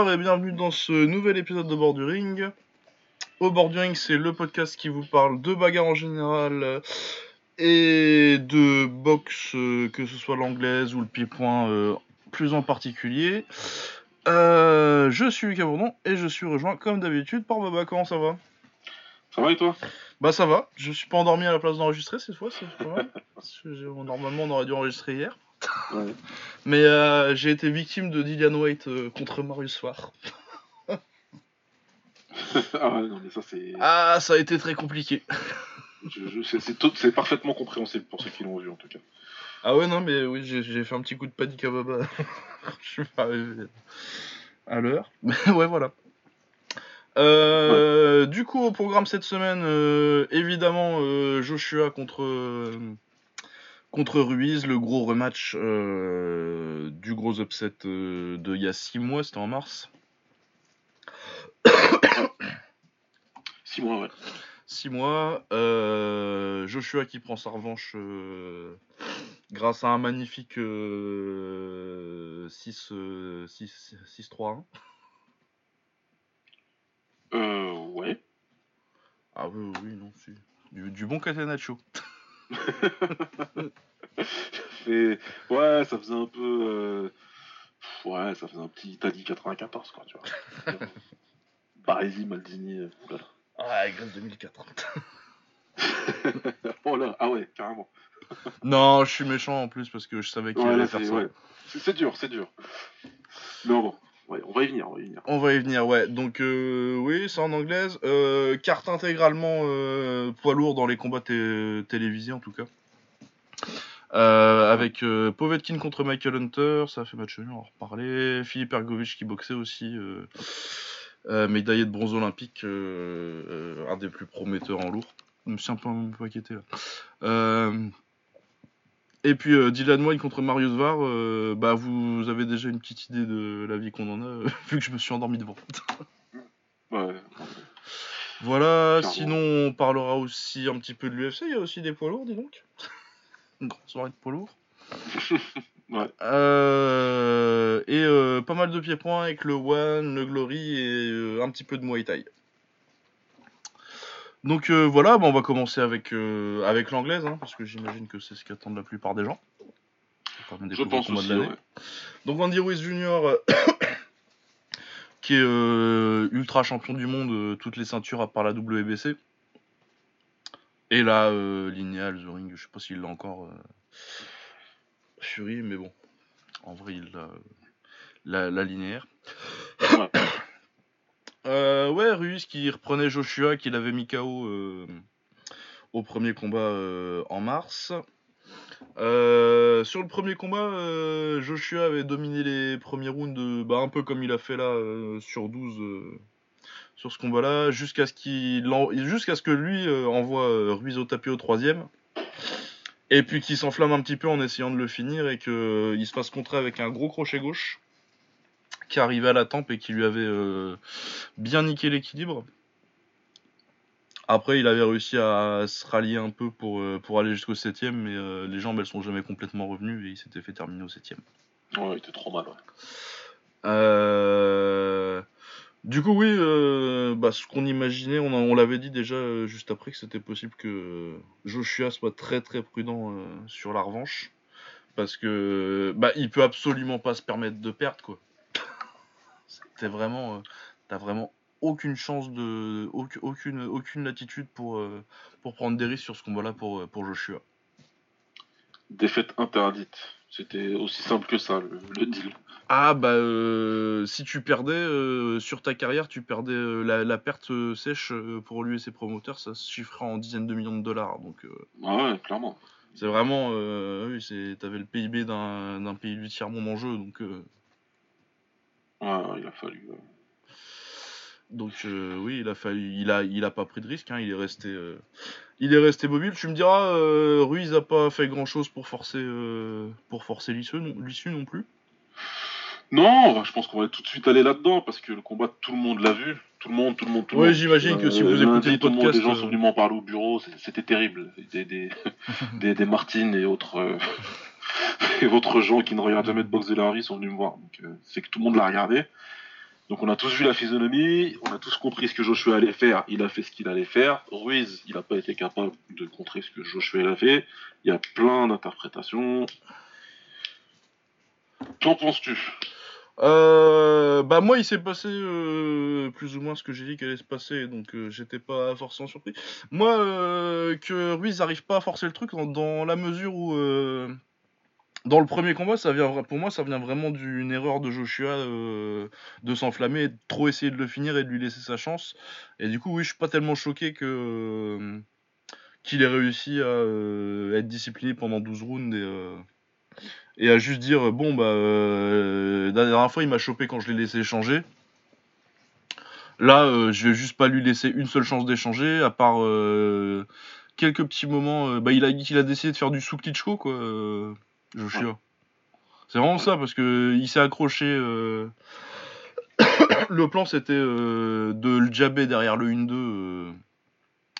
Bonsoir et bienvenue dans ce nouvel épisode de Borduring. Au Borduring, c'est le podcast qui vous parle de bagarre en général et de boxe, euh, que ce soit l'anglaise ou le pied-point euh, plus en particulier. Euh, je suis Lucas Bourdon et je suis rejoint comme d'habitude par Baba. Comment ça va? Ça va et toi? Bah ça va. Je suis pas endormi à la place d'enregistrer cette fois, c'est pas mal. Normalement, on aurait dû enregistrer hier. Ouais. Mais euh, j'ai été victime de Dillian White euh, contre Marius Soir. Ah ouais, non mais ça c'est... Ah, ça a été très compliqué. je- je- c'est- c'est tout- c'est parfaitement compréhensible pour ceux qui l'ont vu en tout cas. Ah ouais, non, mais oui, j'ai j'ai fait un petit coup de panique à Baba. Je suis arrivé à l'heure. Mais ouais, voilà. Euh, Du coup, au programme cette semaine, évidemment, Joshua contre, contre Ruiz, le gros rematch euh, du gros upset euh, de il y a 6 mois, c'était en mars. 6 mois ouais. 6 mois. euh, Joshua qui prend sa revanche grâce à un magnifique euh, 6, euh, 6, 6-3-1. Euh ouais. Ah oui, oui, oui, non, si. Du, du bon Catenaccio. Ouais, ça faisait un peu... euh, Ouais, ça faisait un petit Italie 94 quoi, tu vois. Baresi, Maldini, euh, oulala. Ah, Grèce 2004. oh là, ah ouais, carrément. non, je suis méchant en plus parce que je savais qu'il Ouais, allait faire ça. ouais. C'est- c'est dur, c'est dur. Mais bon, on va y venir, on va y venir. On va y venir, ouais. Donc, euh, oui, c'est en anglaise. Euh, carte intégralement euh, poids lourd dans les combats té- télévisés, en tout cas. Avec Povetkin contre Michael Hunter, ça fait match nul, on en reparler. Philippe Ergovic qui boxait aussi, médaillé de bronze olympique, un des plus prometteurs en lourd. Je me suis un peu inquiété là. Et puis euh, Dylan White contre Marius Var, euh, bah vous avez déjà une petite idée de la vie qu'on en a, euh, vu que je me suis endormi devant. Ouais, Voilà, Clairement. sinon on parlera aussi un petit peu de l'UFC, il y a aussi des poids lourds, dis donc. Une grande soirée de poids lourds. Ouais. Et pas mal de pieds-points avec le One, le Glory et un petit peu de Muay Thai. Donc euh, voilà, bah, on va commencer avec, euh, avec l'anglaise, hein, parce que j'imagine que c'est ce qu'attendent la plupart des gens. Des je pense aussi, de ouais. Donc Andy Ruiz Jr. qui est euh, ultra champion du monde, toutes les ceintures à part la WBC. Et là, euh, Lineal, The Ring, je sais pas s'il l'a encore. Euh, Fury, mais bon. En vrai, il l'a. euh, La, la linéaire. Ouais. Euh, ouais, Ruiz qui reprenait Joshua, qu'il avait mis KO euh, au premier combat euh, en mars. Sur le premier combat, Joshua avait dominé les premiers rounds, bah, un peu comme il a fait là sur 12 euh, sur ce combat-là, jusqu'à ce, qu'il jusqu'à ce que lui envoie Ruiz au tapis au troisième. Et puis qu'il s'enflamme un petit peu en essayant de le finir et qu'il se fasse contrer avec un gros crochet gauche qui arrivait à la tempe et qui lui avait euh, bien niqué l'équilibre. Après, il avait réussi à se rallier un peu pour, euh, pour aller jusqu'au 7 mais euh, les jambes elles sont jamais complètement revenues et il s'était fait terminer au 7 Ouais, il était trop mal, ouais. Euh, Du coup, oui, euh, bah, ce qu'on imaginait, on, l'avait dit déjà euh, juste après que c'était possible que Joshua soit très très prudent euh, sur la revanche. Parce que bah, il peut absolument pas se permettre de perdre quoi. C'était vraiment, euh, t'as vraiment aucune chance de, auc- aucune, aucune latitude pour, euh, pour prendre des risques sur ce combat-là pour, euh, pour Joshua. Défaite interdite. C'était aussi simple que ça, le, le deal. Ah bah euh, si tu perdais euh, sur ta carrière, tu perdais euh, la, la perte sèche pour lui et ses promoteurs, ça se chiffrait en dizaines de millions de dollars. Donc Ah ouais, clairement. c'est vraiment, oui, c'est, t'avais le PIB d'un, pays du tiers monde en jeu, donc Ouais, il a fallu. euh, donc euh, oui, il a fallu, il a, il a pas pris de risque, hein, il est resté, euh, il est resté mobile. Tu me diras, euh, Ruiz a pas fait grand chose pour forcer, pour forcer l'issue non, non plus? Non, je pense qu'on va tout de suite aller là-dedans parce que le combat, tout le monde l'a vu. Tout le monde, tout le monde, tout le Ouais, monde. j'imagine que si vous écoutez le tout le monde, podcast, les gens sont venus m'en parler au bureau, c'était terrible. Des, des, des, des Martines et autres, et autres gens qui ne regardent jamais de boxe de leur vie sont venus me voir. Euh, c'est que tout le monde l'a regardé. Donc on a tous vu la physionomie, on a tous compris ce que Joshua allait faire, il a fait ce qu'il allait faire. Ruiz, il n'a pas été capable de contrer ce que Joshua a fait. Il y a plein d'interprétations. Qu'en penses-tu? Euh, bah moi il s'est passé euh, plus ou moins ce que j'ai dit qu'allait se passer donc j'étais pas forcément surpris. Moi que Ruiz n'arrive pas à forcer le truc dans, la mesure où dans le premier combat ça vient pour moi ça vient vraiment d'une erreur de Joshua de s'enflammer, de trop essayer de le finir et de lui laisser sa chance et du coup oui je suis pas tellement choqué que qu'il ait réussi à être discipliné pendant 12 rounds et à juste dire bon bah euh, la dernière fois il m'a chopé quand je l'ai laissé échanger. Là, euh, je vais juste pas lui laisser une seule chance d'échanger, à part euh, quelques petits moments. bah, il a décidé de faire du sous quoi, Joshua. C'est vraiment ça, parce que il s'est accroché. le plan, c'était de le jabber derrière le 1-2,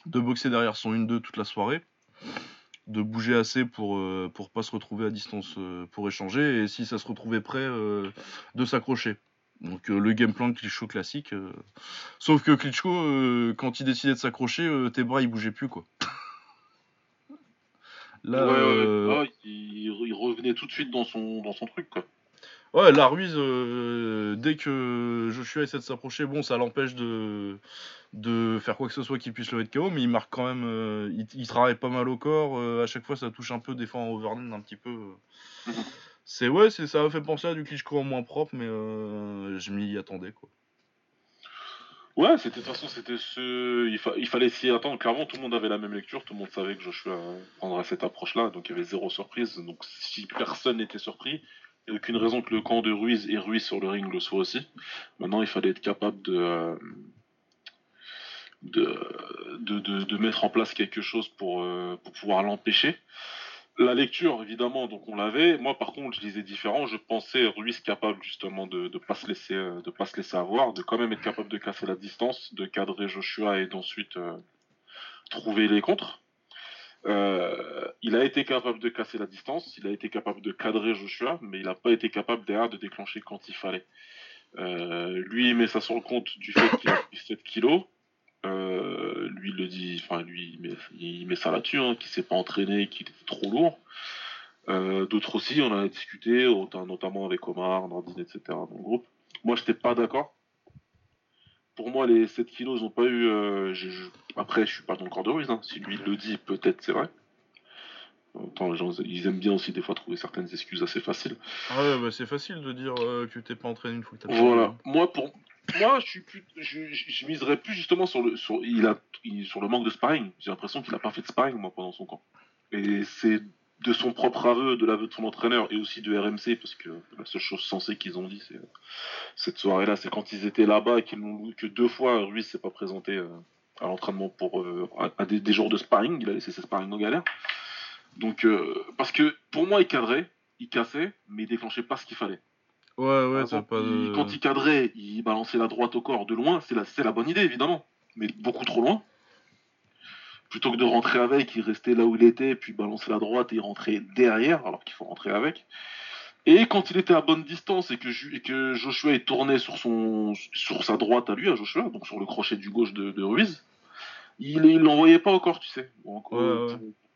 de boxer derrière son 1-2 toute la soirée de bouger assez pour euh, pour pas se retrouver à distance euh, pour échanger et si ça se retrouvait prêt euh, de s'accrocher. Donc le game plan de Klitschko classique. Sauf que Klitschko, quand il décidait de s'accrocher, tes bras ils bougeaient plus quoi. Là, ah, il, revenait tout de suite dans son dans son truc quoi. Ouais, la Ruiz, dès que Joshua essaie de s'approcher, bon, ça l'empêche de de faire quoi que ce soit qui puisse le mettre KO, mais il marque quand même, euh, il, travaille pas mal au corps, euh, à chaque fois ça touche un peu, des fois en overland un petit peu. Euh. C'est ouais, c'est ça m'a fait penser à du Klitschko en moins propre, mais je m'y attendais quoi. Ouais, c'était de toute façon c'était ce, il, fallait s'y attendre. Clairement, tout le monde avait la même lecture, tout le monde savait que Joshua prendrait cette approche-là, donc il y avait zéro surprise. Donc si personne n'était surpris, il n'y a aucune raison que le camp de Ruiz et Ruiz sur le ring le soit aussi. Maintenant, il fallait être capable de de, de, de, mettre en place quelque chose pour, euh, pour pouvoir l'empêcher. La lecture, évidemment, donc on l'avait. Moi, par contre, je lisais différent. Je pensais Ruiz capable justement de ne pas se laisser euh, de pas se laisser avoir, de quand même être capable de casser la distance, de cadrer Joshua et d'ensuite euh, trouver les contres. il a été capable de casser la distance, il a été capable de cadrer Joshua, mais il n'a pas été capable derrière de déclencher quand il fallait. lui, met ça sur le compte du fait qu'il a pris 7 kilos. Euh, lui, il le dit, enfin, lui, il met, ça là-dessus, hein, qu'il s'est pas entraîné, qu'il était trop lourd. Euh, d'autres aussi, on a discuté, notamment avec Omar, Nordine, etc. dans le groupe. Moi, j'étais pas d'accord. Pour moi, les 7 kilos, ils ont pas eu. Euh, après, je suis pas dans le corps de Ruiz. Hein. Si lui le dit, peut-être c'est vrai. Autant les gens, ils aiment bien aussi des fois trouver certaines excuses assez faciles. Ah ouais, bah c'est facile de dire que t'es pas entraîné une fois que t'as Voilà. Moi, pour, moi, je plus, miserais plus justement sur le, sur, le manque de sparring. J'ai l'impression qu'il n'a pas fait de sparring moi pendant son camp. Et c'est de son propre aveu, de l'aveu de son entraîneur et aussi de RMC, parce que la seule chose sensée qu'ils ont dit, c'est cette soirée-là, c'est quand ils étaient là-bas et qu'ils n'ont que deux fois, Ruiz s'est pas présenté euh, à l'entraînement pour euh, à, des, jours de sparring, il a laissé ses sparring en galère. Donc, euh, parce que pour moi, il cadrait, il cassait, mais il déclenchait pas ce qu'il fallait. Ouais, ouais, pas Quand il cadrait, il balançait la droite au corps de loin, c'est la, la bonne idée, évidemment. Mais beaucoup trop loin. Plutôt que de rentrer avec, il restait là où il était, puis balancer la droite et il rentrait derrière, alors qu'il faut rentrer avec. Et quand il était à bonne distance et que, que Joshua est tourné sur, son, sur sa droite à lui, à Joshua, donc sur le crochet du gauche de, Ruiz, il ne l'envoyait pas au corps, tu sais. Ouais,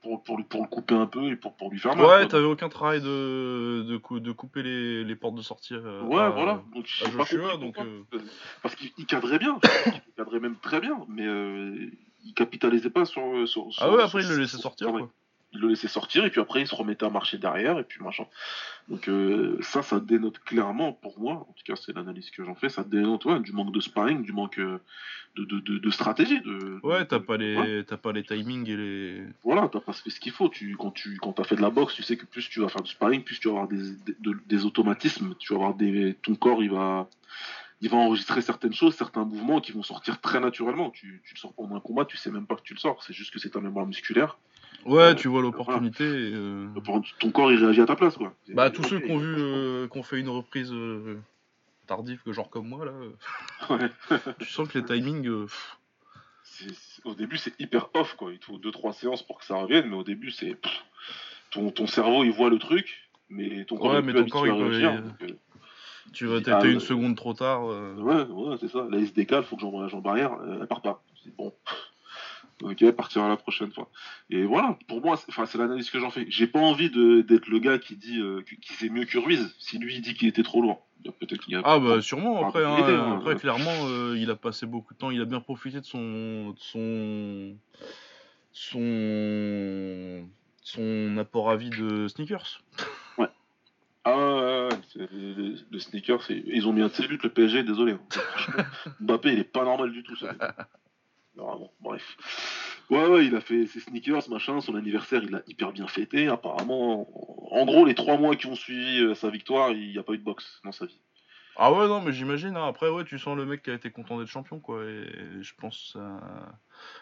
pour, pour, pour, le couper un peu et pour, pour lui faire mal. Ouais, t'avais aucun travail de, de, de couper les, les, portes de sortie. Euh, ouais, voilà. Donc, Joshua, donc, euh, Parce qu'il cadrait bien, il cadrait même très bien, mais euh, il capitalisait pas sur. sur, ah ouais, après il le laissait sortir. Quoi il le laissait sortir et puis après il se remettait à marcher derrière et puis machin. Donc euh, ça, ça dénote clairement pour moi, en tout cas c'est l'analyse que j'en fais, ça dénote ouais, du manque de sparring, du manque euh, de, de, de, stratégie. De, ouais, t'as pas les pas les timings et les. Voilà, t'as pas fait ce qu'il faut. Tu quand tu quand t'as fait de la boxe, tu sais que plus tu vas faire du sparring, plus tu vas avoir des, des, automatismes, tu vas avoir des ton corps il va il va enregistrer certaines choses, certains mouvements qui vont sortir très naturellement. Tu, tu le sors pendant un combat, tu sais même pas que tu le sors, c'est juste que c'est ta mémoire musculaire. Ouais, tu vois l'opportunité. Euh... Ton corps, il réagit à ta place, quoi. Bah, tous ceux qui ont vu, euh, qu'on fait une reprise euh, tardive, que genre comme moi, là, ouais. tu sens que les timings. Euh, au début, c'est hyper off, quoi. Il faut 2-3 séances pour que ça revienne, mais au début, c'est. Ton, ton cerveau, il voit le truc, mais ton corps, ouais, mais ton corps, il, peut, Tu vas t'étais une seconde trop tard. Ouais, ouais, c'est ça. La S décale, faut que j'envoie la jambe arrière, elle part pas. C'est bon. Ok, partira la prochaine fois. Et voilà, pour moi, c'est l'analyse que j'en fais. J'ai pas envie d'être le gars qui dit euh, qui sait mieux que Ruiz. Si lui dit qu'il était trop loin, peut-être qu'il a. Ah bah sûrement. Après, hein, hein. après clairement, euh, il a passé beaucoup de temps. Il a bien profité de son son son son apport à vie de sneakers. Ouais. Ah ouais, le, sneakers, ils ont mis un de le PSG, désolé. Hein. Mbappé, il est pas normal du tout, ça. Bref. Ouais, ouais, il a fait ses sneakers, machin, son anniversaire, il l'a hyper bien fêté. Apparemment, en gros, les trois mois qui ont suivi euh, sa victoire, il n'y a pas eu de boxe dans sa vie. Ah ouais, non, mais j'imagine. Hein. Après, ouais, tu sens le mec qui a été content d'être champion, quoi. Et je pense. Ça...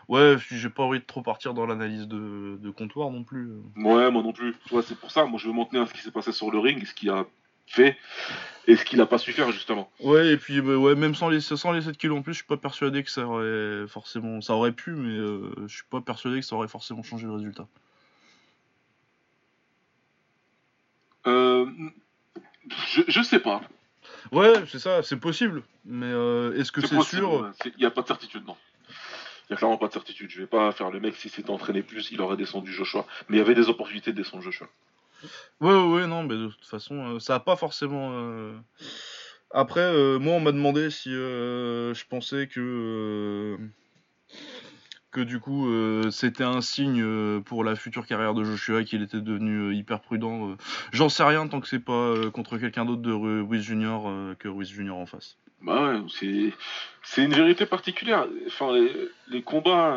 Ouais, j'ai pas envie de trop partir dans l'analyse de, de, comptoir non plus. Ouais, moi non plus. Ouais, c'est pour ça. Moi, je veux m'en tenir à ce qui s'est passé sur le ring, ce qui a fait et ce qu'il n'a pas su faire justement. Ouais, et puis bah, ouais, même sans les, sans les 7 kilos en plus, je suis pas persuadé que ça aurait forcément. Ça aurait pu, mais euh, je suis pas persuadé que ça aurait forcément changé le résultat. Euh, je, je sais pas. Ouais, c'est ça, c'est possible. Mais euh, est-ce que c'est sûr? Il n'y a pas de certitude, non. Il n'y a clairement pas de certitude. Je vais pas faire le mec, si s'était entraîné plus, il aurait descendu Joshua. Mais il y avait des opportunités de descendre Joshua. Ouais, ouais, non, mais de toute façon, euh, ça a pas forcément. Euh, après, euh, moi, on m'a demandé si je pensais que. que du coup, c'était un signe pour la future carrière de Joshua, qu'il était devenu hyper prudent. J'en sais rien tant que c'est pas contre quelqu'un d'autre de Ruiz Junior que Ruiz Junior en face. Bah c'est une vérité particulière. Les combats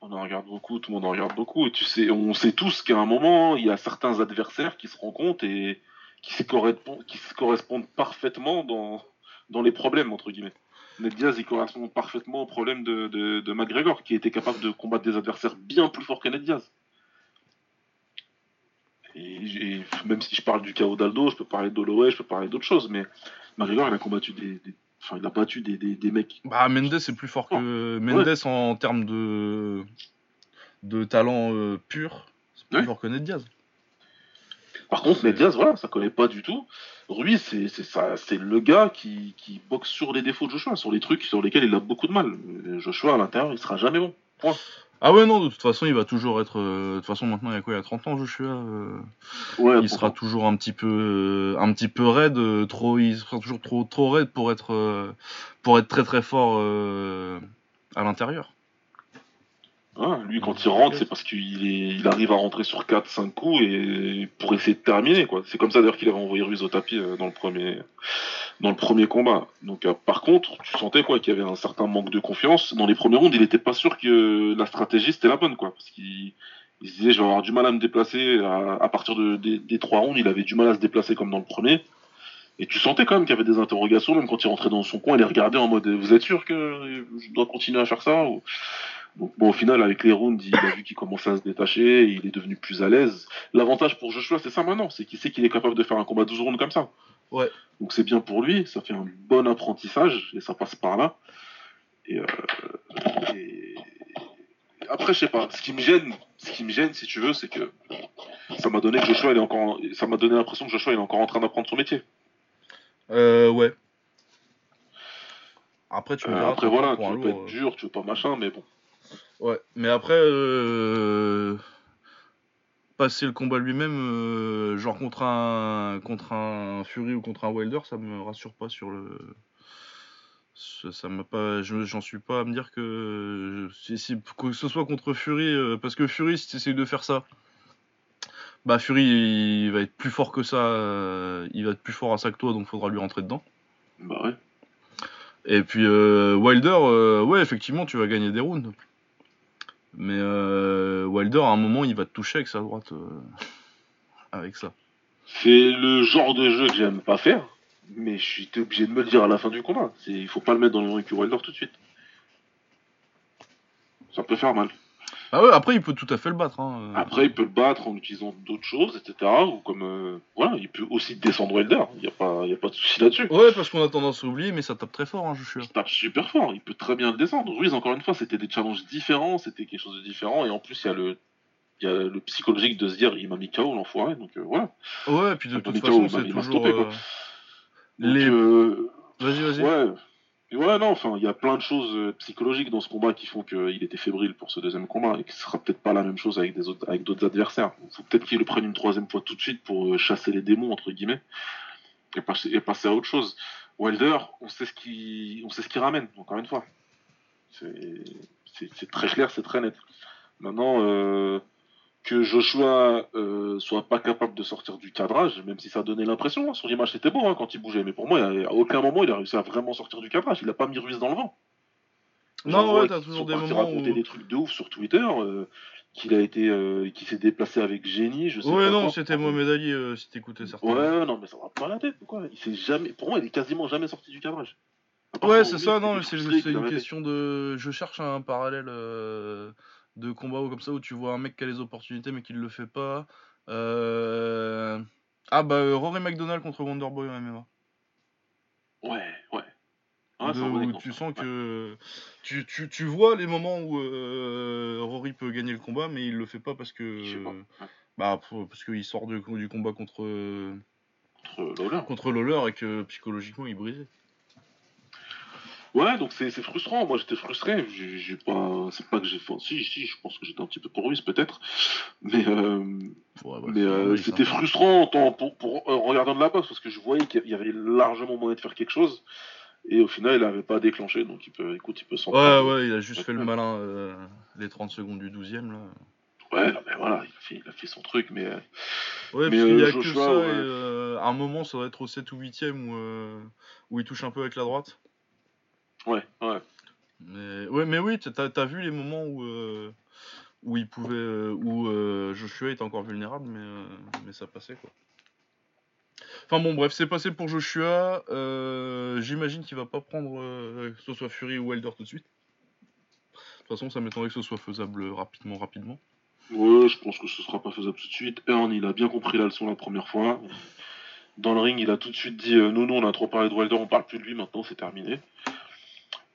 on en regarde beaucoup, tout le monde en regarde beaucoup, et on sait tous qu'à un moment, il y a certains adversaires qui se rencontrent et qui se correspondent, parfaitement dans, dans les problèmes, entre guillemets. Ned Diaz, il correspond parfaitement au problème de, de, McGregor, qui était capable de combattre des adversaires bien plus forts que Ned Diaz. Et, même si je parle du chaos d'Aldo, je peux parler d'Holloway, je peux parler d'autres choses, mais McGregor, il a combattu des Enfin, il a battu des, des, mecs. Bah, Mendes c'est plus fort que. Mendes en, termes de. de talent euh, pur, c'est plus fort que Ned Diaz. Par contre, Ned Diaz, voilà, ça connaît pas du tout. Ruiz, c'est ça, c'est le gars qui, qui boxe sur les défauts de Joshua, sur les trucs sur lesquels il a beaucoup de mal. Joshua à l'intérieur, il sera jamais bon. Point. Ah ouais, non, de toute façon, il va toujours être. Euh, de toute façon, maintenant, il y a quoi Il y a 30 ans, Joshua euh, ouais, Il sera toujours un petit peu, euh, un petit peu raide. trop, il sera toujours trop, trop raide pour être, pour être très très fort à l'intérieur. Ah, lui, quand il rentre, c'est parce qu'il il arrive à rentrer sur 4-5 coups et pour essayer de terminer. quoi. C'est comme ça d'ailleurs qu'il avait envoyé Ruiz au tapis dans le premier, dans le premier combat. Donc, euh, par contre, tu sentais quoi qu'il y avait un certain manque de confiance. Dans les premiers rounds, il n'était pas sûr que la stratégie c'était la bonne, quoi, parce qu'il se disait je vais avoir du mal à me déplacer. À, partir de, des, trois rounds, il avait du mal à se déplacer comme dans le premier. Et tu sentais quand même qu'il y avait des interrogations, même quand il rentrait dans son coin, il les regardait en mode vous êtes sûr que je dois continuer à faire ça Donc, bon, au final, avec les rounds, il a vu qu'il commençait à se détacher, il est devenu plus à l'aise. L'avantage pour Joshua, c'est ça maintenant, c'est qu'il sait qu'il est capable de faire un combat 12 rounds comme ça. Ouais. Donc c'est bien pour lui, ça fait un bon apprentissage et ça passe par là. Et, euh, après, je sais pas. Ce qui me gêne, ce qui me gêne, si tu veux, c'est que ça m'a donné que Joshua, il est encore, ça m'a donné l'impression que Joshua, il est encore en train d'apprendre son métier. Euh, ouais. Après, tu euh, après voilà, tu veux pas être dur, tu veux pas machin, mais bon. Ouais, mais après, euh, passer le combat lui-même, euh, genre contre un contre un Fury ou contre un Wilder, ça me rassure pas sur le. Ça m'a pas, j'en suis pas à me dire que si, que ce soit contre Fury, euh, parce que Fury si tu essayes de faire ça, bah Fury il va être plus fort que ça, euh, il va être plus fort à ça que toi, donc faudra lui rentrer dedans. Bah ouais. Et puis Wilder, ouais effectivement tu vas gagner des rounds. Mais euh, Wilder, à un moment, il va te toucher avec sa droite. Euh, avec ça. C'est le genre de jeu que j'aime pas faire, mais je suis obligé de me dire à la fin du combat. Il faut pas le mettre dans le ring Wilder tout de suite. Ça peut faire mal. Ah ouais, après il peut tout à fait le battre. Hein. Après il peut le battre en utilisant d'autres choses, etc. Ou comme euh, voilà, il peut aussi descendre Wilder. Il n'y a pas, y a pas de souci là-dessus. Ouais, parce qu'on a tendance à oublier, mais ça tape très fort, hein, je suis. Ça tape super fort. Il peut très bien le descendre. Ruiz, encore une fois, c'était des challenges différents, c'était quelque chose de différent, et en plus il y a le il y a le psychologique de se dire il m'a mis KO l'enfoiré donc euh, voilà ouais et puis de toute façon c'est toujours euh, Les- euh, Vas-y, vas-y. Ouais. Ouais, non, enfin, il y a plein de choses euh, psychologiques dans ce combat qui font qu'il était fébrile pour ce deuxième combat et que ce sera peut-être pas la même chose avec des autres, d'autres adversaires. Il faut peut-être qu'il le prenne une troisième fois tout de suite pour euh, chasser les démons entre guillemets et passer, à autre chose. Wilder, on sait ce qui, on sait ce qu'il ramène. Encore une fois, c'est très clair, c'est très net. Maintenant, euh, que Joshua euh, soit pas capable de sortir du cadrage, même si ça donnait l'impression, hein, sur l'image c'était beau hein, quand il bougeait, mais pour moi, à aucun moment il a réussi à vraiment sortir du cadrage. Il a pas mis Ruiz dans le vent. Non, ouais, t'as qui toujours des moments raconter où. des trucs de ouf sur Twitter, euh, qu'il a été, euh, qu'il s'est déplacé avec génie, je sais Ouais, pas non, c'était Mohamed Ali euh, si t'écoutais certains. Ouais, non, mais ça va pas la tête, quoi. Il s'est jamais, pour moi, il est quasiment jamais sorti du cadrage. Ouais, c'est ça, non, mais c'est une fait. question de. Je cherche un parallèle euh, de combat ou comme ça où tu vois un mec qui a les opportunités mais qui le fait pas. Euh... Ah bah euh, Rory McDonald contre Wonderboy en MMA. Ouais, ouais. Ah, De- où tu sens Ouais. que tu, tu, tu vois les moments où euh, Rory peut gagner le combat mais il le fait pas parce que pas. Ouais. bah parce qu'il sort de- du combat contre Contre Lawler. contre Lawler et que psychologiquement il est brisé. Ouais, donc c'est frustrant. Moi, j'étais frustré. J'ai pas, c'est pas que j'ai fait. Si, si, je pense que j'étais un petit peu pour Ruiz, peut-être. Mais, euh, Ouais, bah, mais euh, c'était frustrant en tant- pour, pour, euh, en regardant de la boxe parce que je voyais qu'il y avait largement moyen de faire quelque chose. Et au final, il avait pas déclenché. Donc, il peut, écoute, il peut s'en Ouais, ouais, il a juste fait le malin les 30 secondes du 12ème là. Ouais, non, mais voilà, il a fait, il a fait son truc. Mais Ouais, Mais, parce qu'il y euh, a que ça, et à un moment, ça doit être au 7 ou 8ème où, euh, où il touche un peu avec la droite. Ouais, ouais. Mais, ouais, mais oui, t'as as vu les moments où, euh, où il pouvait. euh, où euh, Joshua était encore vulnérable, mais, euh, mais ça passait quoi. Enfin bon, bref, c'est passé pour Joshua. J'imagine qu'il va pas prendre que ce soit Fury ou Wilder tout de suite. De toute façon, ça m'étonnerait que ce soit faisable rapidement, rapidement. Ouais, je pense que ce sera pas faisable tout de suite. Earn, il a bien compris la leçon la première fois. Dans le ring, il a tout de suite dit euh, Non, non, on a trop parlé de Wilder, on parle plus de lui maintenant, c'est terminé.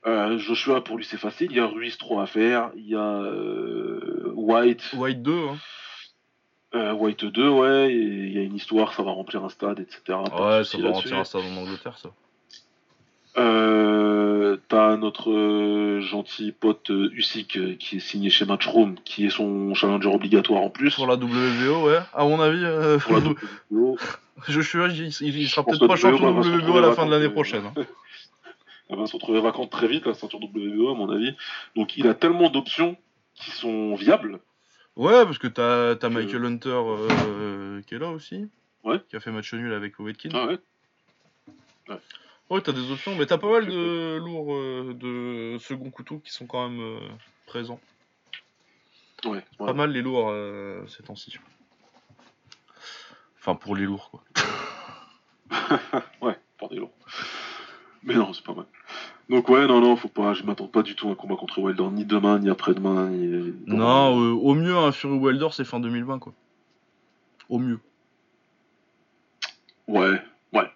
Euh, Joshua, pour lui, c'est facile. Il y a Ruiz, trop à faire. Il y a euh, White, White 2, hein. euh, White 2, ouais. Il y a une histoire, ça va remplir un stade, etc. Ouais, ça va remplir un stade en Angleterre, ça. T'as notre gentil pote Usyk qui est signé chez Matchroom, qui est son challenger obligatoire en plus. Pour la WBO, ouais. À mon avis, Pour la WBO. Joshua, il, sera peut-être pas champion WBO à la fin de l'année prochaine. hein. Elle va se retrouver vacante très vite, la ceinture WBO, à mon avis. Donc il a tellement d'options qui sont viables. Ouais, parce que t'as as Michael Hunter euh, qui est là aussi. Ouais. Qui a fait match nul avec Ovechkin. Ah ouais. Ouais, t'as des options, mais t'as pas mal de lourds euh, de second couteau qui sont quand même euh, présents. Ouais, Pas ouais. mal les lourds euh, ces temps-ci. Enfin, pour les lourds, quoi. ouais, pour des lourds. Mais non, c'est pas mal. Donc ouais, non, non, faut pas, je m'attends pas du tout à un combat contre Wilder, ni demain, ni après-demain, ni... Non, euh, au mieux, un Fury Wilder, c'est fin 2020, quoi. Au mieux. Ouais, ouais.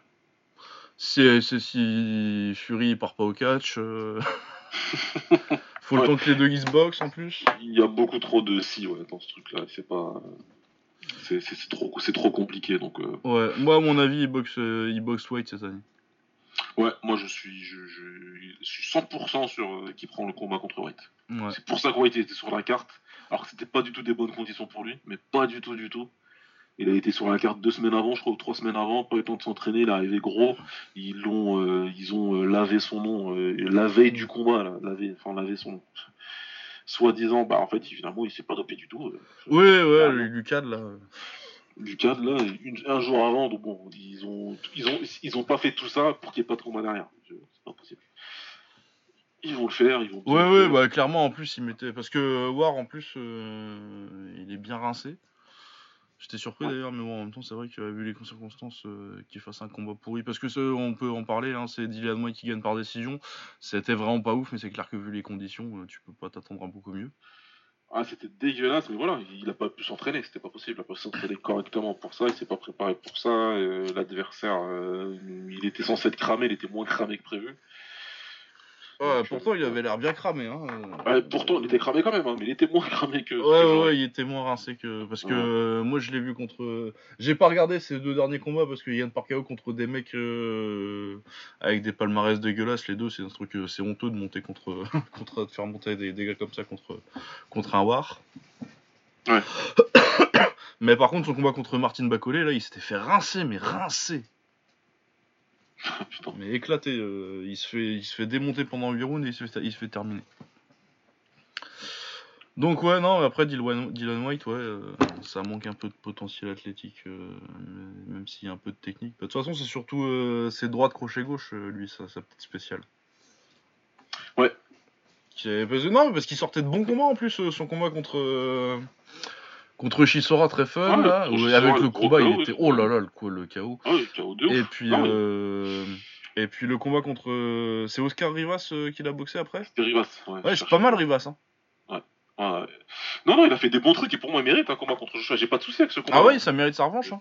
C'est si Fury part pas au catch. euh, Faut le temps que les deux ils se boxent en plus. Il y a beaucoup trop de si, ouais, dans ce truc-là. C'est pas... C'est trop, trop compliqué, donc... euh, Ouais, moi à mon avis, il boxe, il boxe White cette année. Ouais, moi je suis, je, je, je suis 100% sur euh, qui prend le combat contre White. Ouais. C'est pour ça que White était sur la carte, alors que c'était pas du tout des bonnes conditions pour lui, mais pas du tout, du tout. Il a été sur la carte deux semaines avant, je crois, ou trois semaines avant, pas eu le temps de s'entraîner, il est arrivé gros. Ils l'ont, euh, ils ont euh, lavé son nom, euh, la veille du combat, là, lavé, enfin lavé son nom. Soit disant, bah en fait, finalement, il s'est pas dopé du tout. euh. Ouais, ouais, Clairement. le Lucas là. Du cadre là, une- un jour avant, donc bon, ils ont, ils ont, ils ont pas fait tout ça pour qu'il n'y ait pas de combat derrière. C'est pas possible. Ils vont le faire, ils vont. Ouais, ouais, faire. bah clairement en plus il mettait. Parce que euh, War en plus, euh, il est bien rincé. J'étais surpris Ouais. d'ailleurs, mais bon, en même temps, c'est vrai que vu les circonstances, euh, qu'il fasse un combat pourri. Parce que ce, on peut en parler, hein, c'est Dylan White qui gagne par décision. C'était vraiment pas ouf, mais c'est clair que vu les conditions, euh, tu peux pas t'attendre à beaucoup mieux. Ah, c'était dégueulasse, mais voilà, il a pas pu s'entraîner, c'était pas possible, il a pas pu s'entraîner correctement pour ça, il s'est pas préparé pour ça, euh, l'adversaire, euh, il était censé être cramé, il était moins cramé que prévu. Ouais, pourtant, il avait l'air bien cramé. Hein. ouais, pourtant, il était cramé quand même, hein, mais il était moins cramé que. Ouais, que ouais, il était moins rincé que. Parce que euh, moi, je l'ai vu contre. J'ai pas regardé ces deux derniers combats parce que Yann Parcao contre des mecs euh, avec des palmarès dégueulasses, les deux, c'est un truc. euh, C'est honteux de monter contre. contre de faire monter des, des gars comme ça contre, contre un War. Ouais. mais par contre, son combat contre Martin Bacolé, là, il s'était fait rincer, mais rincer. Putain. Mais éclaté. euh, il, se fait, il se fait démonter pendant 8 rounds et il se fait, il se fait terminer. Donc ouais, non, après Dylan, Dylan White, ouais, euh, ça manque un peu de potentiel athlétique, euh, même s'il y a un peu de technique. De toute façon, c'est surtout ses droits de crochet gauche, euh, lui, sa, sa petite spéciale. Ouais. Non, parce qu'il sortait de bons combats en plus, son combat contre... Contre Chisora très fun, là, avec le le combat, KO, il était... Oh là là, le, quoi, le KO. Ah KO de. Et puis, Ah oui. euh, et puis le combat contre. euh, C'est Oscar Rivas euh, qui l'a boxé après? C'était Rivas. Ouais, Ouais, c'est pas mal Rivas. Hein. Ah, ouais. Non, non, il a fait des bons trucs et pour moi, il mérite un combat contre Joshua. J'ai pas de souci avec ce combat. Ah ouais, ça mérite sa revanche. Hein.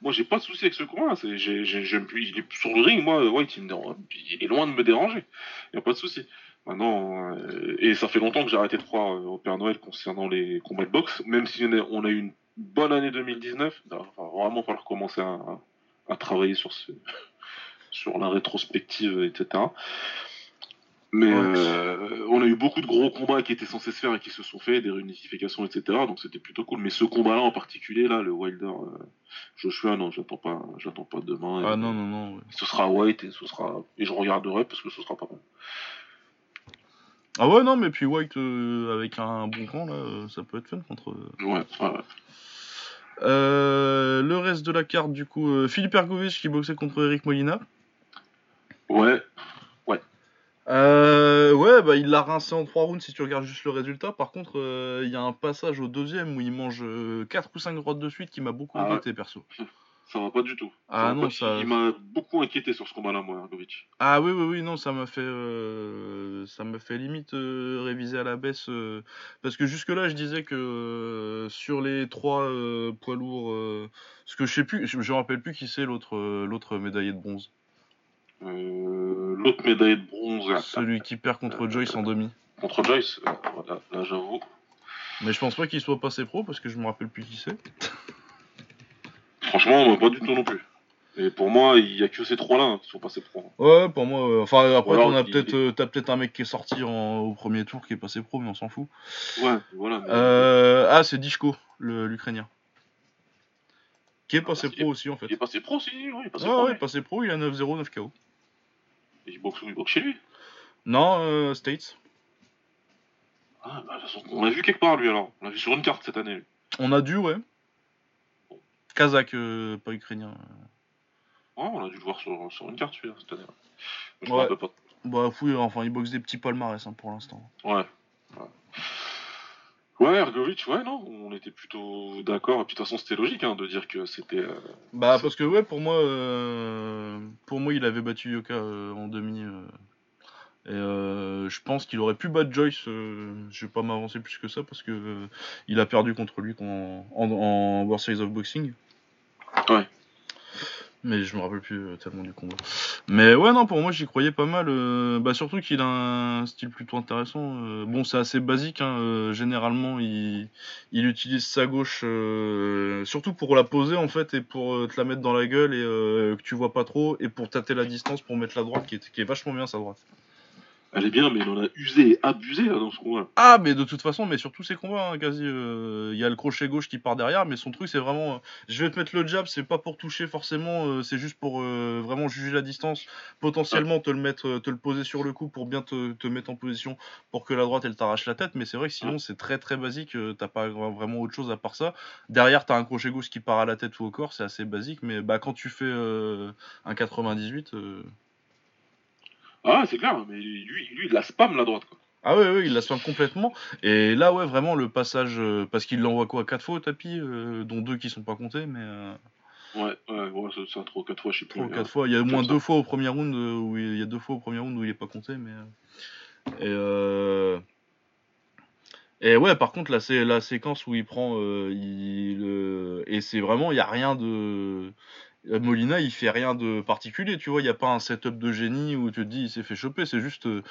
Moi, j'ai pas de souci avec ce combat. C'est, j'ai, j'ai, j'aime plus. Il est sur le ring, moi, White, il, me dérange. il est loin de me déranger. Y a pas de souci. Maintenant, euh, et ça fait longtemps que j'ai arrêté de croire euh, au Père Noël concernant les combats de boxe, même si on a, eu une bonne année 2019. Il va vraiment falloir commencer à, à travailler sur ce, sur la rétrospective, etc. Mais Ouais. euh, on a eu beaucoup de gros combats qui étaient censés se faire et qui se sont faits, des réunifications, etc. Donc c'était plutôt cool. Mais ce combat-là en particulier, là, le Wilder euh, Joshua, non, j'attends pas, j'attends pas demain. Ah non, non, non. ouais. Ce sera White et ce sera et je regarderai parce que ce sera pas mal. Ah ouais, non, mais puis White euh, avec un bon camp, là, euh, ça peut être fun contre. Ouais, ouais, ouais. Euh, le reste de la carte, du coup, euh, Philippe Ergovic qui boxait contre Eric Molina. Ouais, Euh, ouais, bah il l'a rincé en 3 rounds si tu regardes juste le résultat. Par contre, euh, il y a un passage au deuxième où il mange 4 ou 5 droites de suite qui m'a beaucoup Ah ouais. perso. ça va pas du tout. Ah non, ça- Il m'a beaucoup inquiété sur ce combat-là, moi, Ergovic. Ah oui, oui, oui, non, ça m'a fait, euh, ça m'a fait limite euh, réviser à la baisse. euh, parce que jusque-là, je disais que sur les trois poids lourds, parce que je sais plus, je me rappelle plus qui c'est l'autre l'autre médaillé de bronze. L'autre médaille de bronze là, Celui qui perd contre Joyce en demi. contre Joyce, voilà, là j'avoue. Mais je pense pas qu'il soit passé pro parce que je me rappelle plus qui c'est. Franchement, moi, pas du tout non plus. Et pour moi, il y a que ces trois-là hein, qui sont passés pro. Ouais, pour moi, euh, enfin après, as il- peut-être, euh, t'as peut-être un mec qui est sorti en- au premier tour qui est passé pro, mais on s'en fout. Ouais, voilà. mais- Euh, ah, c'est Dishko, l'Ukrainien. Qui est passé parce pro aussi en fait. Il est passé pro, si, oui, il est passé Ouais, pro. ouais, passé pro, il a 9-0, 9 KO. Il boxe où Il boxe chez lui. Non, euh, States. Ah, bah, on l'a vu quelque part, lui, alors. On l'a vu sur une carte cette année. lui. On a dû, ouais. Kazakh, euh, pas ukrainien. Ouais, on a dû le voir sur, sur une carte, celui-là, cette année. Je Ouais. me rappelle pas. Bah, fouille, enfin, il boxe des petits palmarès hein, pour l'instant. Ouais. Ouais, ouais Ergovic, ouais, non, on était plutôt d'accord. Et puis de toute façon, c'était logique hein, de dire que c'était. euh, Bah, parce que, ouais, pour moi, euh, pour moi, il avait battu Yoka euh, en demi. Et euh, je pense qu'il aurait pu battre Joyce. euh, je vais pas m'avancer plus que ça parce que euh, il a perdu contre lui en, en, en World Series of Boxing. Ouais. Mais je me rappelle plus euh, tellement du combat. Mais ouais, non, pour moi, j'y croyais pas mal. bah, surtout qu'il a un style plutôt intéressant. bon, c'est assez basique. hein, généralement, il, il utilise sa gauche surtout pour la poser en fait et pour te la mettre dans la gueule et que tu vois pas trop et pour tâter la distance pour mettre la droite qui est, qui est vachement bien sa droite. Elle est bien, mais il en a usé et abusé là, dans ce combat. Ah, mais de toute façon, mais sur tous ses combats, hein, quasi, euh, il y a le crochet gauche qui part derrière, mais son truc c'est vraiment, euh, je vais te mettre le jab, c'est pas pour toucher forcément, euh, c'est juste pour euh, vraiment juger la distance, potentiellement te le mettre, euh, te le poser sur le coup pour bien te, te mettre en position pour que la droite elle t'arrache la tête, mais c'est vrai que sinon c'est très très basique, euh, t'as pas vra- vraiment autre chose à part ça. Derrière t'as un crochet gauche qui part à la tête ou au corps, c'est assez basique, mais bah quand tu fais euh, un 98, euh, Ah, c'est clair, mais lui, lui, il la spam la droite, quoi. Ah ouais, ouais, il la soigne complètement. Et là, ouais, vraiment, le passage, euh, parce qu'il l'envoie quoi, 4 fois au tapis, euh, dont deux qui sont pas comptés, mais euh, Ouais, ouais, ouais, c'est ça, trois ou quatre fois, je sais plus. ou quatre fois. Il y a au moins deux fois au premier round où il, il y a deux fois au premier round où il est pas compté, mais euh, et et ouais, par contre, là, c'est la séquence où il prend, il et c'est vraiment, il y a rien de Molina, il fait rien de particulier, tu vois. Il n'y a pas un setup de génie où tu te dis il s'est fait choper. C'est juste euh,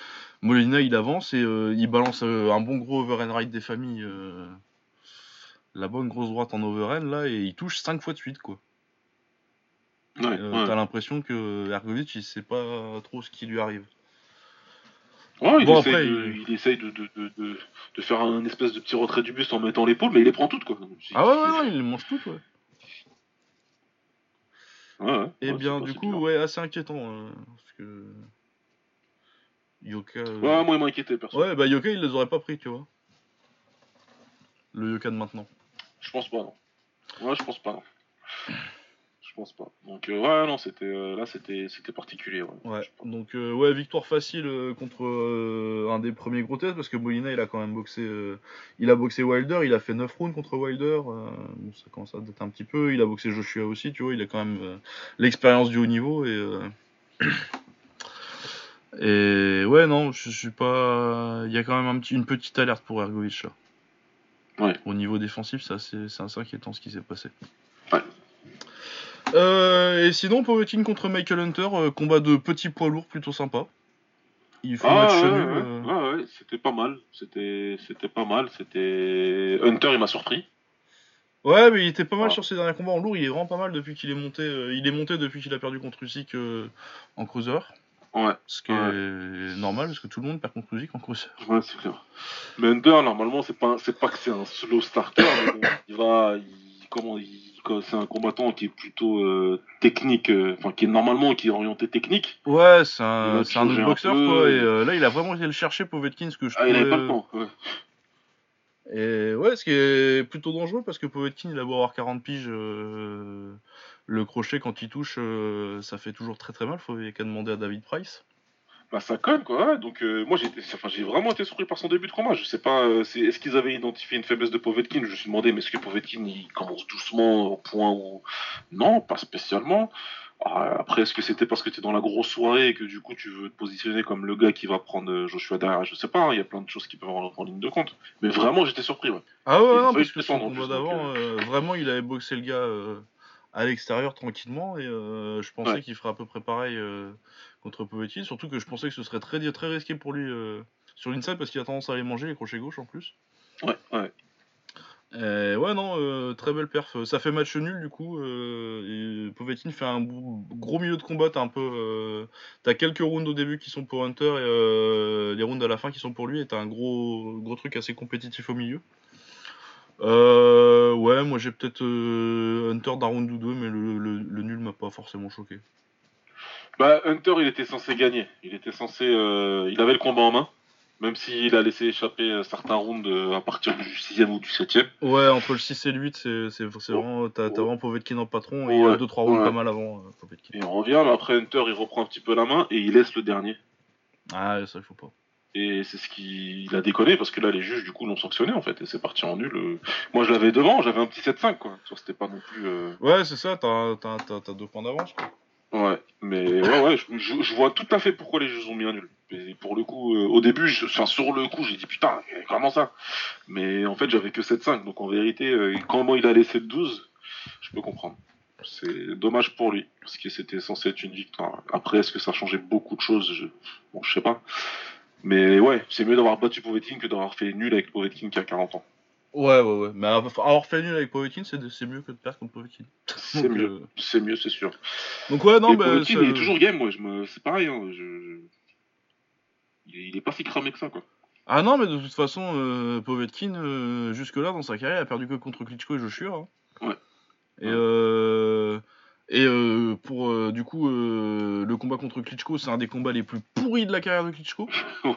Molina, il avance et euh, il balance un bon gros overhand right des familles. la bonne grosse droite en overhand là et il touche 5 fois de suite, quoi. Ouais, T'as l'impression que Ergovic, il sait pas trop ce qui lui arrive. Ouais, il, essaye de, il... essaye de, de, de, faire un espèce de petit retrait du buste en mettant l'épaule, mais il les prend toutes, quoi. Ah ouais, ouais, il les mange toutes, ouais. Et bien, du coup, ouais, assez inquiétant. Hein, parce que. Yoka. Euh, ouais, moi, il m'a inquiété, perso. Ouais, bah Yoka, il les aurait pas pris, tu vois. Le Yoka de maintenant. Je pense pas, non. Ouais, je pense pas, non. Je pense pas. Donc euh, ouais, non, c'était euh, là, c'était c'était particulier. Ouais. Donc euh, ouais, victoire facile contre un des premiers gros tests parce que Molina, il a quand même boxé, il a boxé Wilder, il a fait 9 rounds contre Wilder. Bon, ça commence à dater un petit peu. Il a boxé Joshua aussi, tu vois. Il a quand même l'expérience du haut niveau et et ouais, non, je suis pas. Il y a quand même un petit, une petite alerte pour Ergovic là. Ouais. Au niveau défensif, ça c'est assez inquiétant ce qui s'est passé. Ouais. Euh, et sinon, Povetkin contre Michael Hunter, euh, combat de petits poids lourds plutôt sympa. Il fait ah, match ouais, nul. Euh. Ouais, c'était pas mal. C'était, c'était pas mal. C'était Hunter, il m'a surpris. Ouais, mais il était pas mal sur ses derniers combats en lourd. Il est vraiment pas mal depuis qu'il est monté. il est monté depuis qu'il a perdu contre Usyk en cruiser. Ouais. Ce qui est normal parce que tout le monde perd contre Usyk en cruiser. Ouais, c'est clair. Mais Hunter, normalement, c'est pas, c'est pas que c'est un slow starter. mais il va, il, comment, il c'est un combattant qui est plutôt euh, technique, euh, enfin qui est normalement qui est orienté technique. Ouais, c'est un, autre boxeur quoi. Et euh, là, il a vraiment été le chercher Povetkin, ce que je. Ah, il avait pas le temps. Ouais. Et ouais, ce qui est plutôt dangereux parce que Povetkin, il a beau avoir 40 piges, le crochet quand il touche, ça fait toujours très très mal. Faut qu'à demander à David Price bah ça colle quoi. Donc euh, moi j'ai enfin vraiment été surpris par son début de combat. Je sais pas, euh, c'est, est-ce qu'ils avaient identifié une faiblesse de Povetkin? Je me suis demandé, mais est-ce que Povetkin il commence doucement au point où non, pas spécialement. Ah, après, est-ce que c'était parce que tu es dans la grosse soirée et que du coup tu veux te positionner comme le gars qui va prendre euh, Joshua derrière? Je sais pas, hein, il y a plein de choses qui peuvent rentrer en ligne de compte. Mais vraiment, j'étais surpris. Ouais. Ah ouais, non, parce que son combat d'avant, vraiment, il avait boxé le gars à l'extérieur tranquillement et je pensais qu'il ferait à peu près pareil contre Povetkin. Surtout que je pensais que ce serait très, très risqué pour lui euh, sur l'inside parce qu'il a tendance à aller manger les crochets gauche en plus. Ouais, ouais. ouais, non, euh, très belle perf. Ça fait match nul du coup. Euh, et fait un gros milieu de combat. T'as un peu, t'as quelques rounds au début qui sont pour Hunter et les rounds à la fin qui sont pour lui. Et t'as un gros, gros truc assez compétitif au milieu. ouais, moi j'ai peut-être Hunter d'un round ou deux, mais le, le nul m'a pas forcément choqué. Bah, Hunter, il était censé gagner. Il était censé. Euh, il avait le combat en main. Même s'il a laissé échapper euh, certains rounds euh, à partir du 6ème ou du 7ème. Ouais, entre le 6 et le 8, c'est vraiment. T'as vraiment Povetkin en patron et il y a 2-3 rounds pas mal avant Povetkin. Et on revient, mais après Hunter, il reprend un petit peu la main et il laisse le dernier. Ah, ça, il faut pas. Et c'est ce qu'il a déconné parce que là, les juges, du coup, l'ont sanctionné en fait. Et c'est parti en nul. Moi, je l'avais devant, j'avais un petit 7-5 quoi. C'était pas non plus. Ouais, c'est ça, t'as deux points d'avance quoi. Ouais, mais ouais, ouais, je, vois tout à fait pourquoi les jeux ont mis un nul. Pour le coup, euh, au début, je, enfin, sur le coup, j'ai dit putain, comment ça Mais en fait, j'avais que 7-5, donc en vérité, euh, comment il a laissé 12, je peux comprendre. C'est dommage pour lui, parce que c'était censé être une victoire. Après, est-ce que ça a changé beaucoup de choses? Je... Bon, je sais pas. Mais ouais, c'est mieux d'avoir battu Povetkin que d'avoir fait nul avec Povetkin qui a 40 ans. Ouais, ouais, ouais. Mais avoir fait nul avec Povetkin, c'est mieux que de perdre contre Povetkin. C'est mieux, euh, c'est mieux, c'est sûr. Donc ouais, non, bah, Povetkin, il est toujours game, moi. Je me... C'est pareil, hein. Je... Il, est... pas si cramé que ça, quoi. Ah non, mais de toute façon, euh, Povetkin, euh, jusque-là, dans sa carrière, il a perdu que contre Klitschko et Joshua. Hein. Ouais. Et euh... Et euh, pour euh, du coup euh, le combat contre Klitschko, c'est un des combats les plus pourris de la carrière de Klitschko.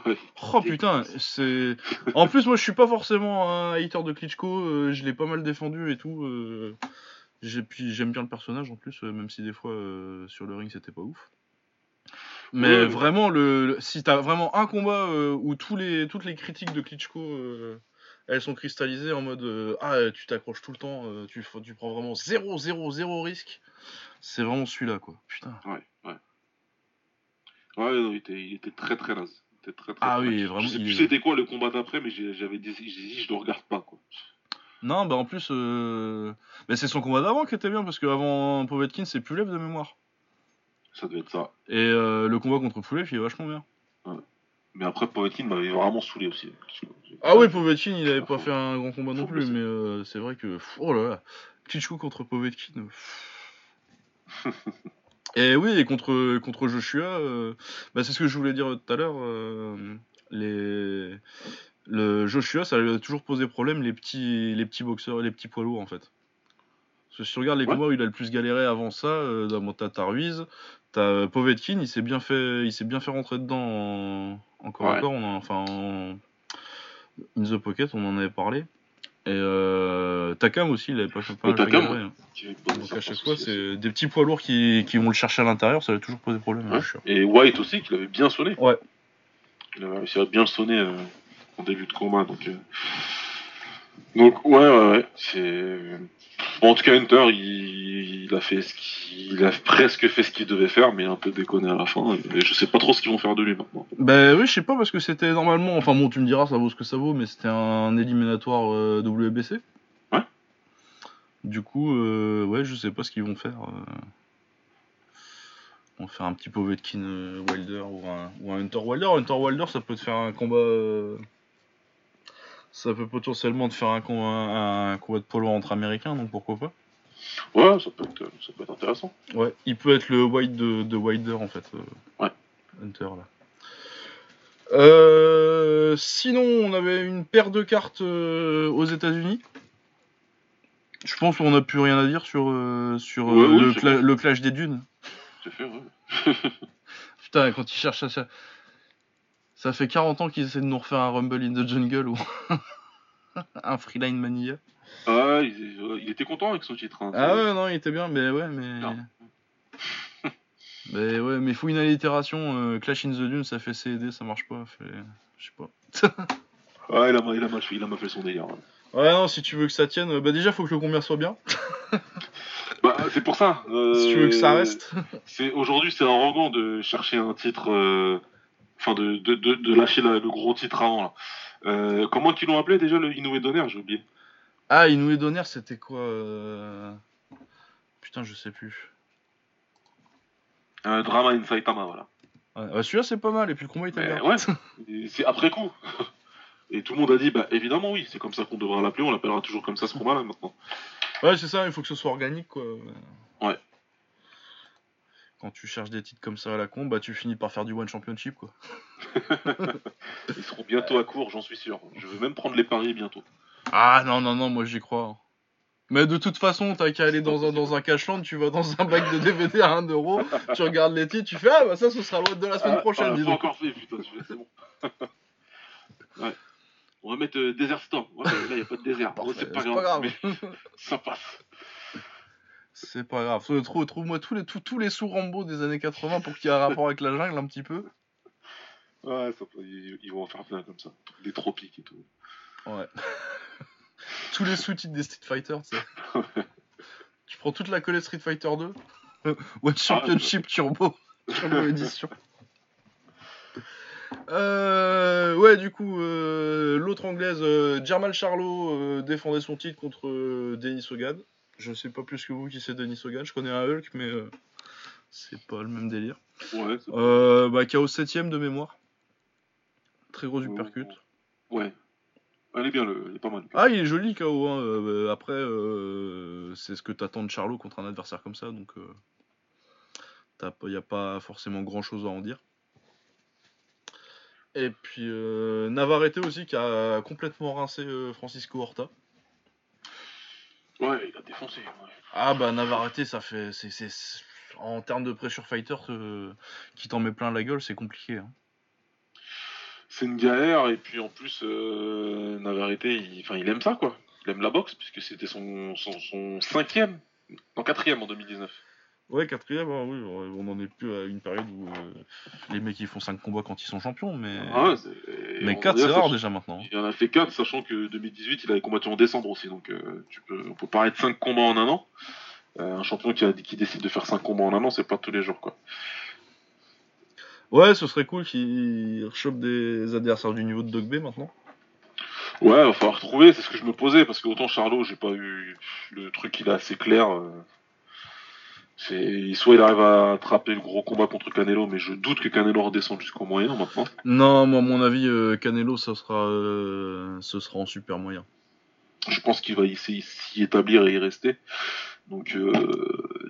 Oh putain, c'est. En plus, moi je suis pas forcément un hater de Klitschko, je l'ai pas mal défendu et tout. puis j'aime bien le personnage en plus, même si des fois sur le ring c'était pas ouf. Mais vraiment, le, si t'as vraiment un combat où tous les, toutes les critiques de Klitschko elles sont cristallisées en mode ah tu t'accroches tout le temps, tu, tu prends vraiment 0 0 0 risque. C'est vraiment celui-là, quoi. Putain. Ouais, ouais. Ouais, non, il, était, il était très très naze. très, très, ah oui, vraiment. Je sais plus c'était quoi le combat d'après, mais j'avais dit, je le regarde pas, quoi. Non, bah en plus, euh... bah, c'est son combat d'avant qui était bien parce qu'avant Povetkin, c'est Pulev de mémoire. Ça devait être ça. Et euh, le combat contre Pulev, il est vachement bien. Mais après, Povetkin m'avait vraiment saoulé aussi. Ah ouais, Povetkin, il avait pas fait un grand combat non plus, mais euh, c'est vrai que. Oh là là, Klitschko contre Povetkin. et oui, et contre, contre Joshua, euh, bah, c'est ce que je voulais dire tout à l'heure. euh, les... Le Joshua, ça lui a toujours posé problème, les petits, les petits boxeurs, les petits poids lourds en fait. Parce que si tu regardes les Ouais. combats où il a le plus galéré avant ça, euh, t'as Ruiz, t'as euh, Povetkin, il s'est bien fait, il s'est bien fait rentrer dedans en, encore Ouais. encore, on a, enfin en in the pocket, on en avait parlé. Et euh, Takam aussi, il avait pas, pas mal fait Takam, hein. Posé Donc à chaque fois, c'est des petits poids lourds qui, qui vont le chercher à l'intérieur, ça va toujours poser problème. Ouais. sûr. Et White aussi, qui l'avait bien sonné. Ouais. Il avait réussi à bien sonner euh, en début de combat. Donc, euh, donc ouais, ouais, ouais. C'est... Bon, en tout cas, Hunter, il, il a fait ce qu'il... il a presque fait ce qu'il devait faire, mais un peu déconné à la fin. Et je sais pas trop ce qu'ils vont faire de lui maintenant. Bah oui, je sais pas parce que c'était normalement, enfin bon, tu me diras, ça vaut ce que ça vaut, mais c'était un éliminatoire euh, WBC. Ouais. Du coup, euh, ouais, je sais pas ce qu'ils vont faire. euh. On va faire un petit Povetkin euh, Wilder ou un, ou un Hunter Wilder. Hunter Wilder, ça peut te faire un combat. Ça peut potentiellement te faire un combat, un, un combat de polo entre américains, donc pourquoi pas. Ouais, ça peut être, ça peut être intéressant. Ouais, il peut être le White de, de Wilder en fait. euh, Ouais. Hunter là. Euh, sinon, on avait une paire de cartes euh, aux États-Unis. Je pense qu'on n'a plus rien à dire sur, euh, sur Ouais, oui, le, cla- clash des dunes. C'est fait, ouais. Putain, quand ils cherchent à. Ça- fait 40 ans qu'ils essaient de nous refaire un Rumble in the Jungle ou un Freeline Mania. Ah, il, il était content avec son titre. Hein. Ah ouais, non, il était bien, mais ouais, mais. Mais ouais, mais il faut une allitération. euh, Clash in the Dune, ça fait CED, ça marche pas. fait- Je sais pas. Ouais, il a, il a mal fait, il a mal fait son délire. hein. Ouais, non, si tu veux que ça tienne, euh, bah déjà, faut que le combien soit bien. Bah, c'est pour ça. euh, Si tu veux que ça reste. C'est aujourd'hui, c'est arrogant de chercher un titre, euh, enfin de, de, de, de lâcher la- le gros titre avant. Là. Euh, comment qu'ils l'ont appelé déjà le Inoue Donner? J'ai oublié. Ah, Inoue Donner, c'était quoi euh... Putain, je sais plus. Un drama in Saitama, voilà. Ouais, ouais, Celui-là, c'est pas mal, et puis le combat était bien. ouais, c'est après coup. Et tout le monde a dit, bah évidemment oui, c'est comme ça qu'on devra l'appeler, on l'appellera toujours comme ça ce combat là maintenant. Ouais, c'est ça, il faut que ce soit organique, quoi. Ouais. Quand tu cherches des titres comme ça à la con, bah tu finis par faire du One Championship, quoi. Ils seront bientôt à court, j'en suis sûr. Je veux même prendre les paris bientôt. Ah non, non, non, moi j'y crois. Mais de toute façon, t'as qu'à aller dans un, dans un cashland, tu vas dans un bac de DVD à 1€, tu regardes les titres, tu fais Ah bah ça, ce sera le de la semaine Ah, prochaine, ah, pas encore fait, putain, c'est bon. ouais. On va mettre euh, Desert Storm. Ouais, là, il a pas de désert. C'est pas grave. mais grave. ça passe. C'est pas grave. Euh, Trouve, trouve-moi tous les, tous, tous les sous Rambo des années 80 pour qu'il y ait un rapport avec la jungle un petit peu. Ouais, ça, ils, ils vont en faire plein comme ça. Des tropiques et tout. Ouais. tous les sous-titres des Street Fighter, tu sais. tu prends toute la collée Street Fighter 2. One Championship Turbo. Turbo édition. Euh, ouais, du coup, euh, l'autre anglaise, euh, Jermal Charlot, euh, défendait son titre contre euh, Denis Hogan. Je sais pas plus que vous qui c'est Denis Hogan. Je connais un Hulk, mais euh, c'est pas le même délire. Ouais, c'est- Euh, bah, KO 7ème de mémoire. Très gros uppercut. ouais. Elle est bien, le... il est pas mal. Ah, il est joli KO. Hein. euh, après, euh, c'est ce que t'attends de Charlot contre un adversaire comme ça, donc il n'y a pas forcément grand chose à en dire. Et puis euh, Navarrete aussi qui a complètement rincé Francisco Horta. Ouais, il a défoncé. Ouais. Ah bah Navarrete, ça fait, c'est, c'est- c'est- en termes de pressure fighter, euh, qui t'en met plein la gueule, c'est compliqué. hein. C'est une galère, et puis en plus, euh, Navarrete, il... Enfin, il aime ça, quoi. Il aime la boxe, puisque c'était son... Son... son cinquième, non quatrième en 2019. Ouais, quatrième, hein, oui, on en est plus à une période où euh, les mecs ils font 5 combats quand ils sont champions, mais, Ah ouais, mais on- 4 c'est rare déjà maintenant. Il en a fait 4, sachant que 2018, il avait combattu en décembre aussi, donc euh, tu peux, on peut parler de 5 combats en un an. Euh, un champion qui, a, qui décide de faire 5 combats en un an, c'est pas tous les jours, quoi. Ouais, ce serait cool qu'ils rechoppent des adversaires du niveau de Dog B maintenant. Ouais, il va falloir trouver, c'est ce que je me posais, parce que autant Charlot, j'ai pas eu le truc, il est assez clair. Euh, soit il arrive à attraper le gros combat contre Canelo, mais je doute que Canelo redescende jusqu'au moyen maintenant. Non, moi, à mon avis, euh, Canelo, ça sera, euh, ce sera en super moyen. Je pense qu'il va s'y s'y établir et y rester. Donc euh,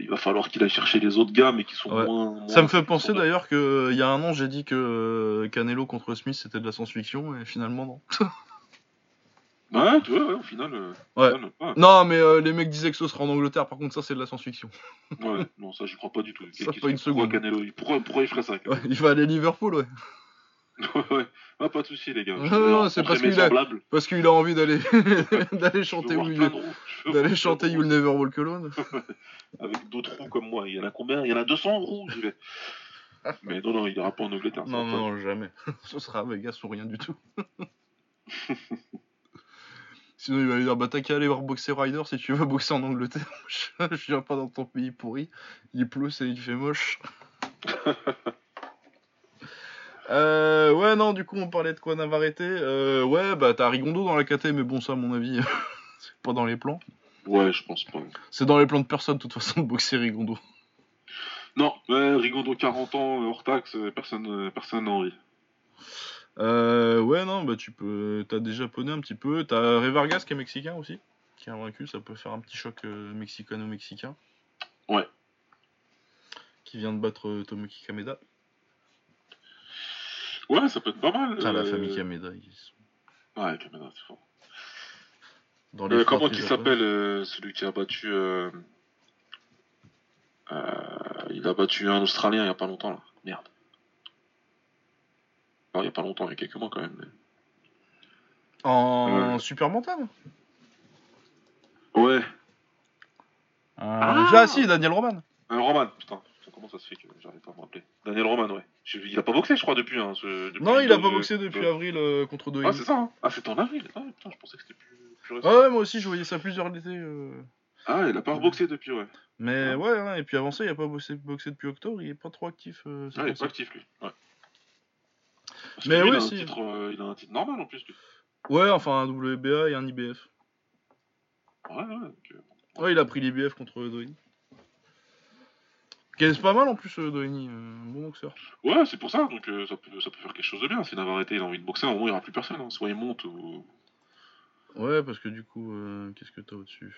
il va falloir qu'il aille chercher les autres gars, mais qui sont Ouais. moins, moins- Ça me fait penser d'ailleurs que il y a un an, j'ai dit que euh, Canelo contre Smith c'était de la science-fiction et finalement non. Ouais, tu vois, ouais, au final. euh, au Ouais. final, ouais. Non, mais euh, les mecs disaient que ce serait en Angleterre, par contre, ça c'est de la science-fiction. Ouais, non, ça j'y crois pas du tout. Ça, Qu'est-ce pas une que- pourquoi seconde. Canelo, il- pourquoi, pourquoi il ferait ça Ouais, il va aller à Liverpool, ouais. Ouais, ouais. Ah, pas de soucis, les gars. Non, Je veux non, c'est rencontrer parce mes qu'il a- semblables. Parce qu'il a envie d'aller d'aller Je veux chanter voir Will- plein de roues. Je veux d'aller voir chanter plein de You'll Never Walk Alone. Avec d'autres roues comme moi. Il y en a combien? Il y en a 200 roues, j'y vais. Mais non, non, il ira pas en Angleterre. ça Non, va non, pas. non, jamais. Ce sera ou rien du tout. Sinon, il va lui dire Bah, t'as qu'à aller voir boxer Ryder si tu veux boxer en Angleterre. Je je viens pas dans ton pays pourri. Il pleut, c'est il fait moche. Euh, ouais, non, du coup, on parlait de quoi Navarrete euh, Ouais, bah, t'as Rigondo dans la KT, mais bon, ça, à mon avis, c'est pas dans les plans. Ouais, je pense pas. C'est dans les plans de personne, de toute façon, de boxer Rigondo. Non, ouais, Rigondo 40 ans, euh, hors taxe, euh, personne personne n'a envie. Euh, ouais, non, bah, tu peux. T'as des japonais un petit peu. T'as Ray Vargas qui est mexicain aussi, qui a vaincu. Ça peut faire un petit choc euh, mexicano-mexicain. Ouais. Qui vient de battre euh, Tomoki Kameda. Ouais, ça peut être pas mal. Putain, la euh, famille Kameda, ils sont Ouais, Kameda, c'est fort. dans Euh, les comment il s'appelle euh, celui qui a battu euh, euh, Il a battu un Australien il y a pas longtemps là. Merde. Non, il y a pas longtemps, il y a quelques mois quand même. mais- En Ouais. super mental Ouais. ah. ah, si, Daniel Roman. Un Roman, putain. Comment ça se fait que j'arrive pas à me rappeler Daniel Roman, ouais. Il a pas boxé, je crois, depuis. Hein, ce- depuis Non, il a pas boxé depuis avril euh, contre Doheny. Ah, c'est ça, hein Ah, c'est en avril. Ah, putain, je pensais que c'était plus, plus récent. Ah ouais, moi aussi, je voyais ça plusieurs l'été. euh. Ah, il a pas reboxé depuis, ouais. Mais Ah. ouais, ouais, et puis avant ça, il a pas boxé, boxé depuis octobre, il est pas trop actif. euh, Ah, il est pas actif, lui. Ouais. Parce Mais que lui, oui, il, a un si. titre, euh, il a un titre normal en plus, lui. Ouais, enfin un WBA et un IBF. Ouais, ouais. donc, euh, Ouais, il a pris l'IBF contre Doheny. Qui est pas mal en plus, euh, euh, un bon boxeur. Ouais, c'est pour ça, donc euh, ça, peut, ça peut faire quelque chose de bien. Si Navarrete il a envie de boxer, à un moment il n'y aura plus personne. hein. Soit il monte ou. Ouais, parce que du coup, euh, qu'est-ce que t'as au-dessus?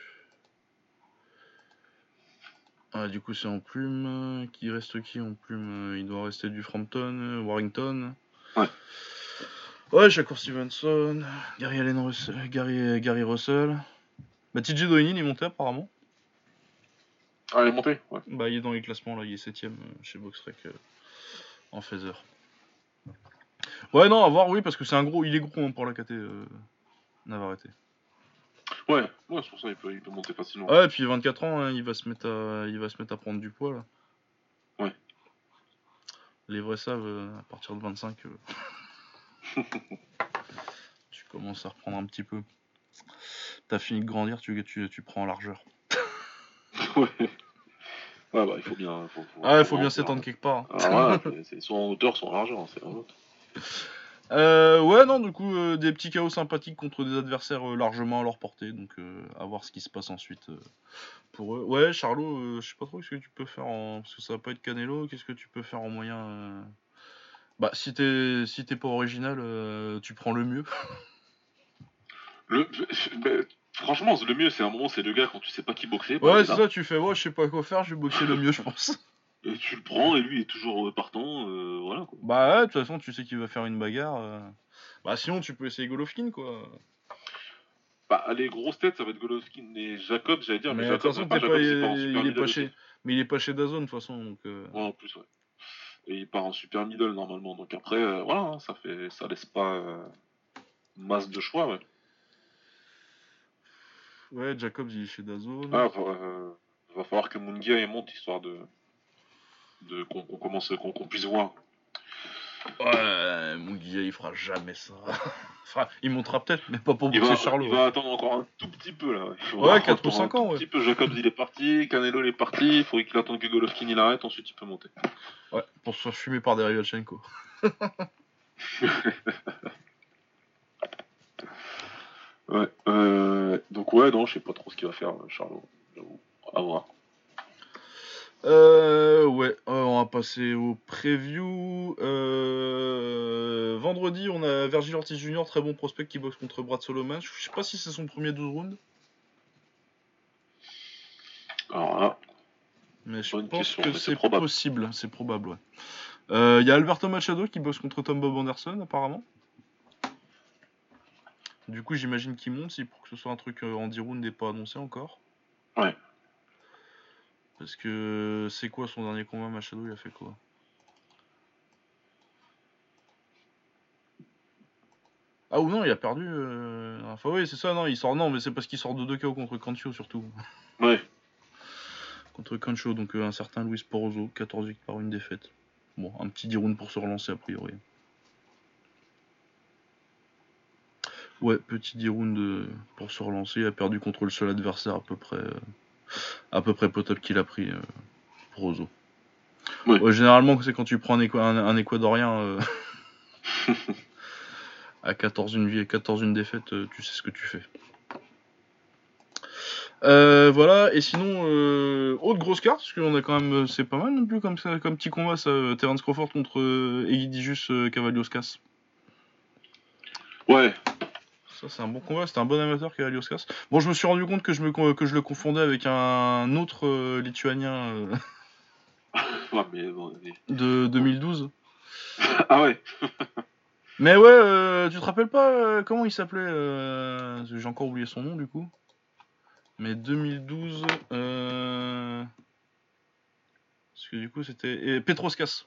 Ah, du coup, c'est en plume. Qui reste qui en plume? Il doit rester du Frampton, euh, Warrington. Ouais. Ouais, Shakur Stevenson, Gary Allen Russell, Gary, Gary Russell. Bah, TJ Doheny, il est monté apparemment. Ah, il est monté Ouais. Bah, il est dans les classements là, il est 7ème chez Boxrec euh, en phaser. Ouais, non, à voir, oui, parce que c'est un gros, il est gros hein, pour la KT euh, Navarrete. Ouais, ouais c'est pour ça il peut, il peut monter facilement. Ouais, et puis 24 ans, hein, il, va se mettre à, il va se mettre à prendre du poids là. Les vrais savent, euh, à partir de 25, euh, tu commences à reprendre un petit peu. T'as fini de grandir, tu, tu, tu prends en largeur. ouais. Ouais, bah il faut bien. Faut, faut, Ah, il faut bien s'étendre hein. quelque part. hein. Ah, ouais, c'est- soit en hauteur, soit en largeur, hein, c'est la vôtre. Euh, ouais, non, du coup, euh, des petits chaos sympathiques contre des adversaires euh, largement à leur portée, donc euh, à voir ce qui se passe ensuite pour eux. Ouais, Charlot, je sais pas trop ce que tu peux faire en. Parce que ça va pas être Canelo, qu'est-ce que tu peux faire en moyen Bah, si t'es si t'es pas original, tu prends le mieux. Le, bah, franchement, le mieux, c'est un moment, c'est le gars quand tu sais pas qui boxer. Ouais, c'est ça, tu fais, ouais, je sais pas quoi faire, je vais boxer le mieux, je pense. Et tu le prends et lui est toujours euh, partant, euh, voilà quoi. Bah, ouais, de toute façon, tu sais qu'il va faire une bagarre. euh. Bah, sinon, tu peux essayer Golovkin, quoi. Bah, les grosses têtes, ça va être Golovkin et Jacob, j'allais dire, mais, Mais de toute Jacob, façon, pas, t'es pas- Jacob, il, c'est pas en il super est middle pas aussi. chez. Mais il est pas chez Dazone, de toute façon, donc. euh, Ouais, en plus, ouais. Et il part en super middle normalement, donc après, euh, voilà, hein, ça fait, ça laisse pas euh, masse de choix, ouais. Ouais, Jacobs, il est chez Dazone. Ah, va, euh, va falloir que Mungia monte histoire de, de qu'on commence, puisse voir. Ouais, Munguia, il fera jamais ça. enfin, il montera peut-être, mais pas pour va, Charlot. il va attendre encore un tout petit peu là. Il Ouais, attendre 4 ou un 5 tout ans, ouais. petit peu. Jacobs il est parti, Canelo il est parti, il faudrait qu'il attende que Golovkin il arrête, ensuite il peut monter. Ouais, pour se faire fumer par derrière Yelchenko. Ouais, euh, donc ouais, non, je sais pas trop ce qu'il va faire, Charlot. À voir. Euh, ouais, euh, on va passer au preview. Euh, vendredi, on a Virgil Ortiz Jr., très bon prospect qui boxe contre Brad Solomon. Je sais pas si c'est son premier 12 rounds. Alors là, mais je pense question, que c'est possible, c'est probable, ouais. Euh, Il y a Alberto Machado qui boxe contre Tom Bob Anderson, apparemment. Du coup, j'imagine qu'il monte, si pour que ce soit un truc euh, en 10 rounds n'est pas annoncé encore. Ouais. Parce que c'est quoi son dernier combat, Machado? Il a fait quoi? Ah ou non, il a perdu. euh, Enfin oui, c'est ça, non, il sort non, mais c'est parce qu'il sort de 2 KO contre Cancho surtout. Ouais. Contre Cancho, donc euh, un certain Luis Porozo, 14 victoires, une défaite. Bon, un petit 10 rounds pour se relancer a priori. Ouais, petit 10 rounds euh, pour se relancer. Il a perdu contre le seul adversaire à peu près, euh, à peu près potable qu'il a pris, euh. Ouais. Ouais, généralement, c'est quand tu prends un, un Équadorien euh, à 14 une vie et 14 une défaite, euh, tu sais ce que tu fais. Euh, voilà, et sinon, euh, autre grosse carte, parce qu'on a quand même, c'est pas mal non plus comme, ça, comme petit combat, ça, Terence Crawford contre euh, Egidijus Cavalioskas. Ouais. Ça, c'est un bon combat, c'était un bon amateur Cavalioskas. Bon, je me suis rendu compte que je, me, que je le confondais avec un autre euh, lituanien euh, Ouais, mais bon, mais- de 2012. Ah ouais. Mais ouais, euh, tu te rappelles pas euh, comment il s'appelait euh, J'ai encore oublié son nom du coup. Mais 2012. Euh... Parce que du coup c'était. et Petroskas.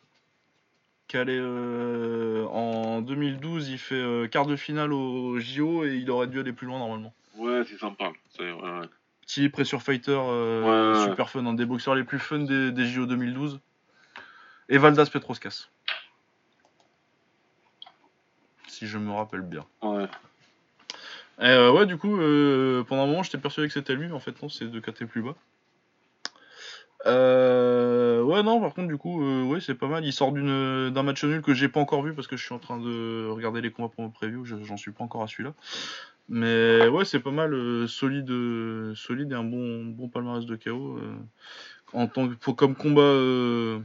Euh, En 2012, il fait euh, quart de finale au JO et il aurait dû aller plus loin normalement. Ouais, c'est sympa. Ouais, ouais. Petit pressure fighter, euh, Ouais, super fun, un des boxeurs les plus fun des, des JO 2012. Et Valdas Petroskas. Si je me rappelle bien. Ouais. Et euh, ouais, du coup, pendant un moment, j'étais persuadé que c'était lui, mais en fait, non, c'est deux KT plus bas. Euh, ouais, non, par contre, du coup, euh, ouais, c'est pas mal. Il sort d'une d'un match nul que j'ai pas encore vu parce que je suis en train de regarder les combats pour mon preview. je- J'en suis pas encore à celui-là. Mais ouais, c'est pas mal, euh, solide, euh, solide et un bon, bon palmarès de KO. euh, en tant que, pour- comme combat.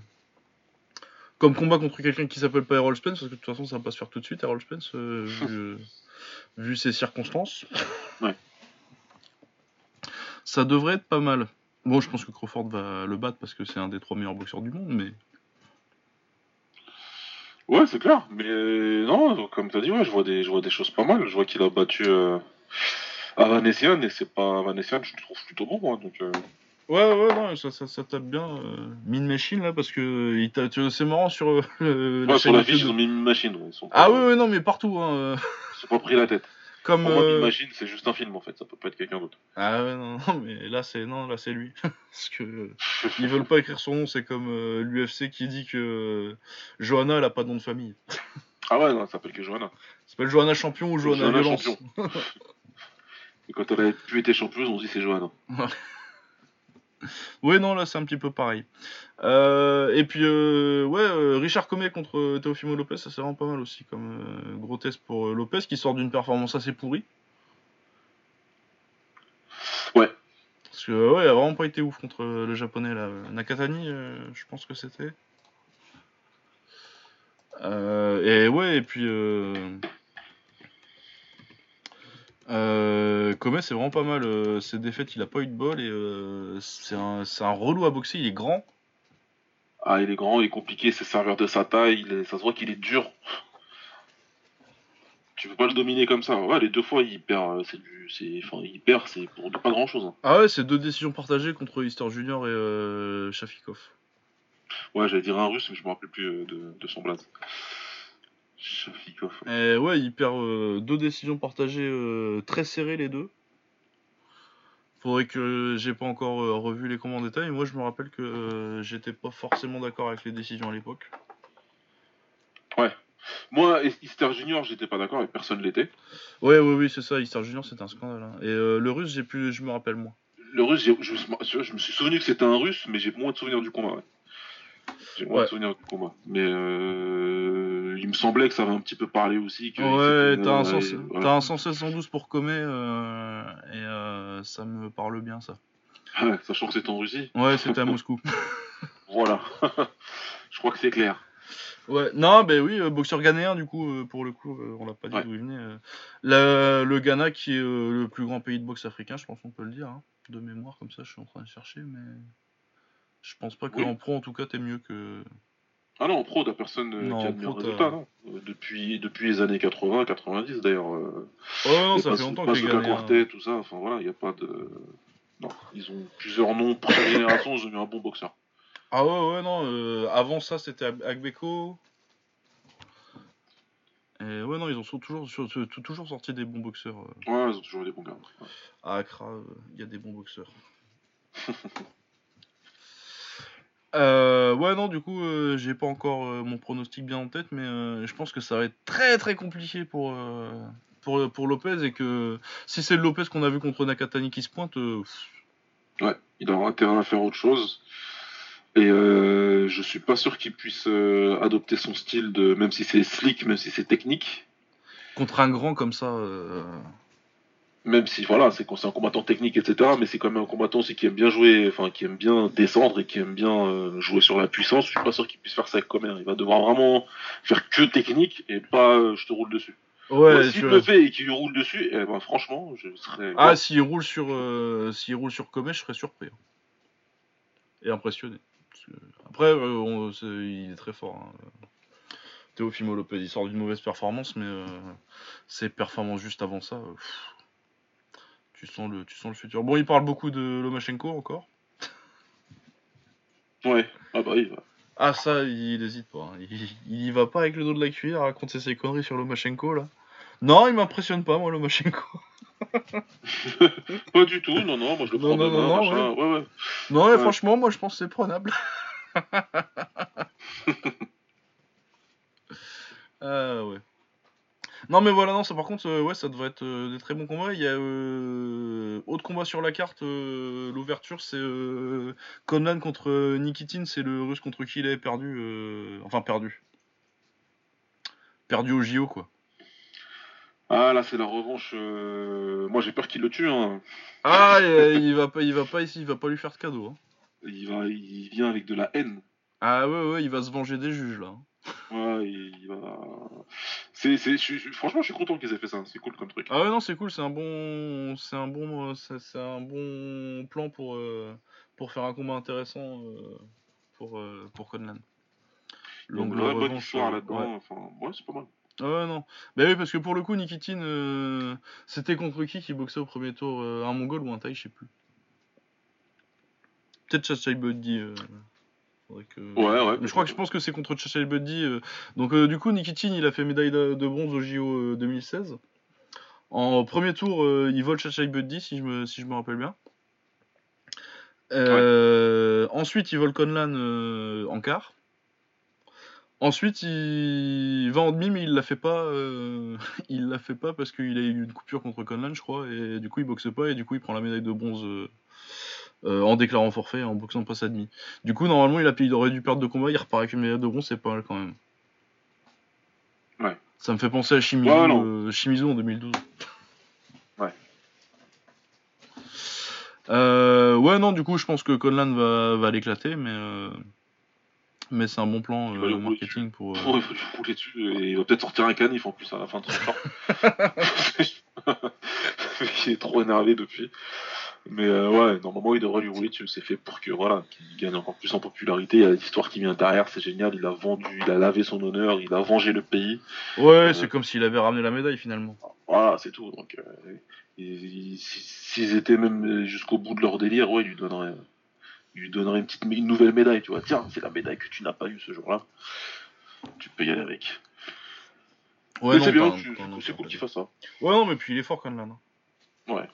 comme combat contre quelqu'un qui s'appelle pas Errol Spence, parce que de toute façon ça va pas se faire tout de suite, Errol Spence, vu, vu ses circonstances. Ouais. Ça devrait être pas mal. Bon, je pense que Crawford va le battre parce que c'est un des trois meilleurs boxeurs du monde, mais. Ouais, c'est clair. Mais euh, non, comme t'as dit, ouais, je vois des, je vois des choses pas mal. Je vois qu'il a battu euh, Avanesian et c'est pas Avanesian, je le trouve plutôt bon, moi. Donc, euh, Ouais, ouais, non, ça, ça, ça tape bien. Euh, Mine Machine là, parce que il t'a- tu- c'est marrant sur euh, le- ouais, sur la fiche, ils ont mis une machine. ouais, Ils sont Ah oui, oui, non, mais partout. Hein, euh, Ils sont pas pris la tête. Comme. Pour moi, euh, c'est juste un film en fait. Ça peut pas être quelqu'un d'autre. Ah ouais, non, non, mais là c'est non, là c'est lui. Parce que euh, ils veulent pas écrire son nom, c'est comme euh, l'UFC qui dit que euh, Johanna elle a pas de nom de famille. Ah ouais, non, ça s'appelle que Johanna. Ça s'appelle Johanna Champion ou Johanna, Johanna Violence. Champion. Et quand elle a plus été championne, on dit c'est Johanna. Oui, non, là c'est un petit peu pareil. Euh, et puis, euh, ouais, euh, Richard Comet contre Teofimo Lopez, ça c'est vraiment pas mal aussi comme euh, gros test pour euh, Lopez qui sort d'une performance assez pourrie. Ouais. Parce que, ouais, il a vraiment pas été ouf contre le japonais là. Nakatani, je pense que c'était. Et ouais, et puis. Euh... Comet, c'est vraiment pas mal. euh, ses défaites, il a pas eu de bol et euh, c'est un, un relou à boxer. Il est grand. Ah, il est grand, il est compliqué, c'est serveur de sa taille, il est- ça se voit qu'il est dur. Tu peux pas le dominer comme ça. Ouais, les deux fois, il perd, euh, c'est du, c'est, enfin, il perd, c'est pour pas grand chose. Ah ouais, c'est deux décisions partagées contre Easter Junior et euh, Shafikov. Ouais, j'allais dire un russe, mais je me rappelle plus euh, de, de son blaze. Et ouais, il perd euh, deux décisions partagées euh, très serrées les deux. Faudrait que j'ai pas encore euh, revu les combats en détail. mais Moi, je me rappelle que j'étais pas forcément d'accord avec les décisions à l'époque. Moi, Easter Junior, j'étais pas d'accord et personne l'était. Ouais, ouais, oui, c'est ça. Easter Junior, c'était un scandale. hein. Et euh, le russe, j'ai pu, je me rappelle moins. Le russe, j'ai- je, me suis- je me suis souvenu que c'était un russe, mais j'ai moins de souvenirs du combat. ouais. J'ai moins de souvenirs de combat. Mais euh, il me semblait que ça avait un petit peu parlé aussi. Que ouais, t'as un, sens, un sens 112 pour Comé euh, et euh, ça me parle bien ça. Ouais, sachant que c'est en Russie. Ouais, c'était à Moscou. voilà. Je crois que c'est clair. Ouais, non, ben oui, boxeur ghanéen, du coup, pour le coup, on l'a pas dit d'où il venait. le Ghana, qui est le plus grand pays de boxe africain, je pense qu'on peut le dire, hein, de mémoire, comme ça, je suis en train de chercher, mais. Je pense pas qu'en pro, en tout cas, t'es mieux que. Ah non, en pro, t'as personne euh, qui a de résultats, non. Euh, depuis, depuis les années 80, 90 d'ailleurs. Euh, oh non, ça fait longtemps que. Quartet, tout ça, enfin voilà, il a pas de. Non, ils ont plusieurs noms pour chaque génération, ils ont eu un bon boxeur. Ah ouais, ouais, non, avant ça, c'était Agbeko. Et ouais, non, ils ont toujours, toujours sorti des bons boxeurs. Ouais, ils ont toujours eu des bons gars. À Accra, il y a des bons boxeurs. Euh, ouais, non, du coup, euh, j'ai pas encore euh, mon pronostic bien en tête, mais je pense que ça va être très très compliqué pour, pour, pour Lopez et que si c'est Lopez qu'on a vu contre Nakatani qui se pointe. Ouais, il aura intérêt à faire autre chose. Et je suis pas sûr qu'il puisse adopter son style de. Même si c'est slick, même si c'est technique. Contre un grand comme ça même si voilà, c'est un combattant technique, etc. Mais c'est quand même un combattant aussi qui aime bien jouer, enfin qui aime bien descendre et qui aime bien euh, jouer sur la puissance. Je suis pas sûr qu'il puisse faire ça avec Comer. Il va devoir vraiment faire que technique et pas euh, je te roule dessus. Ouais. S'il le fait et qu'il roule dessus, eh ben franchement, je serais. Ah, s'il roule sur, euh, s'il roule sur Comer, je serais surpris hein. et impressionné. Après, il est très fort. Hein. Théophimo Lopez, il sort d'une mauvaise performance, mais ses performances juste avant ça. Tu sens le, tu sens le futur. Bon, il parle beaucoup de Lomachenko encore. Ouais, ah bah il va. Ah ça, il hésite pas. Hein. Il, y va pas avec le dos de la cuillère à raconter ses conneries sur Lomachenko là. Non, il m'impressionne pas moi Lomachenko. pas du tout, non, non, moi je le prends non, non, non, ouais. Ouais, Non, franchement, moi je pense que c'est prenable. ah ouais. Non, mais voilà, non, ça par contre, euh, ouais, ça devrait être euh, des très bons combats. Il y a euh, autre combat sur la carte, l'ouverture, c'est Conlan contre Nikitin, c'est le russe contre qui il avait perdu. enfin, perdu. Perdu au JO, quoi. Ah, là, c'est la revanche. Moi, j'ai peur qu'il le tue. Hein. Ah, il va pas, il va pas ici, il va pas lui faire de cadeau. Hein. Il, va, il vient avec de la haine. Ah, ouais, ouais, il va se venger des juges, là. Ouais, il va. C'est, c'est, franchement, je suis content qu'ils aient fait ça. C'est cool comme truc. Ah ouais, non, c'est cool. C'est un bon, c'est un bon, c'est, un bon plan pour euh, pour faire un combat intéressant euh, pour euh, pour Conlan. Donc, la bonne histoire là-dedans. Enfin, ouais, c'est pas mal. Ah ouais, non. Bah oui, parce que pour le coup, Nikitin, c'était contre qui qui boxait au premier tour Un Mongol ou un Thaï, je sais plus. Peut-être Chachai Buddy. Ouais, ouais. Mais je crois que je pense que c'est contre Chachai Buddy. Euh. Donc, euh, du coup, Nikitin, il a fait médaille de, bronze au JO 2016. Euh, en premier tour, il vole Chachai Buddy, si je me, si je me rappelle bien. Ensuite, il vole Conlan en quart. Ensuite, il va en demi, mais il la fait pas. il la fait pas parce qu'il a eu une coupure contre Conlan, je crois, et du coup, il boxe pas, et du coup, il prend la médaille de bronze euh, en déclarant forfait, en boxant pas sa demi. Du coup, normalement, il, a, il aurait dû perdre de combat, il repart avec une médaille de bronze, c'est pas mal quand même. Ouais. Ça me fait penser à Shimizu, euh, en 2012. Ouais. Euh, ouais, non, du coup, je pense que Conlan va, va l'éclater, mais. Mais c'est un bon plan marketing pour. il va rouler dessus et il va peut-être sortir un canif en plus à la fin de son temps. il est trop énervé depuis. Mais euh, ouais, normalement, il devrait lui rouler dessus. C'est fait pour que, voilà, qu'il gagne encore plus en popularité. Il y a l'histoire qui vient derrière, c'est génial. Il a vendu, il a lavé son honneur, il a vengé le pays. Ouais, euh, c'est comme s'il avait ramené la médaille finalement. Voilà, c'est tout. Donc, euh, s'ils étaient même jusqu'au bout de leur délire, ouais, il lui donnerait, il lui donnerait une petite, une nouvelle médaille. Tu vois, tiens, c'est la médaille que tu n'as pas eue ce jour-là. Tu peux y aller avec. Ouais, c'est bien, c'est cool qu'il fasse ça. Ouais, non, mais puis il est fort quand même. Hein. Ouais.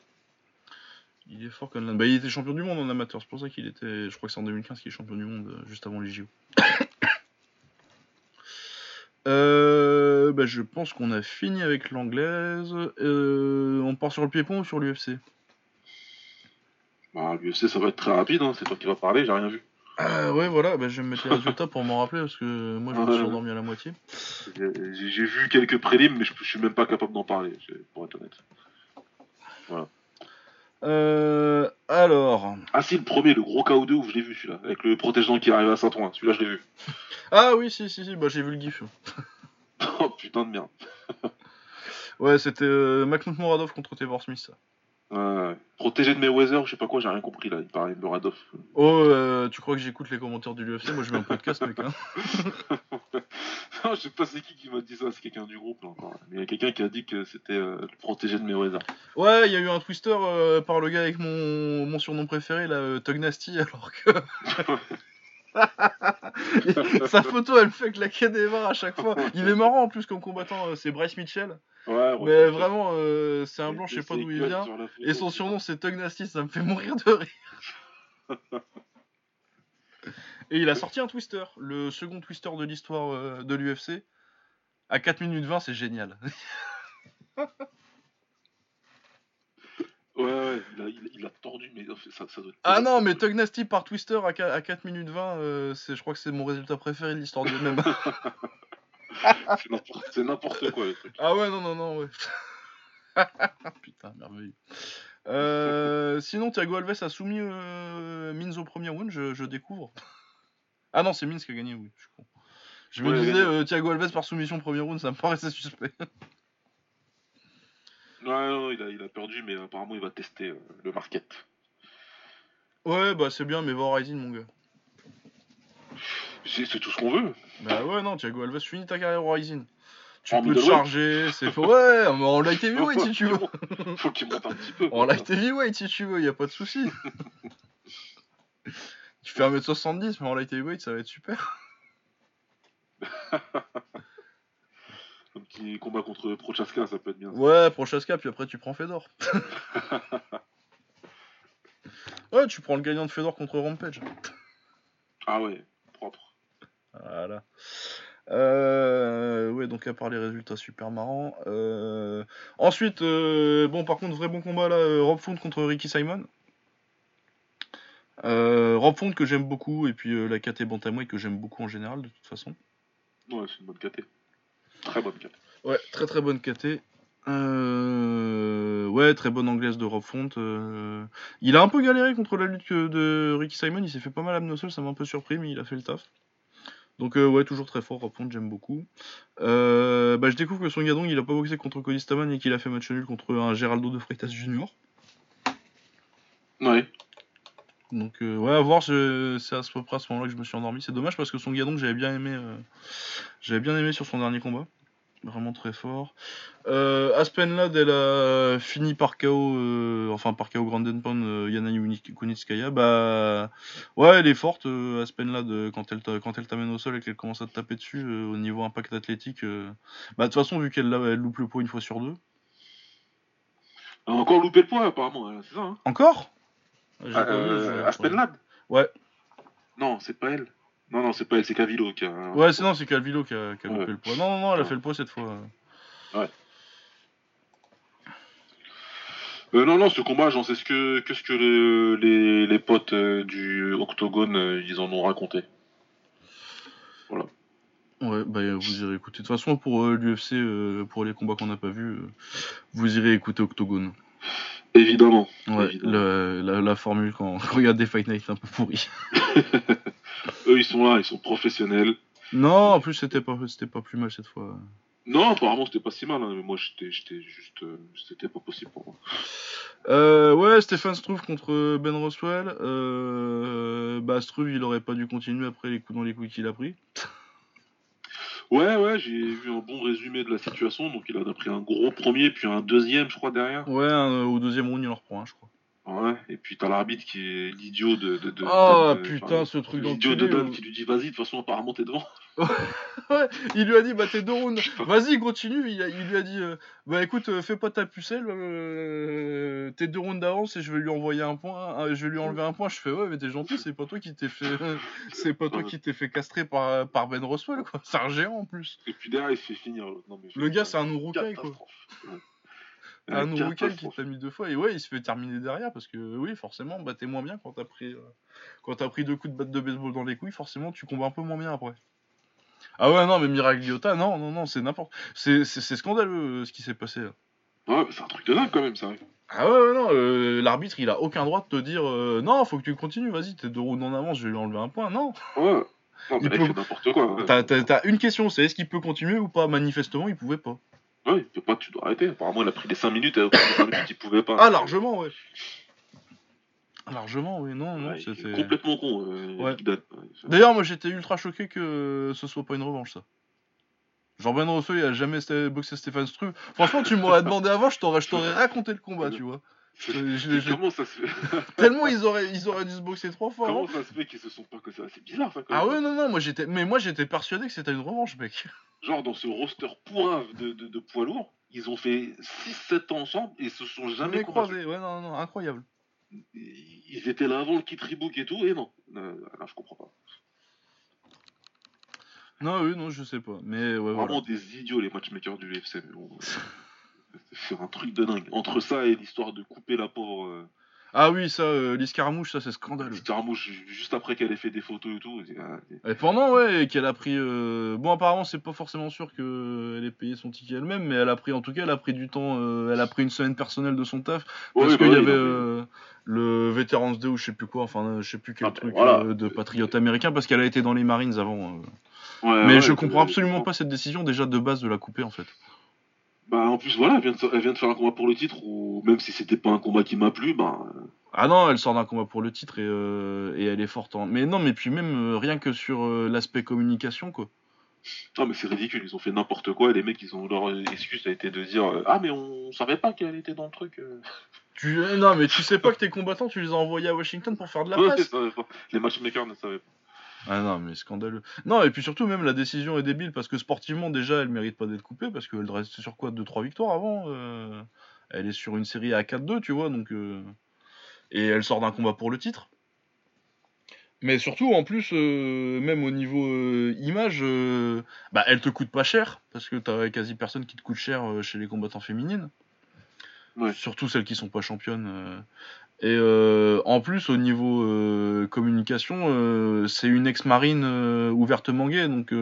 Il est fort Conlan. Bah, il était champion du monde en amateur, c'est pour ça qu'il était. Je crois que c'est en 2015 qu'il est champion du monde, euh, juste avant les JO. euh, bah, je pense qu'on a fini avec l'anglaise. Euh, on part sur le pied-pont ou sur l'UFC Bah, l'UFC, ça va être très rapide, hein. c'est toi qui vas parler, j'ai rien vu. Ah ouais, voilà, bah, je vais me mettre les résultats pour m'en rappeler parce que moi je me suis endormi à la moitié. J'ai vu quelques prélims, mais je, je suis même pas capable d'en parler, pour être honnête. Euh, alors. Ah si, le premier, le gros KO2 où je l'ai vu celui-là, avec le protégeant qui arrive à Saint-Ouen, celui-là je l'ai vu. Ah oui, si, si, si, bah j'ai vu le gif. oh putain de merde. Ouais, c'était euh, Moradov contre Trevor Smith. ça. Ouais. Protégé de Mayweather, je sais pas quoi, j'ai rien compris là, il paraît Muradov. Oh, euh, tu crois que j'écoute les commentaires du UFC Moi je mets un podcast, mec. Hein. Non, je sais pas c'est qui qui m'a dit ça, c'est quelqu'un du groupe là encore. Mais il y a quelqu'un qui a dit que c'était euh, le protégé de Mayweather. Ouais, il y a eu un twister euh, par le gars avec mon, mon surnom préféré, là, euh, Tug Nasty, alors que. Sa photo, elle me fait claquer des barres à chaque fois. Il est marrant en plus comme combattant, euh, c'est Bryce Mitchell. Ouais, Mais vraiment, euh, c'est un blanc, je sais pas d'où il vient. Et son surnom, c'est Tug Nasty, ça me fait mourir de rire. Et il a sorti un twister, le second twister de l'histoire euh, de l'UFC. À 4 minutes 20, c'est génial. Ouais, ouais, il a, il, il a tordu, mais ça, ça doit être. Ah non, mais Tug Nasty par twister à 4, à 4 minutes 20, euh, c'est, je crois que c'est mon résultat préféré de l'histoire du même. C'est n'importe- C'est n'importe quoi le truc. ah ouais, non, non, non, ouais. Putain, merveilleux. Euh, sinon, Thiago Alves a soumis euh, Minz au premier round, je, je découvre. Ah non, c'est Minz qui a gagné, oui, je suis con. Je me Ouais, disais, euh, Thiago Alves par soumission premier round, ça me paraissait suspect. Ouais, non, il a, il a perdu, mais apparemment il va tester euh, le market. ouais, bah c'est bien, mais va Rising, mon gars. C'est c'est tout ce qu'on veut. Bah ouais, non, Thiago Alves, finis ta carrière au Rising. Tu En peux te middleweight charger, c'est faux. Ouais, mais en light heavyweight si tu veux. Faut qu'il monte un petit peu. En light heavyweight si tu veux, y a pas de souci. tu fais 1m70, mais en light heavyweight, ça va être super. Un petit combat contre Prochaska, ça peut être bien. Ouais, Prochaska, puis après tu prends Fedor. ouais, tu prends le gagnant de Fedor contre Rampage. Ah ouais, propre. Voilà. Euh, ouais, donc à part les résultats super marrants. Euh, Ensuite, euh, bon, par contre, vrai bon combat là, Rob Font contre Ricky Simon. Rob Font que j'aime beaucoup, et puis la KT Bantamweight que j'aime beaucoup en général, de toute façon. Ouais, c'est une bonne KT. Très bonne KT. Ouais, très très bonne KT. Euh, Ouais, très bonne anglaise de Rob Font. euh, Il a un peu galéré contre la lutte de Ricky Simon, il s'est fait pas mal abnosol, ça m'a un peu surpris, mais il a fait le taf. Donc euh, ouais, toujours très fort, Rob Font, j'aime beaucoup. Euh, bah, je découvre que son gadon, il a pas boxé contre Cody Staman et qu'il a fait match nul contre un Geraldo de Freitas Junior. Ouais. Donc euh, ouais, à voir, je- c'est à ce peu près à ce moment-là que je me suis endormi. C'est dommage parce que son gadon j'avais bien aimé, euh, j'avais bien aimé sur son dernier combat. Vraiment très fort. Euh, Aspen Lad, elle a fini par KO, euh, enfin par KO Grand Pound, Yana Kunitskaya. Bah ouais, elle est forte, Aspen Lad, euh, quand elle t'a- quand elle t'amène au sol et qu'elle commence à te taper dessus au niveau impact athlétique. Bah de toute façon, vu qu'elle elle loupe le poids une fois sur deux. Elle a encore loupé le poids, apparemment, elle, c'est ça, hein Encore? Ah, euh, je- Aspen Lad Ouais. Non, c'est pas elle. Non, non, c'est pas elle, c'est Cavilo qui a. Ouais, c'est non, c'est Calvilo qui a, qui a Ouais. loupé le poids. Non, non, non, elle a Ouais. fait le poids cette fois. Euh, non, non, ce combat, j'en sais ce que, que ce que le- les, les potes euh, du Octogone, euh, ils en ont raconté. Ouais, bah vous irez écouter. De toute façon, pour euh, l'UFC, euh, pour les combats qu'on n'a pas vus, euh, vous irez écouter Octogone. Évidemment. Ouais, Évidemment. le- la, la formule quand, y a des Fight Night un peu pourris. Eux, ils sont là, ils sont professionnels. Non, en plus, c'était pas, c'était pas plus mal cette fois. Non, apparemment, c'était pas si mal, hein, mais moi, j'étais j'étais juste. euh, c'était pas possible pour moi. Euh, ouais, Stéphane Struve contre Ben Roswell. Euh, bah, Struve, il aurait pas dû continuer après les coups dans les coups qu'il a pris. Ouais, ouais, j'ai vu un bon résumé de la situation. Donc, il a pris un gros premier, puis un deuxième, je crois, derrière. Ouais, un- au deuxième round, il en reprend je crois. Ouais, et puis t'as l'arbitre qui est l'idiot de. de, de Ah, de- putain, ce truc L'idiot de. Dan euh. qui lui dit vas-y, de toute façon, apparemment, t'es devant. Ouais, il lui a dit, bah t'es deux rounds, vas-y, continue. Il, a- il lui a dit, euh, bah écoute, euh, fais pas ta pucelle, euh, t'es deux rounds d'avance et je vais lui envoyer un point, je vais lui enlever un point. Je fais, ouais, mais t'es gentil, c'est pas toi qui t'es fait, c'est pas toi qui t'es fait castrer par, par Ben Roswell, quoi. C'est un géant en plus. Et puis derrière, il se fait finir. Non, mais Le gars, c'est un Urukai, quoi. Ouais. Un Urukai qui t'a mis deux fois et ouais, il se fait terminer derrière parce que oui, forcément, bah t'es moins bien quand t'as pris, euh, quand t'as pris deux coups de batte de baseball dans les couilles, forcément tu combats un peu moins bien après. Ah ouais, non, mais Miragliota, non, non, non, c'est n'importe. C'est scandaleux euh, ce qui s'est passé là. Ouais, c'est un truc de dingue quand même, ça. Ah ouais, ouais, non, euh, l'arbitre il a aucun droit de te dire non, faut que tu continues, vas-y, t'es deux rounds en avance, je vais lui enlever un point. Non, Ouais. Non, mais Il là, peut- fait n'importe quoi. ouais. t'as une question, c'est est-ce qu'il peut continuer ou pas? Manifestement, il pouvait pas. Ouais, il peut pas, tu dois arrêter. Apparemment, il a pris les 5 minutes, et au bout des 5 minutes, il pouvait pas. Ah, largement, ouais. Largement, oui, non, non, Ouais, c'était. complètement con. Euh, Ouais. D'ailleurs, moi j'étais ultra choqué que ce soit pas une revanche, ça. Genre Ben Rousseau, il a jamais boxé Stéphane Struve. Franchement, tu m'aurais demandé avant, je t'aurais, je t'aurais raconté le combat, tu vois. Je- je- Mais je- Comment ça se fait? Tellement ils auraient, ils auraient dû se boxer trois fois Comment ça se fait qu'ils se sont pas que ça? C'est bizarre ça. Quand Ah même. ouais, non, non, moi j'étais, mais moi j'étais persuadé que c'était une revanche, mec. Genre dans ce roster pourrave de, de, de poids lourds, ils ont fait 6-7 ans ensemble et se sont jamais Jamais combattus. croisé, ouais, non, non, incroyable. Ils étaient là avant le kit Rebook et tout, et non. Euh, Là, je comprends pas. Non, oui, non, je sais pas. Mais ouais, Vraiment voilà. des idiots les matchmakers du UFC. Mais bon, euh, c'est un truc de dingue. Entre ça et l'histoire de couper la pauvre euh, Ah oui, ça, euh, l'escaramouche, ça c'est scandaleux. Scaramouche ju- juste après qu'elle ait fait des photos et tout. et, euh, Et pendant, ouais, et qu'elle a pris. euh, Bon, apparemment, c'est pas forcément sûr qu'elle ait payé son ticket elle-même, mais elle a pris, en tout cas, elle a pris du temps. euh, Elle a pris une semaine personnelle de son taf. ouais, Parce bah qu'il y oui, avait euh, le Veterans Day ou je sais plus quoi, enfin, euh, je sais plus quel Ah, bah, truc voilà. euh, de patriote américain, parce qu'elle a été dans les Marines avant. euh. Ouais, Mais ouais, je euh, comprends absolument pas cette décision déjà de base de la couper en fait. Bah en plus voilà, elle vient, de, elle vient de faire un combat pour le titre ou même si c'était pas un combat qui m'a plu, bah euh, Ah non, elle sort d'un combat pour le titre et, euh, et elle est forte en. Mais non, mais puis même euh, rien que sur euh, l'aspect communication quoi. non mais c'est ridicule, ils ont fait n'importe quoi et les mecs ils ont leur excuse a été de dire ah mais on savait pas qu'elle était dans le truc. euh. Tu... Non, mais tu sais pas que tes combattants, tu les as envoyés à Washington pour faire de la Ouais, presse. Les matchmakers ne savaient pas. Ah non, mais scandaleux. Non, et puis surtout, même la décision est débile parce que sportivement, déjà, elle mérite pas d'être coupée parce qu'elle reste sur quoi 2-3 victoires avant euh, Elle est sur une série à 4-2, tu vois, donc. euh, Et elle sort d'un combat pour le titre. Mais surtout, en plus, euh, même au niveau euh, image, euh, bah, elle te coûte pas cher parce que t'as quasi personne qui te coûte cher chez les combattants féminines. Ouais. Surtout celles qui sont pas championnes. Et euh, en plus, au niveau euh, communication, euh, c'est une ex-marine ouvertement gay, donc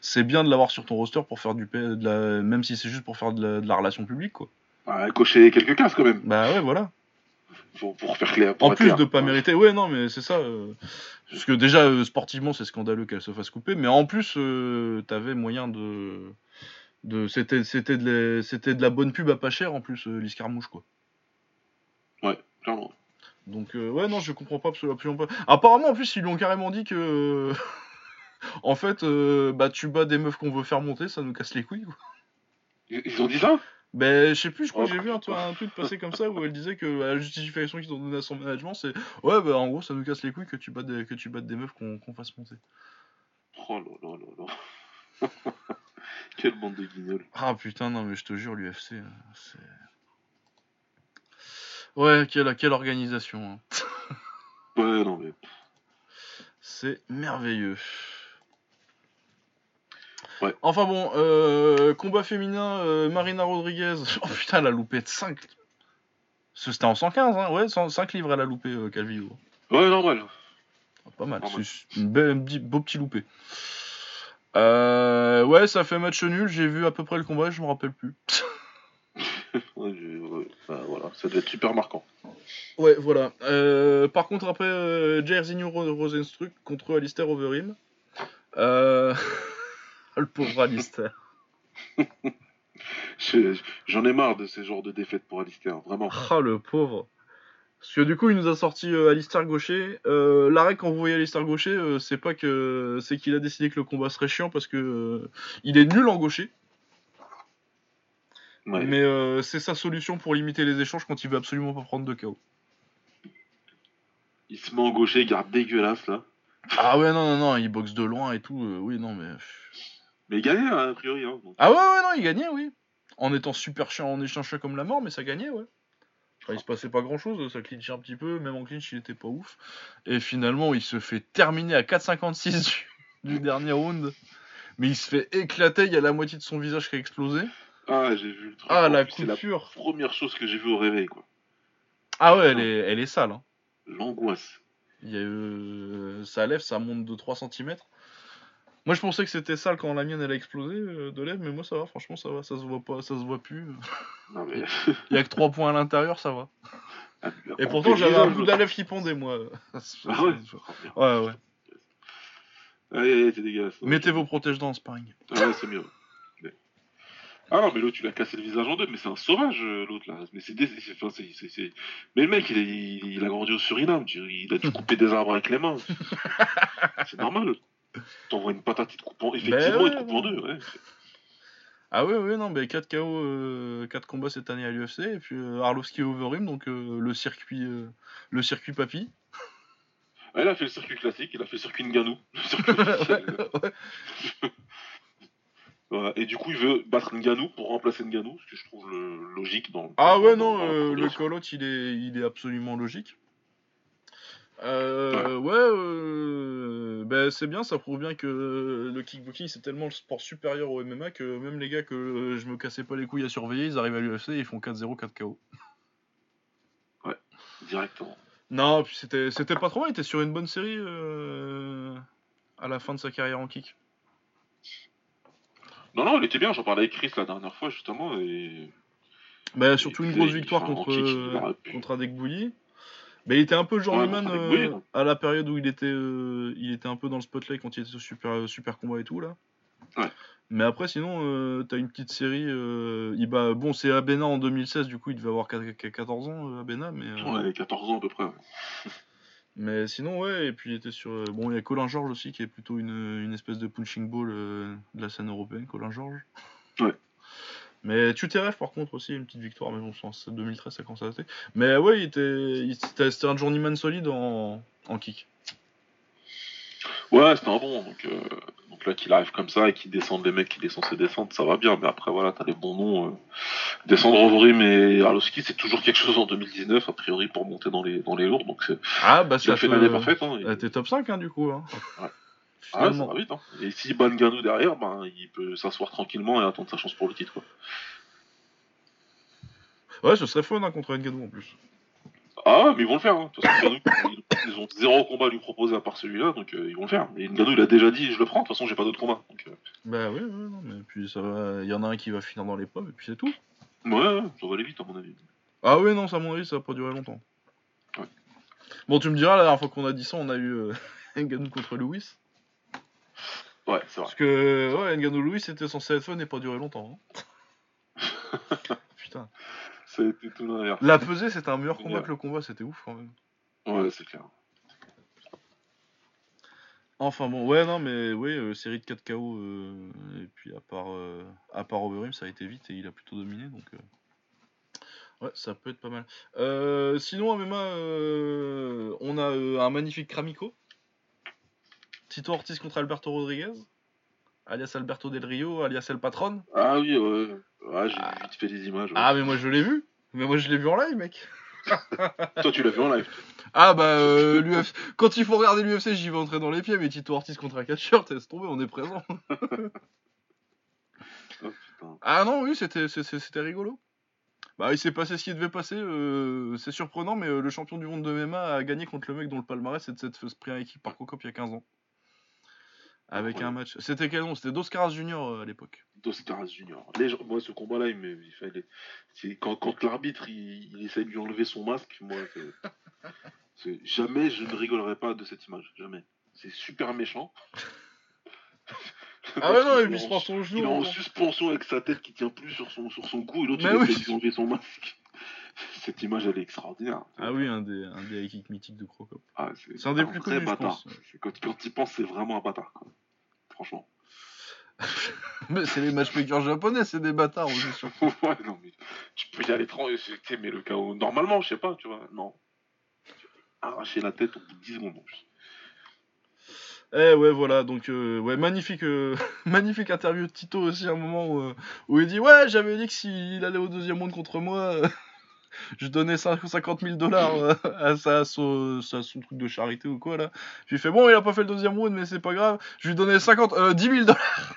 c'est bien de l'avoir sur ton roster pour faire du de la, même si c'est juste pour faire de la, de la relation publique, quoi. Bah, cocher quelques cases quand même, Bah ouais, voilà. pour, pour faire clair. pour En plus clair. de pas mériter, ouais, non, mais c'est ça. euh, parce que déjà euh, sportivement, c'est scandaleux qu'elle se fasse couper, mais en plus, euh, t'avais moyen de, de, c'était, c'était de, la, c'était de la bonne pub à pas cher en plus, l'escarmouche, quoi. Ouais, clairement. Donc euh, ouais non je comprends pas absolument pas. Apparemment en plus ils lui ont carrément dit que en fait euh, bah tu bats des meufs qu'on veut faire monter ça nous casse les couilles quoi. Ils, ont dit ça? Ben je sais plus je crois Oh, que j'ai vu un, un truc passer comme ça où elle disait que la justification qu'ils ont donnée à son management c'est ouais bah en gros ça nous casse les couilles que tu battes des, que tu battes des meufs qu'on qu'on fasse monter. Oh là là là là. Quelle bande de guignols. Ah putain non mais je te jure l'UFC euh, c'est ouais quelle quelle organisation hein. Ouais, non mais. C'est merveilleux. Ouais. Enfin bon, euh, combat féminin, euh, Marina Rodriguez. Oh putain, elle a loupé de 5. C'était en 115, hein Ouais, 100 5 livres elle a loupé, euh, Calvillo. Ouais, normal. Ah, Pas mal, Normal. c'est une belle, un petit- beau petit loupé. Euh, ouais, ça fait match nul. J'ai vu à peu près le combat, je me rappelle plus. Ouais, je- ouais, bah, voilà, ça devait être super marquant. Ouais, voilà. Euh, par contre, après, euh, Jairzinho Ro- Rosenstruck contre Alistair Overeem. Euh... le pauvre Alistair. Je- J'en ai marre de ces genres de défaites pour Alistair, vraiment. Ah le pauvre. Parce que du coup il nous a sorti euh, Alistair Gaucher. Euh, L'arrêt quand vous voyez Alistair Gaucher, euh, c'est pas que c'est qu'il a décidé que le combat serait chiant parce que il est nul en gaucher. Ouais. Mais euh, c'est sa solution pour limiter les échanges quand il veut absolument pas prendre de KO. Il se met en gaucher, garde dégueulasse là. Ah ouais non non non, il boxe de loin et tout. euh, oui non mais. Mais il gagnait hein, a priori. Hein, donc. Ah ouais ouais non il gagnait oui. En étant super chiant, en échange comme la mort, mais ça gagnait ouais. Enfin, il se passait pas grand chose, ça clinchait un petit peu, même en clinch il était pas ouf. Et finalement il se fait terminer à 4,56 du, du dernier round. Mais il se fait éclater, il y a la moitié de son visage qui a explosé. Ah, j'ai vu le truc. Ah, la C'est la première chose que j'ai vue au réveil, quoi. Ah ouais, elle est, elle est sale. Hein. L'angoisse. Il y a eu... Ça lève, ça monte de 3 cm. Moi, je pensais que c'était sale quand la mienne elle a explosé euh, de lèvres, mais moi ça va, franchement ça va, ça se voit pas, ça se voit plus. Non, mais. Il y a que 3 points à l'intérieur, ça va. Ah, Et pourtant j'avais un bout de la lèvre qui pendait moi. Ah ouais Ouais, dégueulasse. Mettez vos protège-dents en sparring. Ah ouais, c'est mieux. Ah non, mais l'autre, tu l'as cassé le visage en deux, mais c'est un sauvage, euh, l'autre, là. Mais c'est dé- c'est- enfin, c'est- c'est- c'est- Mais le mec, il, est- il, il a grandi au Suriname, tu- il a dû couper des arbres avec les mains. c'est normal. T'envoies une patate, il te coupe en... Effectivement, ouais, il te coupe en deux, ouais. Ah ouais, ouais, non, mais 4 KO, 4 combats cette année à l'UFC, et puis euh, Arlovski Overeem, donc euh, le circuit euh, le circuit papy. Ouais, il a fait le circuit classique, il a fait le circuit Nganou. Le circuit. Voilà. Et du coup, il veut battre Nganou pour remplacer Nganou, ce que je trouve le- logique dans. Ah ouais, dans- non, dans euh, le call-out, il est, il est absolument logique. Euh, ouais, euh, ben, c'est bien, ça prouve bien que le kickboxing c'est tellement le sport supérieur au MMA que même les gars que euh, je me cassais pas les couilles à surveiller, ils arrivent à l'UFC et ils font 4-0, 4 KO. Directement. Non, puis c'était c'était pas trop mal, il était sur une bonne série euh, à la fin de sa carrière en kick. Non, non, il était bien, j'en parlais avec Chris la dernière fois, justement, et. Bah, surtout Et une grosse victoire contre, euh, contre Adekbouyi. Mais il était un peu journeyman contre euh, Adekbouyi, non. à la période où il était, euh, il était un peu dans le spotlight quand il était au super, euh, super combat et tout là. Ouais. Mais après, sinon, euh, t'as une petite série. euh, il bat, bon, c'est Abena en 2016, du coup, il devait avoir 4 14 ans, euh, Abena. Mais, euh, Ouais, 14 ans à peu près. Mais sinon, ouais, et puis il était sur. euh, bon, il y a Colin George aussi, qui est plutôt une, une espèce de punching ball euh, de la scène européenne, Colin George. Ouais. Mais Tuterev, par contre, aussi, une petite victoire, mais bon, c'est 2013, ça commence à dater. Mais ouais, il était, il- c'était c'était un journeyman solide en, en kick. Ouais, c'était un bon. Donc, euh, donc là, qu'il arrive comme ça et qu'il descende les mecs qu'il est censé descendre, ça va bien. Mais après, voilà, t'as les bons noms. euh. Descendre Overeem et Arlovski, c'est toujours quelque chose en 2019, a priori, pour monter dans les, dans les lourds. Donc, c'est Ah, bah ça fait l'année parfaite. Hein, et- T'es top 5, hein, du coup. Hein. Ouais. Ah, ça va vite. Hein. Et si ban Ganou derrière, ben, il peut s'asseoir tranquillement et attendre sa chance pour le titre. Quoi. Ouais, ce serait fun hein, contre Ngannou en plus. Ah, mais ils vont le faire. Hein. Ngannou, ils- ont zéro combat à lui proposer à part celui-là, donc euh, ils vont le faire. Et Ngannou, il a déjà dit, je le prends. De toute façon, j'ai pas d'autre combat. Donc, euh, Bah ouais, ouais, non, mais puis ça va. Il y en a un qui va finir dans les pommes, et puis c'est tout. ouais, ouais, ça va aller vite, à mon avis. Ah ouais, non, ça, à mon avis, ça va pas durer longtemps. Ouais. Bon, tu me diras, la dernière fois qu'on a dit ça, on a eu euh, Ngannou contre Lewis. Ouais, c'est vrai. Parce que, ouais, Ngannou Lewis c'était censé être fun et pas durer longtemps. hein. Putain. Tout l'inverse. La pesée, c'était un meilleur combat que le combat, c'était ouf quand même. Ouais, c'est clair. Enfin bon, ouais, non, mais oui, euh, série de 4 KO, euh, et puis à part, euh, à part Overeem, ça a été vite et il a plutôt dominé, donc... euh, Ouais, ça peut être pas mal. Sinon, à MMA, on a un magnifique Kramico. Tito Ortiz contre Alberto Rodriguez, alias Alberto Del Rio, alias El Patron. Ah oui, ouais. Ouais, j'ai vite fait des images. ouais. Ah, mais moi je l'ai vu Mais moi je l'ai vu en live, mec Toi, tu l'as vu en live. Ah bah, euh, l'UFC... quand il faut regarder l'UFC, j'y vais entrer dans les pieds, mais Tito Ortiz contre un catcheur, laisse tomber, on est présent. Oh. Ah non, oui, c'était rigolo. Bah, il s'est passé ce qui devait passer. euh, c'est surprenant, mais euh, le champion du monde de MMA a gagné contre le mec dont le palmarès c'est de fait pris en équipe par Crocop il y a 15 ans. Avec un match. C'était quel nom? C'était Dos Caras Junior euh, à l'époque. Dos Caras Junior. Les gens- Moi, ce combat-là, il, me... il fallait. C'est quand, quand l'arbitre il... il essaie de lui enlever son masque, moi, c'est- c'est jamais je ne rigolerai pas de cette image, jamais. C'est super méchant. Ah ouais, non, Il il se en- prend son Il genou. est en en- suspension avec sa tête qui tient plus sur son, sur son cou et l'autre Mais il oui. essaie de lui enlever son masque. Cette image elle est extraordinaire. Ah oui, un des, un des high kicks mythiques de Crocop. Ah, C'est un des un plus connus, bâtard. pense. Quand, quand il pense, c'est vraiment un bâtard. quoi. Franchement. Mais c'est les matchmakers japonais, c'est des bâtards, on est sûr. ouais, non, mais tu peux y aller tranquille. Mais le chaos, normalement, je sais pas, tu vois. Non. Arracher la tête au bout de 10 secondes. Eh ouais, voilà, donc euh, ouais, magnifique, euh, magnifique interview de Tito aussi, à un moment où, euh, où il dit Ouais, j'avais dit que s'il allait au deuxième round contre moi, je donnais 5 50 000 dollars à, sa- à son, à son truc de charité ou quoi là. Je lui fais Bon, il a pas fait le deuxième round, mais c'est pas grave, je lui donnais 50, euh, 10 000 dollars.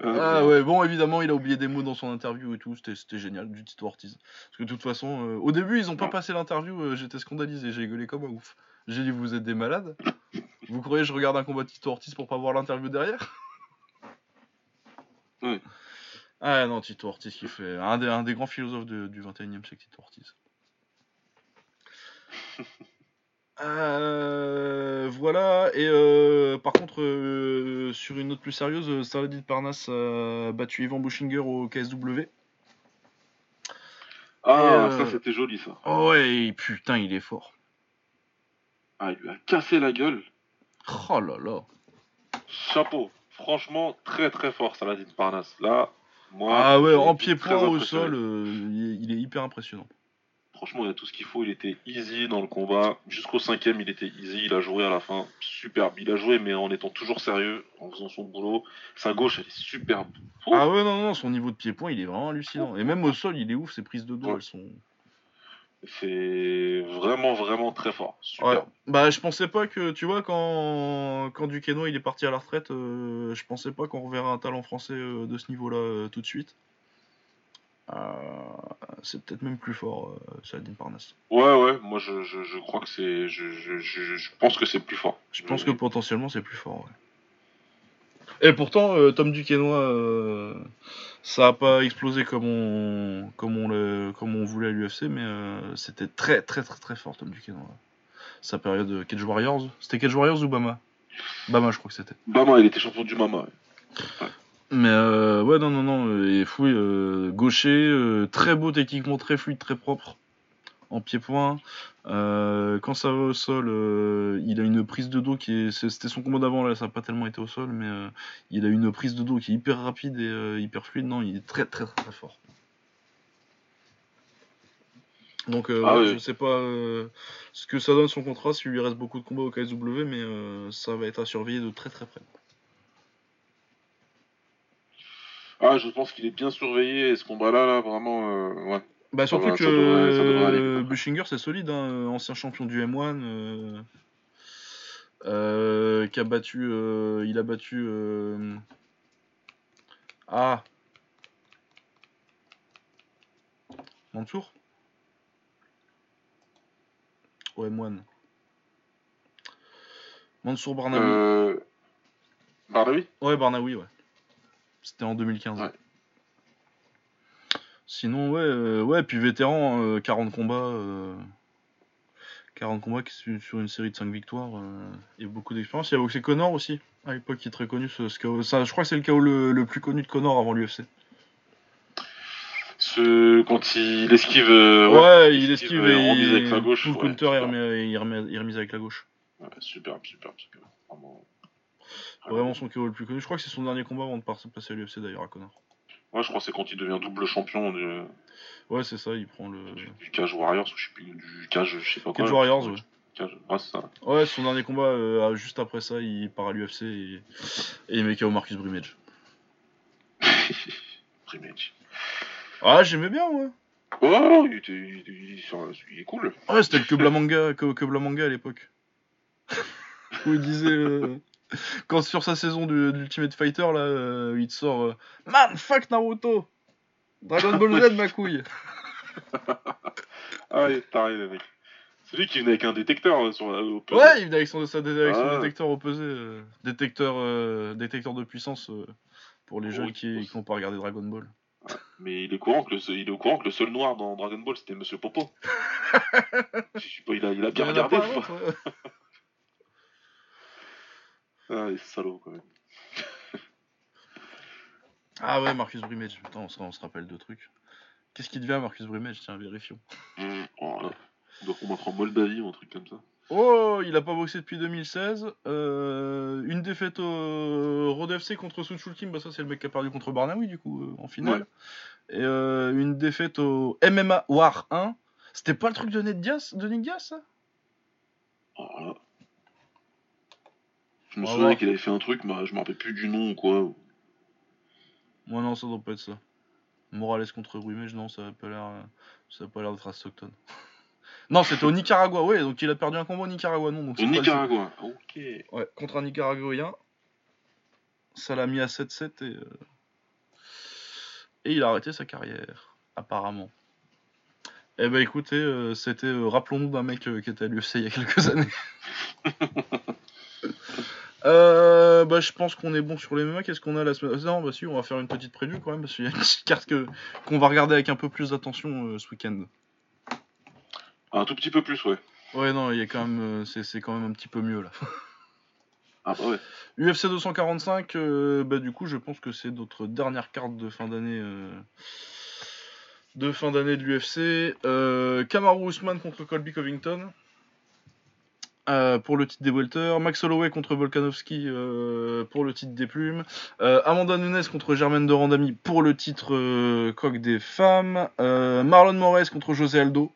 Ah ouais, bon, évidemment, il a oublié des mots dans son interview et tout, c'était c'était génial, du Tito Ortiz. Parce que de toute façon, euh, au début, ils ont pas passé l'interview, euh, j'étais scandalisé, j'ai gueulé comme un ouf. J'ai dit, vous êtes des malades? Vous croyez que je regarde un combat de Tito Ortiz pour pas voir l'interview derrière? Ouais. Ah non, Tito Ortiz qui fait un des, un des grands philosophes de- du 21 e siècle, Tito Ortiz. Euh, voilà, et euh, par contre, euh, sur une note plus sérieuse, Saladin Parnasse a battu Ivan Bushinger au KSW. Ah, Et, ça c'était joli ça. Oh ouais, putain, il est fort. Ah, il lui a cassé la gueule. Oh là là. Chapeau. Franchement, très très fort, Saladin Parnasse. Là, moi. Ah ouais, en pied-point au sol, il est hyper impressionnant. Franchement, il a tout ce qu'il faut. Il était easy dans le combat. Jusqu'au cinquième, il était easy. Il a joué à la fin. Superbe. Il a joué, mais en étant toujours sérieux, en faisant son boulot. Sa gauche, elle est superbe. Ah ouais, non, non, son niveau de pied-point, il est vraiment hallucinant. Et même au sol, il est ouf, ses prises de dos, Ouais. elles sont... C'est vraiment, vraiment très fort. Ouais. Superbe. Bah, je pensais pas que, tu vois, quand, quand Duquesnoy il est parti à la retraite, euh, je pensais pas qu'on reverrait un talent français euh, de ce niveau-là euh, tout de suite. Euh, c'est peut-être même plus fort, euh, Saladin Parnasse. Ouais, ouais. Moi, je, je, je crois que c'est. Je, je, je, je pense que c'est plus fort. Je pense que potentiellement c'est plus fort, ouais. Et pourtant, euh, Tom Duquesnoy, euh, ça a pas explosé comme on, comme on, le, comme on voulait à l'UFC, mais euh, c'était très très très très fort, Tom Duquesnoy. Sa période de Cage Warriors, c'était Cage Warriors ou Bama? Bama, je crois que c'était. Bama, il était champion du Mama. ouais. Mais euh, ouais, non, non, non, euh, et fouille, euh, gaucher, euh, très beau techniquement, très fluide, très propre, en pied-point. Euh, quand ça va au sol, euh, il a une prise de dos qui est. C'était son combat d'avant, là, ça n'a pas tellement été au sol, mais euh, il a une prise de dos qui est hyper rapide et euh, hyper fluide. Non, il est très, très, très, très fort. Donc, euh, Ah ouais, oui. je sais pas euh, ce que ça donne son contrat, s'il lui reste beaucoup de combats au KSW, mais euh, ça va être à surveiller de très, très près. Ah, je pense qu'il est bien surveillé. Et ce combat-là, là, vraiment. euh, ouais. Bah surtout va- que euh. Bushinger c'est solide, hein, euh, ancien champion du M1, euh, qui a battu, il a battu, ah, Mansour au M1. Mansour Barnaoui. Euh... Barnaoui? Ouais, Barnaoui, ouais. C'était en 2015. Ouais. Sinon, ouais, euh, ouais, puis vétéran, euh, 40 combats. euh, 40 combats qui sont sur une série de 5 victoires euh, et beaucoup d'expérience. Il y a aussi Connor aussi, à l'époque, qui est très connu. Ce, ce. Ça, je crois que c'est le KO le, le plus connu de Connor avant l'UFC. Ce... Quand il esquive. euh, ouais, il esquive, esquive euh, et remise il avec la gauche, Full ouais, counter, il remise avec la gauche. Ouais, superbe, superbe, superbe. Vraiment. Vraiment son KO le plus connu. Je crois que c'est son dernier combat avant de passer à l'UFC d'ailleurs à Connor. Ouais, je crois que c'est quand il devient double champion du, Ouais, c'est ça, il prend le. du, du Cage Warriors, ou je sais plus, du Cage, je sais pas quoi. Cage Warriors, ouais. Cage, ouais, c'est ça. Ouais, son dernier combat, euh, juste après ça, il part à l'UFC et, et il met KO Marcus Brimage. Rematch. Ah, j'aimais bien, ouais. Oh, il, était, il, était- il est sur- il est cool. Ouais, c'était le Keblamanga, que, Keblamanga à l'époque. Où il disait. euh, quand sur sa saison de, de Ultimate Fighter, là, euh, il te sort euh, Man, fuck Naruto Dragon Ball Z, ma couille Ah, il est taré, le mec. C'est lui qui venait avec un détecteur euh, sur la. au peu. Ouais, il venait avec son, sa- avec son Ah. détecteur opposé. euh, détecteur, détecteur de puissance pour les Oh, jeunes qui n'ont pas regardé Dragon Ball. Mais il est, courant que le, seul- il est au courant que le seul noir dans Dragon Ball c'était Monsieur Popo. Je sais pas, il a, il a bien Il en a regardé. pas un quoi. autre, ouais. Ah, il est salaud quand même. Ah ouais, Marcus Brimage, putain, on se, on se rappelle de trucs. Qu'est-ce qui devient Marcus Brimage Tiens, vérifions. Mmh, oh là. On doit combattre en Moldavie ou un truc comme ça. Oh, il a pas boxé depuis 2016. Euh, une défaite au Road FC contre Suchulkim, bah ça c'est le mec qui a perdu contre Barnaoui du coup euh, en finale. Et euh, une défaite au MMA War 1. C'était pas le truc de Ned Diaz, de Nick Diaz ça? Oh. Je me souviens qu'il avait fait un truc, mais je me rappelle plus du nom ou quoi. Moi non, ça doit pas être ça. Morales contre Brimage, non, ça a pas l'air, ça a pas l'air d'être à Stockton. non, c'était au Nicaragua, ouais, donc il a perdu un combat au Nicaragua, non. Donc Au Nicaragua. Ok. Ouais, contre un Nicaraguayen. Ça l'a mis à 7-7 et. euh, et il a arrêté sa carrière, apparemment. Eh ben écoutez, euh, c'était euh, rappelons-nous d'un mec qui était à l'UFC il y a quelques années. Euh, bah, je pense qu'on est bon sur les MMA. Qu'est-ce qu'on a la semaine? Non, bah si, on va faire une petite preview quand même, parce qu'il y a une petite carte que, qu'on va regarder avec un peu plus d'attention euh, ce week-end. Un tout petit peu plus, ouais. Ouais, non, il y a quand même, euh, c'est, c'est quand même un petit peu mieux là. Ah bah ouais. UFC 245, euh, bah du coup, je pense que c'est notre dernière carte de fin d'année. de fin d'année de l'UFC. Euh, Kamaru Usman contre Colby Covington. Euh, pour le titre des welter, Max Holloway contre Volkanovski euh, pour le titre des plumes, Euh, Amanda Nunes contre Germaine de Randami pour le titre coq des femmes, Marlon Moraes contre José Aldo,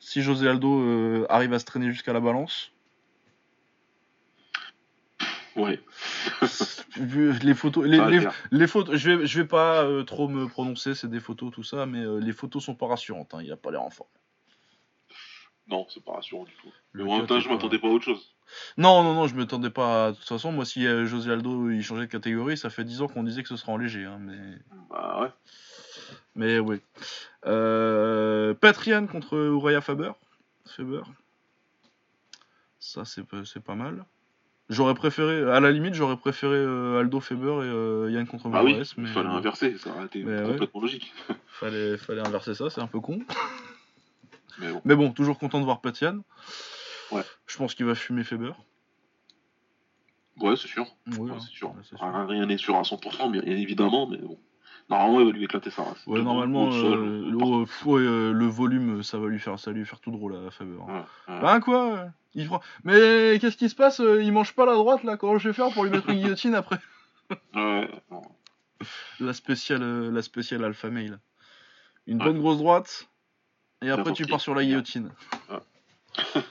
si José Aldo arrive à se traîner jusqu'à la balance. Ouais. Les photos, les, les- photos, je vais, je vais pas trop me prononcer, c'est des photos tout ça, mais les photos sont pas rassurantes, hein, il a pas l'air en forme. Non, c'est pas rassurant du tout. Mais Le en même temps, je m'attendais pas à autre chose. Non, non, non, je m'attendais pas. à- De toute façon, moi, si euh, José Aldo il changeait de catégorie, ça fait 10 ans qu'on disait que ce sera en léger. Hein, mais... Bah ouais. mais oui. Euh... Patrian contre Uriah Faber. Faber. Ça, c'est pas, pas mal. J'aurais préféré, à la limite, j'aurais préféré euh, Aldo Faber et euh, Yann contre oui, Moraes, mais il fallait inverser, ça aurait été Mais ouais. complètement logique. fallait, fallait inverser ça, c'est un peu con. Mais bon. Mais bon, toujours content de voir Patian. Ouais. Je pense qu'il va fumer Faber. Ouais, c'est sûr. Oui, Ouais, hein, c'est sûr. ouais, sûr. Rien n'est sûr à 100%, bien évidemment, mais bon. Normalement, il va lui éclater sa race. Ouais, Tout normalement, euh, le, ouais, euh, le volume, ça va lui faire, ça va lui faire tout drôle à Faber. hein. Ouais, ouais. Ben quoi il prend... Mais qu'est-ce qui se passe euh, Il mange pas la droite là Comment je vais faire pour lui mettre une guillotine après? Ouais, non. La spéciale, la spéciale alpha mail. Une Ouais. bonne grosse droite. Et après tu pars sur la guillotine. Ouais.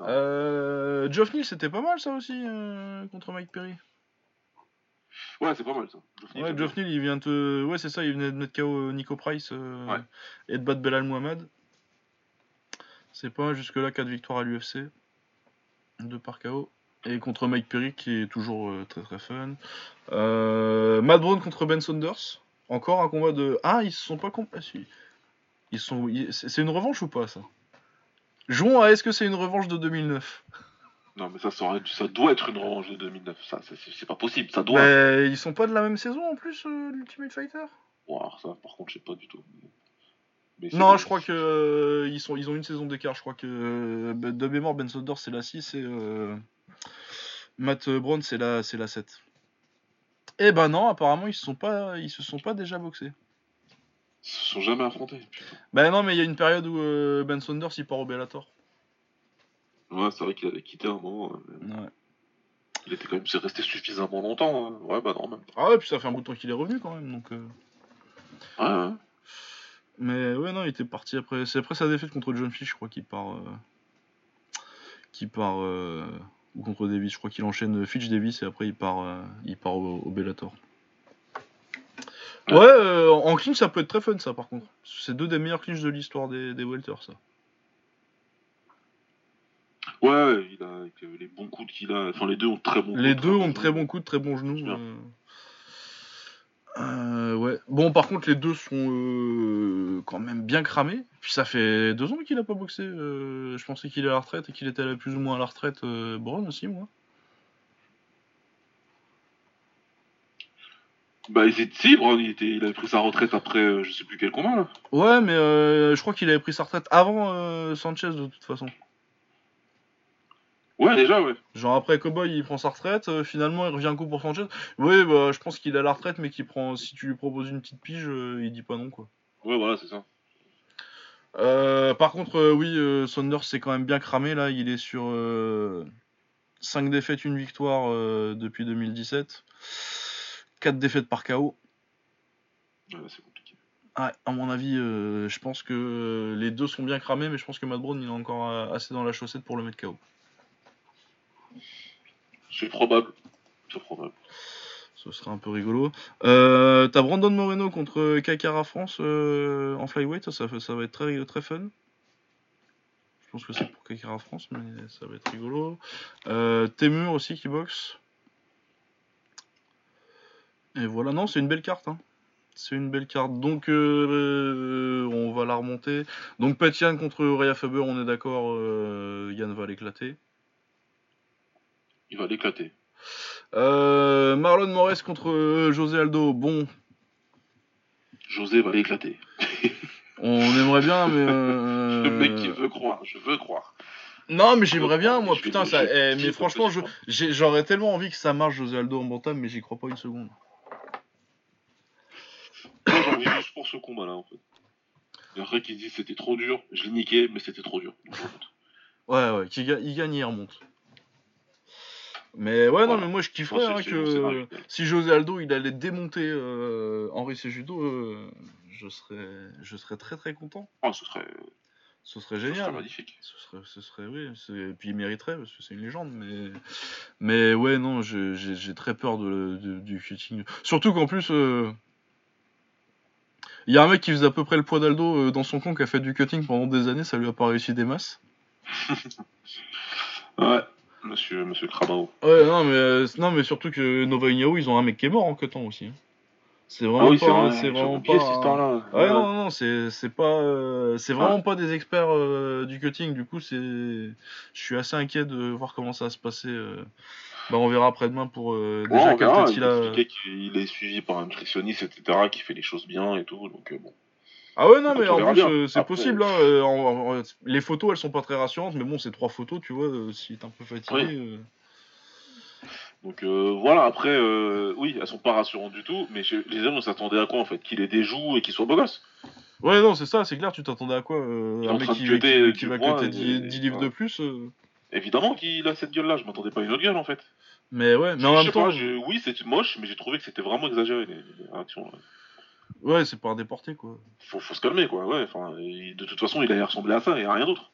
euh, Geoff Neal, c'était pas mal ça aussi euh, contre Mike Perry. Ouais, c'est pas mal ça. Geoff Neal, Ouais, c'est Geoff bien. Neal, il vient te. Ouais, c'est ça, il venait de mettre KO euh, Nico Price euh, Ouais. et de battre Belal Mohamed. C'est pas mal, jusque-là 4 victoires à l'UFC. 2 par KO. Et contre Mike Perry qui est toujours très très fun. Matt Brown contre Ben Saunders. Encore un combat de. Ah, ils se sont pas comp... ah, si. Ils sont. C'est une revanche ou pas ça? Jouons à est-ce que c'est une revanche de 2009 Non, mais ça, ça, doit être une revanche de 2009. Ça, c'est- pas possible. Ça doit. Mais ils sont pas de la même saison en plus, euh, l'Ultimate Fighter? Bon, alors ça, par contre, je sais pas du tout. Mais Non, je crois que euh, ils sont ils ont une saison d'écart. Je crois que euh, de mémoire Ben Saunders c'est la 6 et euh, Matt Brown c'est la c'est la 7. Eh ben non, apparemment ils se sont pas ils se sont pas déjà boxés. Ils se sont jamais affrontés. putain. Ben non, mais il y a une période où euh, Ben Saunders il part au Bellator. Ouais, c'est vrai qu'il avait quitté un moment. mais Ouais. Il était quand même c'est resté suffisamment longtemps. hein. Ouais, bah non, même. Ah ouais, puis ça fait un bout de temps qu'il est revenu quand même donc euh, Ouais, ouais. mais ouais non, il était parti après c'est après sa défaite contre John Fish, je crois qu'il part euh, qu'il part euh, ou contre Davis, je crois qu'il enchaîne Fitch Davis et après il part il part au, au Bellator. Ouais. Euh, en clinch ça peut être très fun ça par contre. C'est deux des meilleurs clinches de l'histoire des, des welters ça. Ouais, il a, avec euh, les bons coups qu'il a. Enfin, les deux ont de très bons Les coups, deux ont de très bons coups, de très bons genoux. Euh. Euh, ouais. Bon, par contre, les deux sont euh, quand même bien cramés. Puis ça fait deux ans qu'il a pas boxé. je pensais qu'il est à la retraite et qu'il était là plus ou moins à la retraite. Brown aussi, moi. Bah, il était, si, Brown, il, était, il avait pris sa retraite après euh, je sais plus quel combat là. Ouais, mais euh, je crois qu'il avait pris sa retraite avant euh, Sanchez de toute façon. Ouais, déjà, ouais. Genre après Cowboy, il prend sa retraite. finalement, il revient un coup pour Sanchez. Oui, bah, je pense qu'il à la retraite, mais qu'il prend. Si tu lui proposes une petite pige, il dit pas non, quoi. Ouais, voilà, c'est ça. Par contre, oui, Saunders c'est quand même bien cramé là. Il est sur 5 défaites, une victoire depuis 2017. 4 défaites par KO. Ouais, c'est compliqué. Ouais, à mon avis, euh, je pense que euh, les deux sont bien cramés, mais je pense que Matt Brown il a encore euh, assez dans la chaussette pour le mettre KO. C'est probable. C'est probable. Ce serait un peu rigolo. Euh, T'as Brandon Moreno contre Kakara France euh, en flyweight, ça, ça, fait- ça va être très, très fun. Je pense que c'est pour Kakara France, mais ça va être rigolo. Euh, Temur aussi qui boxe. Et voilà, non, c'est une belle carte. Hein. C'est une belle carte. Donc, euh, on va la remonter. Donc, Petian contre Rhea Faber, on est d'accord. euh, Yann va l'éclater. Il va l'éclater. Euh, Marlon Moraes contre euh, José Aldo. Bon, José va l'éclater. on aimerait bien, mais. euh, Le mec qui veut croire, je veux croire. Non, mais j'aimerais bien, moi, Je putain, ça. eh, mais franchement, j'aurais tellement envie que ça marche, José Aldo en bantam, mais j'y crois pas une seconde. Moi, j'ai envie juste pour ce combat-là, en fait. Il a un qui dit c'était trop dur, je l'ai niqué, mais c'était trop dur. Donc. Ouais, ouais, qui ga- il gagne, il remonte. Mais ouais, non, mais moi je kifferais hein, que si José Aldo il allait démonter euh, Henri Cejudo, euh, je serais, je serais très très content. Oh, ce serait, Ce serait ce serait génial. magnifique. Ce serait, ce serait oui. Et puis il mériterait parce que c'est une légende. Mais, mais ouais, non, j'ai très peur de, de- du cutting. Surtout qu'en plus, euh, il y a un mec qui faisait à peu près le poids d'Aldo euh, dans son camp qui a fait du cutting pendant des années. Ça lui a pas réussi des masses. Ouais, monsieur, monsieur Krabao. Ouais, non, mais, euh, non, mais surtout que Nova Uniao, ils ont un mec qui est mort en cutant aussi. hein. C'est vraiment Ah oui, pas. c'est vrai, vraiment pas. Ouais, non, non, non, c'est c'est pas. euh, c'est vraiment pas des experts euh, du cutting. Du coup, c'est. Je suis assez inquiet de voir comment ça va se passer. Bah, on verra après-demain pour. euh, Ouais, déjà, verra, il il a. qu'il est suivi par un nutritionniste, etc., qui fait les choses bien et tout, donc euh, bon. Ah ouais, non, Donc, mais en plus, euh, c'est possible. Hein, euh, en- en- les photos, elles sont pas très rassurantes, mais bon, c'est trois photos, tu vois. si t'es un peu fatigué. Oui. Donc euh, voilà, après, euh, oui, elles sont pas rassurantes du tout, mais je, les hommes, on s'attendait à quoi en fait? Qu'il ait des joues et qu'il soit beau gosse Ouais, non, c'est ça, c'est clair. Tu t'attendais à quoi euh, Il Un mec qui, qui- qui va et- 10, 10 livres de plus. Évidemment qu'il a cette gueule-là, je m'attendais pas à une autre gueule en fait. Mais ouais, mais en je même sais temps. pas, je- oui, c'est moche, mais j'ai trouvé que c'était vraiment exagéré les, les là. Ouais, c'est pas un déporté, quoi. Faut, faut se calmer quoi, ouais. Enfin, de toute façon, il allait ressembler à ça et à rien d'autre.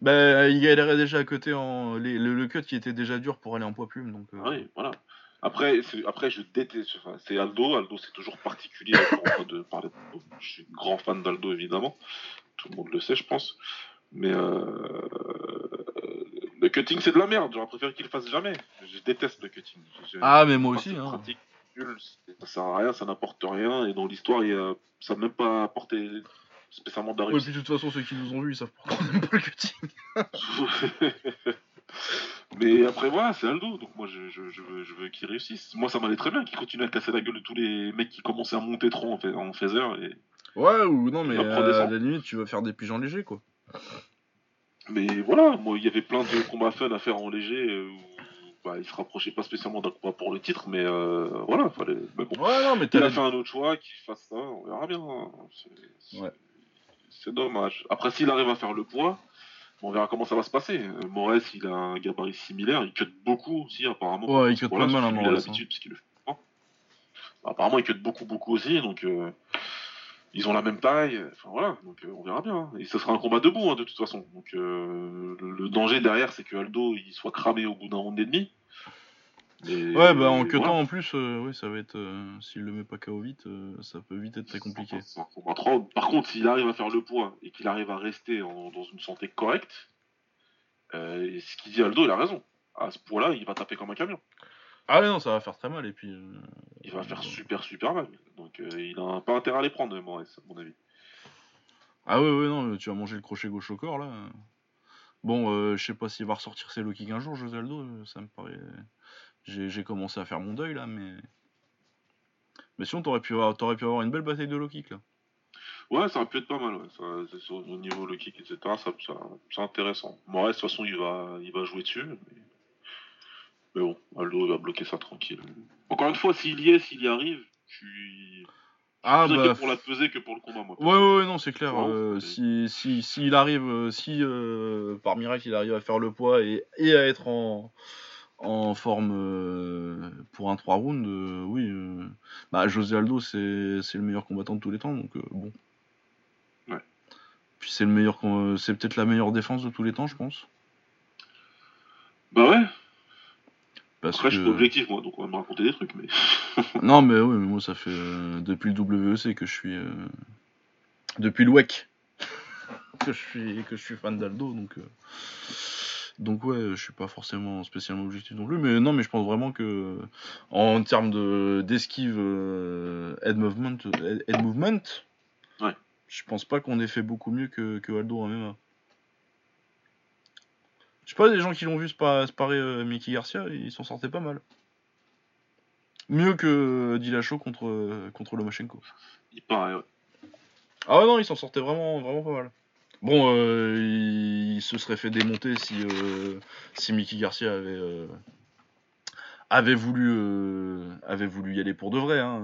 Bah, il galérait déjà à côté en. les- le, le cut qui était déjà dur pour aller en poids plume, donc. euh, Oui, voilà. Après, après je déteste. enfin, c'est Aldo. Aldo, c'est toujours particulier pour de parler d'Aldo. Je suis grand fan d'Aldo, évidemment. Tout le monde le sait, je pense. Mais euh, le cutting, c'est de la merde. J'aurais préféré qu'il le fasse jamais. Je déteste le cutting. Je- Ah, mais moi aussi, hein. ça sert à rien, ça n'apporte rien. Et dans l'histoire, a- ça n'a même pas apporté spécialement de la Ouais, puis de toute façon, ceux qui nous ont vus, ils savent pourquoi on n'aime pas le cutting. Mais après, voilà, c'est Aldo, donc moi je, je, je veux, je veux qu'il réussisse. Moi ça m'allait très bien qu'il continue à casser la gueule de tous les mecs qui commençaient à monter trop en, fait, en phaser. Et... Ouais, ou non, mais à la limite, tu vas faire des pigeons légers, quoi. Mais voilà, moi il y avait plein de combats fun à faire en léger euh, où bah, il se rapprochait pas spécialement d'un combat pour le titre, mais euh, voilà, fallait. Mais bon. Ouais, non, mais Il a fait un autre choix, qu'il fasse ça, on verra bien. hein. C'est- Ouais. Dommage. Après, s'il arrive à faire le poids, on verra comment ça va se passer. Euh, Moraes, il a un gabarit similaire, il cut beaucoup aussi, apparemment. Ouais, il cut pas mal, hein, il a Moraes, l'habitude, parce qu'il le fait souvent. Apparemment, il cut beaucoup, beaucoup aussi, donc euh, ils ont la même taille. Enfin voilà, donc euh, on verra bien. hein. Et ce sera un combat debout, hein, de toute façon. Donc euh, le, danger derrière, c'est que Aldo il soit cramé au bout d'un round et demi. Ouais, bah en cutant voilà. en plus, euh, oui, ça va être. euh, S'il le met pas KO vite, euh, ça peut vite être très compliqué. Par contre, s'il arrive à faire le poids et qu'il arrive à rester en- dans une santé correcte, et ce qu'il dit Aldo, il a raison. À ce point-là, il va taper comme un camion. Ah ouais, non, ça va faire très mal, et puis. euh, Il va faire super, super mal. Donc, euh, il a pas intérêt à les prendre, Moraes, à mon avis. Ah ouais, ouais, non, tu vas manger le crochet gauche au corps, là. Bon, euh, je sais pas s'il va ressortir ses low kicks un jour, José Aldo, euh, ça me paraît... J'ai commencé à faire mon deuil, là, mais... Mais sinon, t'aurais pu, avoir- t'aurais pu avoir une belle bataille de low kick, là. Ouais, ça aurait pu être pas mal. Ouais. Ça, au niveau le kick, etc. Ça, ça- c'est intéressant. Moraes, de toute façon, il va, il va jouer dessus. Mais, mais bon, Aldo, va bloquer ça tranquille. Encore une fois, s'il y est, s'il y arrive, je suis Ah plus bah... pour la pesée que pour le combat, moi. Ouais, ouais, ouais, non, c'est clair. Euh, c'est- si, si, si il arrive, euh, si euh, par miracle il arrive à faire le poids et, et à être en, en forme euh, pour un 3 rounds, euh, oui. euh, bah, José Aldo, c'est le meilleur combattant de tous les temps, donc euh, bon. Ouais. Puis c'est le meilleur, c'est peut-être la meilleure défense de tous les temps, je pense. Bah ouais, Parce après, que... je suis pas objectif, moi, donc on va me raconter des trucs, mais. Non, mais oui, mais moi ça fait euh, depuis le WEC que je suis. euh, depuis le WEC que je suis que je suis fan d'Aldo, donc. euh, Donc ouais, je suis pas forcément spécialement objectif non plus, mais non, mais je pense vraiment que en termes de d'esquive euh, head movement, head, movement, ouais. je pense pas qu'on ait fait beaucoup mieux que, que Aldo en MMA. Je sais pas, des gens qui l'ont vu sparer euh, Mickey Garcia, ils s'en sortaient pas mal. Mieux que Dillashaw contre, contre Lomachenko. Il paraît, ouais. Ah ouais, non, il s'en sortait vraiment, vraiment pas mal. Bon, euh, il, se serait fait démonter si, euh, si Mickey Garcia avait, euh, avait, voulu, avait voulu y aller pour de vrai. Hein.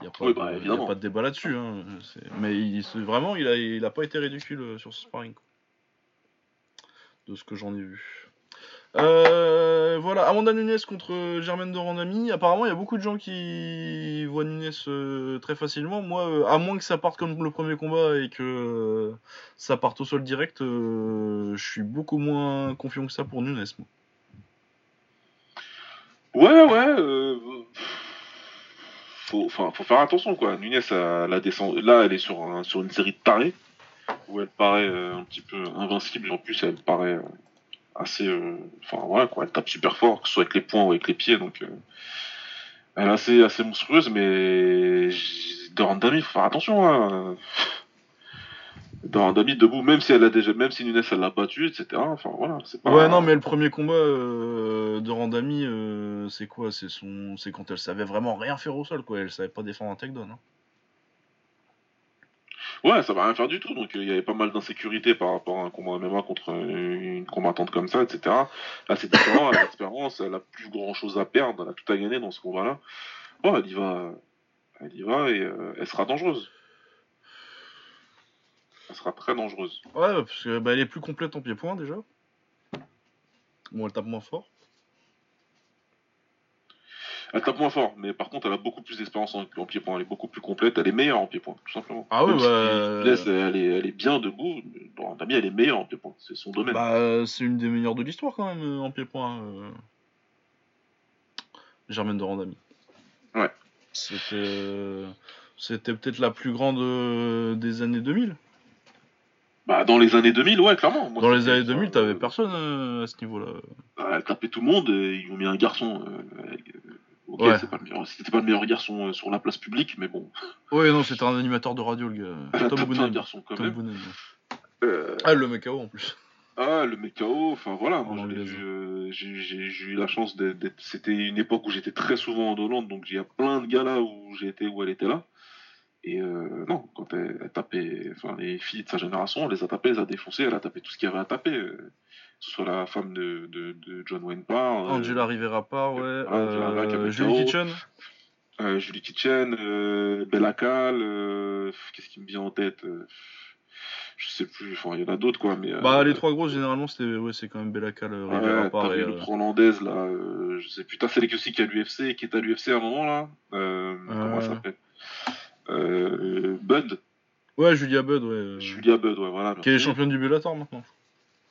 Il n'y a, pas, bah, a pas de débat là-dessus. Hein. Mais il, vraiment, il n'a il a pas été ridicule sur ce sparring. De ce que j'en ai vu. Euh, voilà, Amanda Nunes contre Germaine de. Apparemment, il y a beaucoup de gens qui voient Nunes euh, très facilement. Moi, euh, à moins que ça parte comme le premier combat et que ça parte au sol direct, je suis beaucoup moins confiant que ça pour Nunes. Ouais, ouais. Faut, faut, faire attention, quoi. Nunes, là, elle est sur, sur une série de tarés où elle paraît un petit peu invincible. En plus, elle paraît assez. Euh, enfin, voilà, quoi. Elle tape super fort, soit avec les poings ou avec les pieds. Donc, euh, elle est assez, assez monstrueuse, mais. Dorandami, faut faire attention. Hein. Dorandami debout, même si elle a déjà, même si Nunes elle l'a battu, etc. Enfin voilà, c'est pas. Ouais, non, mais le premier combat euh, de Randami, euh, c'est quoi? C'est quand elle savait vraiment rien faire au sol, quoi. Elle savait pas défendre un takedown. Hein. Ouais, ça va rien faire du tout. Donc il y avait pas mal d'insécurité par rapport à un combat MMA contre une combattante comme ça, etc. Là, c'est différent. Elle a l'expérience, elle a plus grand chose à perdre, elle a tout à gagner dans ce combat-là. Bon, elle y va, elle y va et euh, elle sera dangereuse. Elle sera très dangereuse. Ouais, parce que bah, est plus complète en pied-point déjà. Bon, elle tape moins fort. Elle tape moins fort, mais par contre, elle a beaucoup plus d'expérience en, pied-point. Elle est beaucoup plus complète. Elle est meilleure en pied-point, tout simplement. Ah ouais, bah... elle, est, elle est bien debout. Bon, elle est meilleure en pied-point. C'est son domaine. Bah, c'est une des meilleures de l'histoire, quand même, euh, en pied-point. Euh... Germaine de Randami. Ouais. C'était. Euh, c'était peut-être la plus grande des années 2000. Bah, dans les années 2000, ouais, clairement. dans les années 2000, t'avais personne à ce niveau-là. Bah, elle tapait tout le monde et ils ont mis un garçon Ok, c'était pas le meilleur garçon euh, sur la place publique, mais bon. Ouais, non, c'était un animateur de radio, le gars. Tom Boonen. garçon quand même. Euh... Ah, le mec en plus. Ah, le mec enfin voilà, moi euh, j'ai eu la chance d'être. C'était une époque où j'étais très souvent en Hollande, donc il y a plein de gars là où été, où elle était là. Et euh, non, quand elle, elle, tapait, enfin les filles de sa génération, elle les a tapées, elle les a défoncées, elle a tapé tout ce qu'il y avait à taper. Euh que ce soit la femme de, de, de John Wayne Parr. Euh, Angela Rivera Parr, ouais. Euh, Julie Kitchen. Euh, Julie Kitchen, Bella Cal, qu'est-ce qui me vient en tête je sais plus, enfin il y en a d'autres quoi, mais. Bah les trois grosses généralement c'était ouais c'est quand même Bella Cal, Rivera Parr et. L'autre hollandaise là, je sais putain c'est aussi qui est à l'UFC, qui est à l'UFC à un moment là. Comment ça s'appelle? Bud. Ouais Julia Bud ouais. Julia Bud ouais voilà. Qui est championne du Bellator maintenant.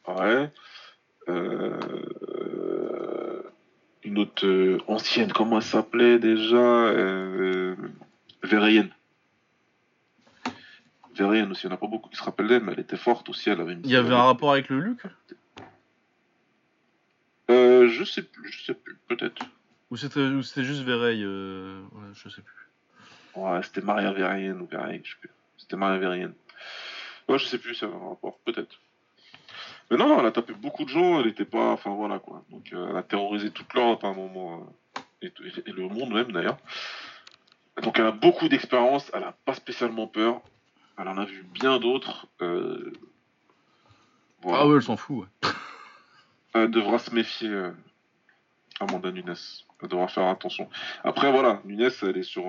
Ouais. Euh, une autre euh, ancienne, comment elle s'appelait déjà euh, Verheyen. Verheyen aussi, il n'y en a pas beaucoup qui se rappellent d'elle, mais elle était forte aussi. Elle avait il y avait un rapport avec le Luc? Euh, Je sais plus, je sais plus, peut-être. Ou c'était juste Verheyen, euh, ouais, je sais plus. C'était Maria Verheyen ou Verheyen, je sais plus. C'était Maria Verheyen. Ouais, je sais plus, ça avait un rapport, peut-être. Mais non, elle a tapé beaucoup de gens, elle était pas. Enfin voilà quoi. Donc euh, elle a terrorisé toute l'Europe à un moment. Euh, et, le monde même d'ailleurs. Donc elle a beaucoup d'expérience, elle a pas spécialement peur. Elle en a vu bien d'autres. Euh, ah ouais, elle s'en fout. Ouais. Elle devra se méfier, Amanda Nunes. Elle devra faire attention. Après voilà, Nunes, elle est sur,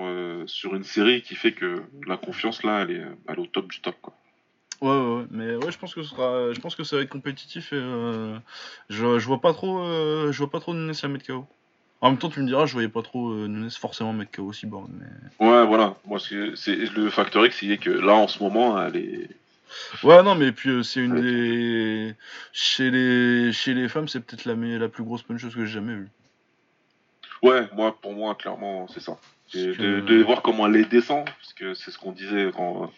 sur une série qui fait que la confiance là, elle est, elle est au top du top quoi. Ouais, ouais, mais ouais, je pense que ce sera, je pense que ça va être compétitif et euh, je, je vois pas trop, euh, je vois pas trop Nunes la mettre KO. En même temps, tu me diras, je voyais pas trop euh, Nunes forcément mettre KO Cyborg, mais. Ouais, voilà. Moi, c'est le facteur X, c'est que là, en ce moment, elle est. Ouais, non, mais puis c'est une des. Chez les, chez les femmes, c'est peut-être la, la plus grosse puncheuse que j'ai jamais vue. Ouais, moi, pour moi, clairement, c'est ça. De, de, voir comment elle les descend, parce que c'est ce qu'on disait quand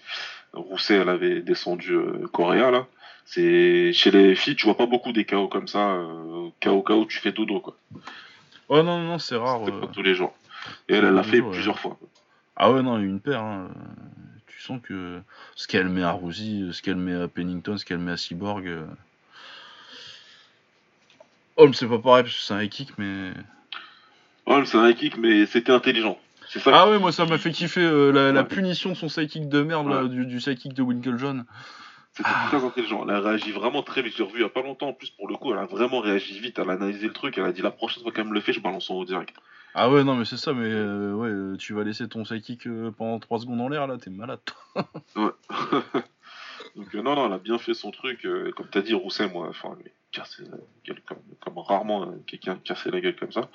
Rousset, elle avait descendu euh, Coréa, là. C'est chez les filles, tu vois pas beaucoup des KO comme ça, euh, KO KO, tu fais dodo quoi. Ouais, non, non, c'est rare. C'est pas tous les jours. Et elle, elle l'a fait plusieurs fois. Ah ouais, non, une paire. Hein. Tu sens que ce qu'elle met à Rosie, ce qu'elle met à Pennington, ce qu'elle met à Cyborg. Euh... Holm, c'est pas pareil parce que c'est un high kick, mais. Holm, c'est un kick, mais c'était intelligent. Ça ah ouais, moi ça m'a fait kiffer euh, la, punition de son sidekick de merde, du, du sidekick de Winklejohn. C'était très intelligent. Elle a réagi vraiment très vite. J'ai revu il y a pas longtemps en plus pour le coup. Elle a vraiment réagi vite. Elle a analysé le truc. Elle a dit la prochaine fois qu'elle me le fait, je balance en haut direct. Ah ouais, non, mais c'est ça. Mais euh, ouais, euh, tu vas laisser ton sidekick pendant 3 secondes en l'air là. T'es malade. ouais. Donc non, non, elle a bien fait son truc. comme t'as dit, Rousset, moi, enfin, cassé la gueule comme, rarement quelqu'un cassé la gueule comme ça.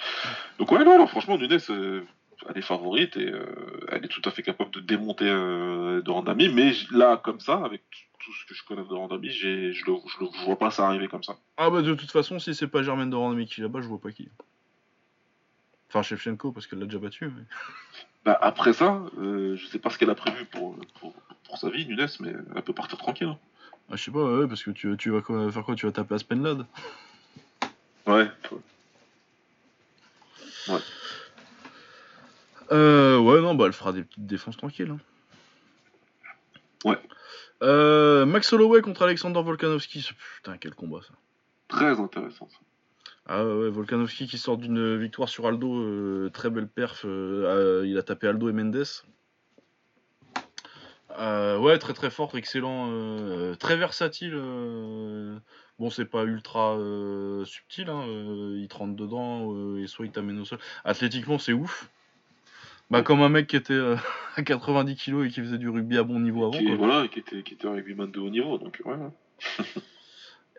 Donc ouais, non, non franchement, Nunes elle est favorite et euh, elle est tout à fait capable de démonter euh, de Randami. Mais là, comme ça, avec tout ce que je connais de Randami, je je le vois pas ça arriver comme ça. Ah bah de toute façon, si c'est pas Germaine de Randami qui est là-bas, je vois pas qui. Enfin, Shevchenko, parce qu'elle l'a déjà battu. Bah, après ça, euh, je sais pas ce qu'elle a prévu pour, pour, sa vie, Nunes, mais elle peut partir tranquille. Hein. Ah, je sais pas, ouais, parce que tu, tu vas faire quoi Tu vas taper à Spenlad Ouais. Ouais. Euh, ouais, non, bah elle fera des petites défenses tranquilles. Hein. Ouais. Euh, Max Holloway contre Alexander Volkanovski. Putain, quel combat ça. Très intéressant ça. Ah ouais, Volkanovski qui sort d'une victoire sur Aldo, euh, très belle perf. Euh, il a tapé Aldo et Mendes. Ouais, très très fort, excellent, très versatile. Bon, c'est pas ultra subtil, hein, il te rentre dedans et soit il t'amène au sol. Athlétiquement, c'est ouf. Bah, comme un mec qui était euh, à 90 kg et qui faisait du rugby à bon niveau avant. Qui, Voilà, qui était, qui était un rugbyman de haut niveau, donc ouais.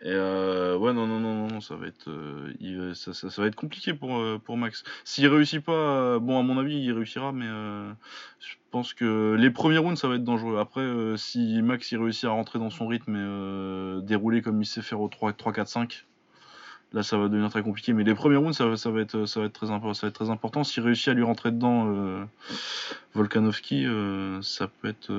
et euh, ouais, non, non, non, non, ça va être, euh, ça, va être compliqué pour, pour Max. S'il réussit pas, bon, à mon avis, il réussira, mais je pense que les premiers rounds, ça va être dangereux. Après, si Max il réussit à rentrer dans son rythme et dérouler comme il sait faire au 3, 3 4, 5, là ça va devenir très compliqué. Mais les premiers rounds, ça, ça, va, être, ça, va, être, très, ça va être très important. S'il réussit à lui rentrer dedans, euh, Volkanovski, euh, ça peut être.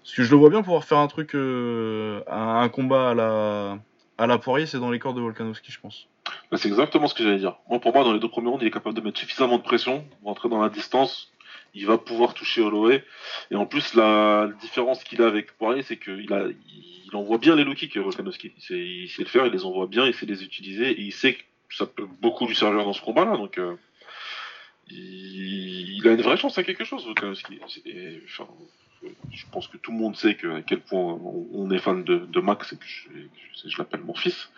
Euh, parce que je le vois bien pouvoir faire un truc, un, combat à la, à la Poirier, c'est dans les corps de Volkanovski, je pense. Bah, c'est exactement ce que j'allais dire. Moi, pour moi, dans les deux premiers rounds, il est capable de mettre suffisamment de pression, rentrer dans la distance, il va pouvoir toucher Holloway. Et en plus, la, différence qu'il a avec Poirier, c'est qu'il a, il envoie bien les low kicks, Volkanovski. Il sait, le faire, il les envoie bien, il sait les utiliser, et il sait que ça peut beaucoup lui servir dans ce combat-là. Donc, euh, il, a une vraie chance à quelque chose, Volkanovski. Je pense que tout le monde sait que, à quel point on, est fan de, Max, et que je, l'appelle mon fils.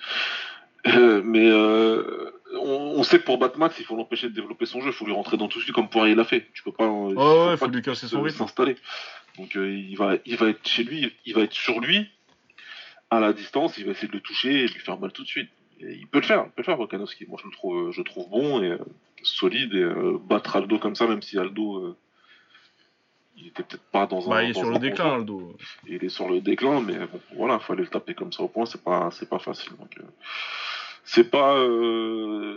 Euh, mais euh, on, sait que pour battre Max, il faut l'empêcher de développer son jeu, il faut lui rentrer dans tout ce qui comme Poirier l'a fait. Tu peux pas. Oh ouais, faut, lui casser son rythme. S'installer. Donc il va, il va être chez lui, il va être sur lui, à la distance, il va essayer de le toucher et de lui faire mal tout de suite. il peut le faire, il peut le faire, Volkanovski. Moi, je le trouve, je trouve bon et solide. Et battre Aldo comme ça, même si Aldo, il était peut-être pas dans bah, un. il est sur le déclin, Aldo. Il est sur le déclin, mais bon, voilà, il fallait le taper comme ça au point, c'est pas, c'est pas facile. Donc, c'est pas,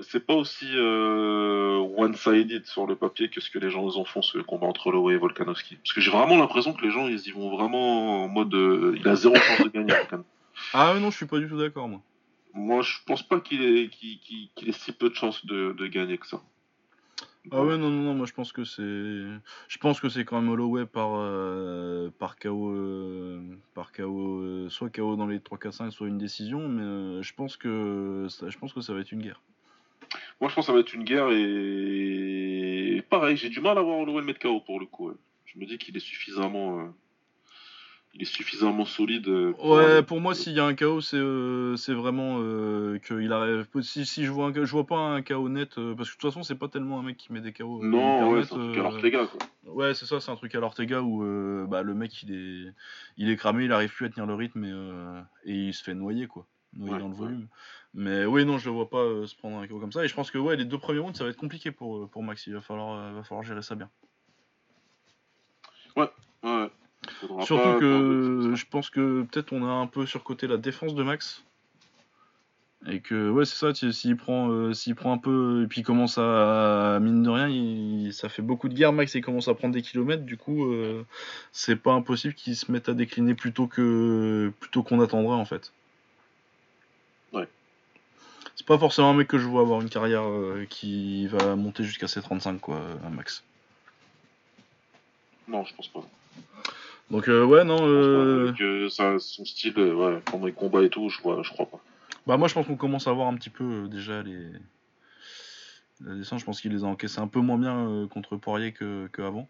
c'est pas aussi one-sided sur le papier que ce que les gens nous en font ce combat entre Lowe et Volkanovski. Parce que j'ai vraiment l'impression que les gens ils y vont vraiment en mode, il a zéro chance de gagner. Ah non, je suis pas du tout d'accord, moi. Moi, je pense pas qu'il ait, ait, si peu de chances de, gagner que ça. Ah ouais, non, non, non, moi je pense que c'est. Je pense que c'est quand même Holloway par, euh, par KO. Euh, par euh, soit KO dans les 3 4 5 soit une décision, mais je pense que ça, je pense que ça va être une guerre. Moi je pense que ça va être une guerre et. Pareil, j'ai du mal à voir Holloway mettre KO pour le coup. Je me dis qu'il est suffisamment il est suffisamment solide. Euh, pour ouais, pour moi, s'il y a un chaos, c'est euh, vraiment euh, qu'il arrive. Si, si je vois un, je vois pas un chaos net, parce que de toute façon, c'est pas tellement un mec qui met des chaos. Non, ouais, c'est un truc à l'Ortega, quoi. Ouais, c'est ça, c'est un truc à l'Ortega où bah, le mec il est, il est cramé, il arrive plus à tenir le rythme et, et il se fait noyer, quoi. Noyer dans le volume. Mais oui, non, je le vois pas se prendre un chaos comme ça. Et je pense que ouais, les deux premiers rounds, ça va être compliqué pour, pour Max. Il va falloir, va falloir gérer ça bien. Ouais, ouais. Surtout que je pense que peut-être on a un peu surcoté la défense de Max. Et que, ouais, c'est ça, tu- s'il prend, euh, s'il prend un peu, et puis il commence à, mine de rien, il- ça fait beaucoup de guerre, Max, et il commence à prendre des kilomètres, du coup, euh, c'est pas impossible qu'il se mette à décliner plutôt que plutôt qu'on attendrait, en fait. Ouais. C'est pas forcément un mec que je vois avoir une carrière euh, qui va monter jusqu'à ses 35, quoi, un Max. Non, je pense pas. Donc, euh, ouais, non, euh, euh, ça, son style, euh, ouais, pendant les combats et tout, je, vois, je crois pas. Bah moi je pense qu'on commence à voir un petit peu déjà les la descente, je pense qu'il les a encaissés un peu moins bien contre Poirier que, que avant.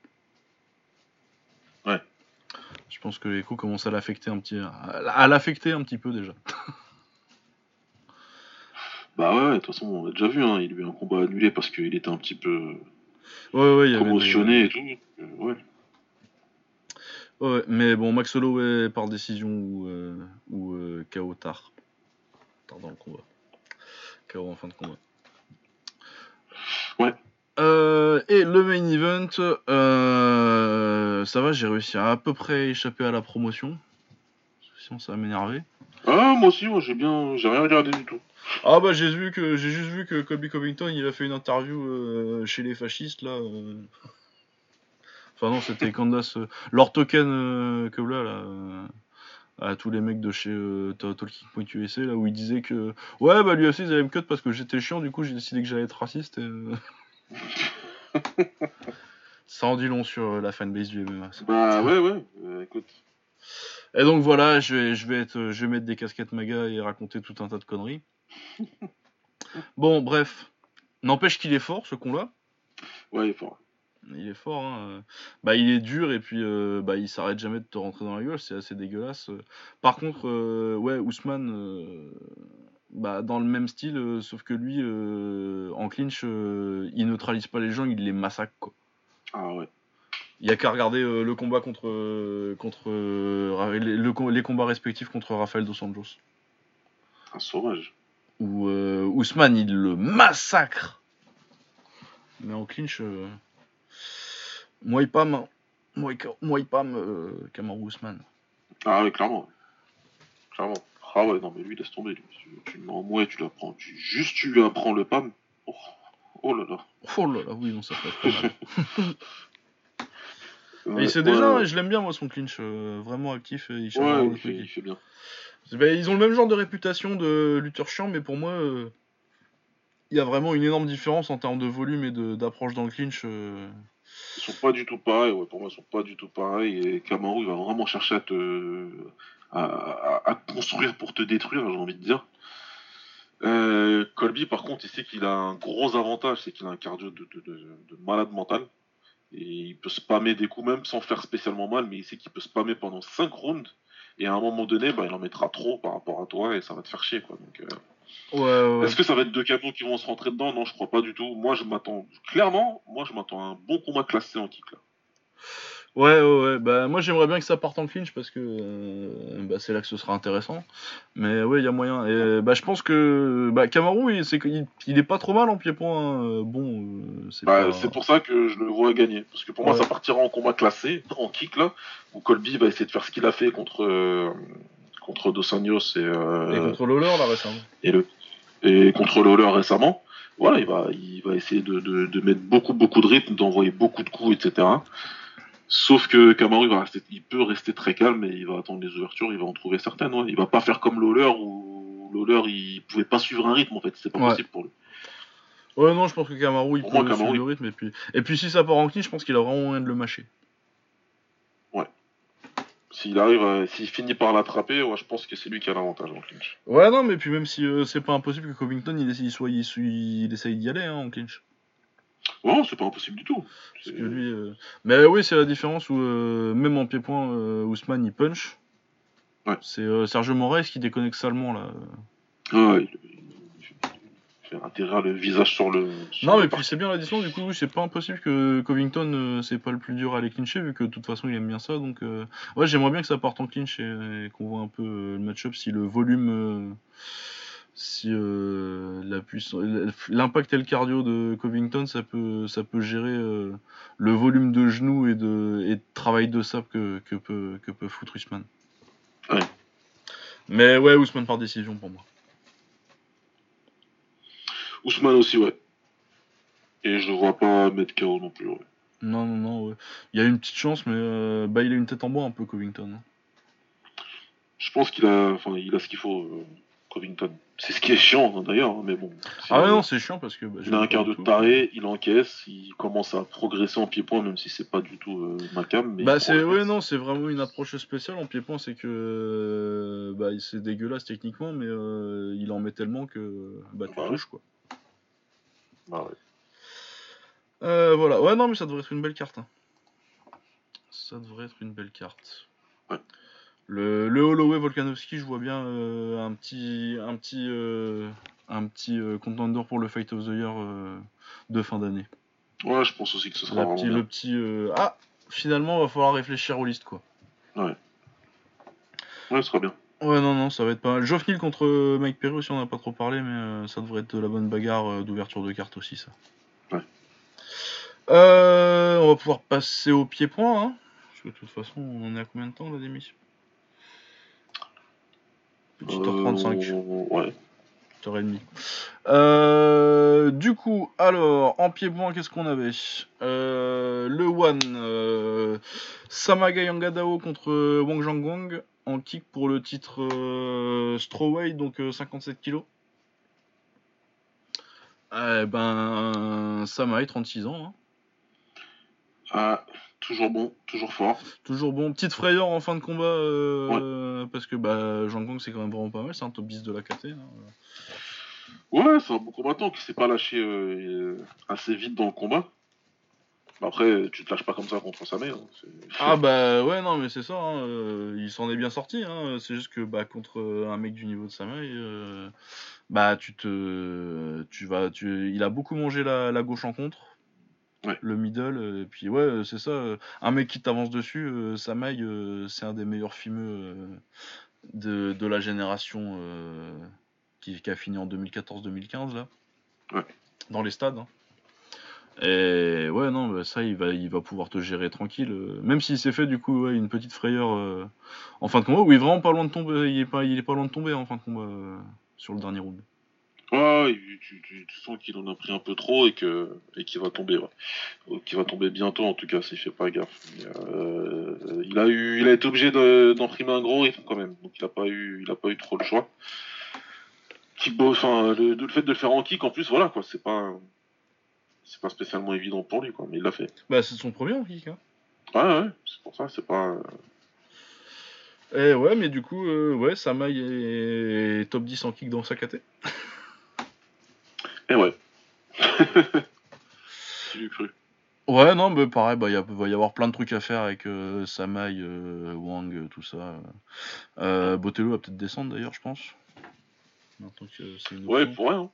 Ouais. Je pense que les coups commencent à l'affecter un petit à, l'affecter un petit peu déjà. Bah ouais, ouais, de toute façon, on l'a déjà vu, hein, il a eu un combat annulé parce qu'il était un petit peu Ouais ouais, il y avait des- commotionné et tout. Euh, ouais. Ouais, mais bon Max Holloway par décision ou euh, ou euh, KO tard. Tard dans le combat. KO en fin de combat. Ouais. Euh, et le main event, euh, ça va, j'ai réussi à à peu près échapper à la promotion. Sinon ça va m'énerver. Ah, moi aussi, moi j'ai bien. J'ai rien regardé du tout. Ah bah j'ai vu que j'ai juste vu que Colby Covington il a fait une interview chez les fascistes là. Enfin non c'était Candace Lord Token euh, que là là euh, à tous les mecs de chez euh, Talking.USA là où il disait que ouais bah l'UFC ils allaient me cut parce que j'étais chiant du coup j'ai décidé que j'allais être raciste et euh, ça en dit long sur euh, la fanbase du MMA. ça. Bah ouais, ouais, écoute. Et donc voilà je vais je vais être je vais mettre des casquettes maga et raconter tout un tas de conneries. Bon bref n'empêche qu'il est fort ce con là. Ouais, il est fort. Il est fort, hein. Bah, il est dur et puis euh, bah, il s'arrête jamais de te rentrer dans la gueule, c'est assez dégueulasse. Par contre, euh, ouais, Ousmane, euh, bah, dans le même style, sauf que lui, en clinch, il neutralise pas les gens, il les massacre. Quoi. Ah ouais. Il y a qu'à regarder le combat contre, contre les, le com- les combats respectifs contre Rafael dos Anjos. Un sauvage. Où Ousmane, il le massacre. Mais en clinch, euh, moi il pam, hein. moi il moi il pam, euh, Kamaru Ousmane. Ah ouais, clairement. Clairement. Ah ouais, non, mais lui, laisse tomber. Lui. Tu, le mets en mouet, tu l'apprends. Tu, juste, tu lui apprends le PAM. Oh, oh là là. Oh là là, oui, non, ça fait très mal. Ouais, il sait ouais, déjà, ouais. je l'aime bien moi son clinch, euh, vraiment actif, et il cherche Ouais, vraiment il fait, truc. il fait bien. Bah, ils ont le même genre de réputation de lutteur chiant, mais pour moi, euh, il y a vraiment une énorme différence en termes de volume et d'approche dans le clinch. euh. Ils sont pas du tout pareils, ouais, pour moi, ils sont pas du tout pareils. Et Kamaru, il va vraiment chercher à te. à, à- construire pour te détruire, j'ai envie de dire. Euh, Colby, par contre, il sait qu'il a un gros avantage, c'est qu'il a un cardio de, de- de- de malade mental. Et il peut spammer des coups, même sans faire spécialement mal, mais il sait qu'il peut spammer pendant 5 rounds. Et à un moment donné, bah, il en mettra trop par rapport à toi et ça va te faire chier. Quoi. Donc, euh, Ouais, ouais, ouais. Est-ce que ça va être deux canons qui vont se rentrer dedans? Non, je crois pas du tout. Moi, je m'attends. Clairement, moi, je m'attends à un bon combat classé en kick. Là. Ouais, ouais, ouais. Bah, moi, j'aimerais bien que ça parte en clinch parce que euh, bah, c'est là que ce sera intéressant. Mais ouais, il y a moyen. Et bah, je pense que bah, Kamaru, il, c'est qu'il il est pas trop mal en pied-point. hein. Bon, euh, c'est Bah, pas- C'est pour ça que je le vois gagner. Parce que pour moi, ça partira en combat classé, en kick, là, où Colby va essayer de faire ce qu'il a fait contre, euh, contre Dos Anjos et, euh, Et contre Lawler, là, récemment. et, le, et contre Lawler récemment. Voilà, il va, il va essayer de, de, de mettre beaucoup, beaucoup de rythme, d'envoyer beaucoup de coups, etc. Sauf que Kamaru va rester, il peut rester très calme et il va attendre les ouvertures, il va en trouver certaines. Ouais. Il va pas faire comme Lawler où Lawler il pouvait pas suivre un rythme en fait, c'est pas Ouais. possible pour lui. Ouais, non, je pense que Kamaru, il Pour peut moi, Kamaru, suivre le rythme. Et puis, et puis si ça part en clinch, je pense qu'il a vraiment moyen de le mâcher. S'il arrive, à- s'il finit par l'attraper, ouais, je pense que c'est lui qui a l'avantage en clinch. Ouais, non, mais puis même si euh, c'est pas impossible que Covington, il, essaie- il soit, il, il essaye d'y aller hein, en clinch. Non, c'est pas impossible du tout. Parce que lui, euh, Mais oui, c'est la différence où euh, même en pied-point, Ousmane il punch. Ouais. C'est Sergio Moraes qui déconnecte salement là. Ah, atterrir le visage sur le. sur Non, le mais puis c'est bien l'addition, du coup, c'est pas impossible que Covington, euh, c'est pas le plus dur à aller clincher, vu que de toute façon il aime bien ça. Donc, euh, ouais, j'aimerais bien que ça parte en clinch et, et qu'on voit un peu euh, le match-up si le volume. si la puissance, l'impact et le cardio de Covington, ça peut, ça peut gérer le volume de genoux et de, et de travail de sable que, que peut, que peut foutre Ousmane. Ouais. Mais ouais, Ousmane par décision pour moi. Ousmane aussi, ouais. Et je vois pas mettre KO non plus, ouais. Non, non, non, ouais. Il y a une petite chance, mais euh, bah, il a une tête en bois un peu, Covington. hein. Je pense qu'il a, enfin, il a ce qu'il faut, euh, Covington. C'est ce qui est chiant, hein, d'ailleurs, hein, mais bon. Ah ouais, non, c'est chiant parce que. Bah, Il a un quart de taré, il encaisse, il commence à progresser en pied-point, même si c'est pas du tout euh, ma cam. Mais Bah c'est ouais non c'est vraiment une approche spéciale en pied-point c'est que euh, bah c'est dégueulasse techniquement mais il en met tellement que bah tu Bah touches quoi. Bah ouais. Euh, voilà ouais non mais ça devrait être une belle carte. hein. Ça devrait être une belle carte. Ouais. Le, le Holloway Volkanovski je vois bien euh, un petit un petit euh, un petit contender pour le Fight of the Year de fin d'année. Ouais, je pense aussi que ce sera petit- bien. le petit ah finalement va falloir réfléchir aux listes quoi. Ouais, ce sera bien. Ouais, non, non, ça va être pas mal. Geoff Neal contre euh, Mike Perry aussi, on n'a pas trop parlé, mais euh, ça devrait être de la bonne bagarre euh, d'ouverture de carte aussi, ça. Ouais. Euh, on va pouvoir passer au pied-point, hein. Parce que de toute façon, on en est à combien de temps, la démission? Petite heure 35, Euh, ouais. petite heure et demie. Du coup, alors, en pied-point, qu'est-ce qu'on avait? Le One, Samaga Yangadao contre Wang Zhangguang en kick pour le titre euh, Strawweight, donc euh, 57 kilos. Eh ben, Samaï, 36 ans. hein. Ah, toujours bon, toujours fort. Toujours bon. Petite frayeur en fin de combat, euh, parce que bah, Zhangguang, c'est quand même vraiment pas mal. C'est un top 10 de la KT. hein. Ouais, c'est un bon combattant qui s'est pas lâché euh, euh, assez vite dans le combat. Après, tu te lâches pas comme ça contre Samé. Hein. Ah bah ouais non mais c'est ça, hein, euh, il s'en est bien sorti, hein, c'est juste que bah contre euh, un mec du niveau de Samaï, euh, bah tu te, tu vas, tu, il a beaucoup mangé la, la gauche en contre, Ouais. le middle, et puis ouais c'est ça, un mec qui t'avance dessus, euh, Samaï euh, c'est un des meilleurs fumeux de, de la génération qui, qui a fini en 2014-2015 là, Ouais. dans les stades. hein. Et ouais, non, bah, ça, il va, il va pouvoir te gérer tranquille. euh, Même s'il s'est fait, du coup, une petite frayeur euh, en fin de combat, où il est vraiment pas loin de tomber. Il est pas, il pas loin de tomber en fin de combat euh, sur le dernier round. Ouais, tu, sens qu'il en a pris un peu trop et qu'il va tomber, ouais. Ou Qu'il va tomber bientôt en tout cas s'il fait pas gaffe. Il a eu, il été obligé d'imprimer un gros rythme quand même, donc il a pas eu, il pas eu trop le choix. Enfin le, le fait de le faire en kick en plus, voilà quoi, c'est pas, c'est pas spécialement évident pour lui quoi, mais il l'a fait. Bah, c'est son premier en kick. Hein. Ouais ouais, c'est pour ça, c'est pas. Et ouais, mais du coup, euh, ouais, Samaï est top 10 en kick dans sa KT. Et ouais. L'eût cru. Ouais, non, mais pareil, bah, il va y avoir plein de trucs à faire avec euh, Samaï, euh, Wang, euh, tout ça. Euh, Botello va peut-être descendre d'ailleurs, je pense. Que une Ouais, pour rien.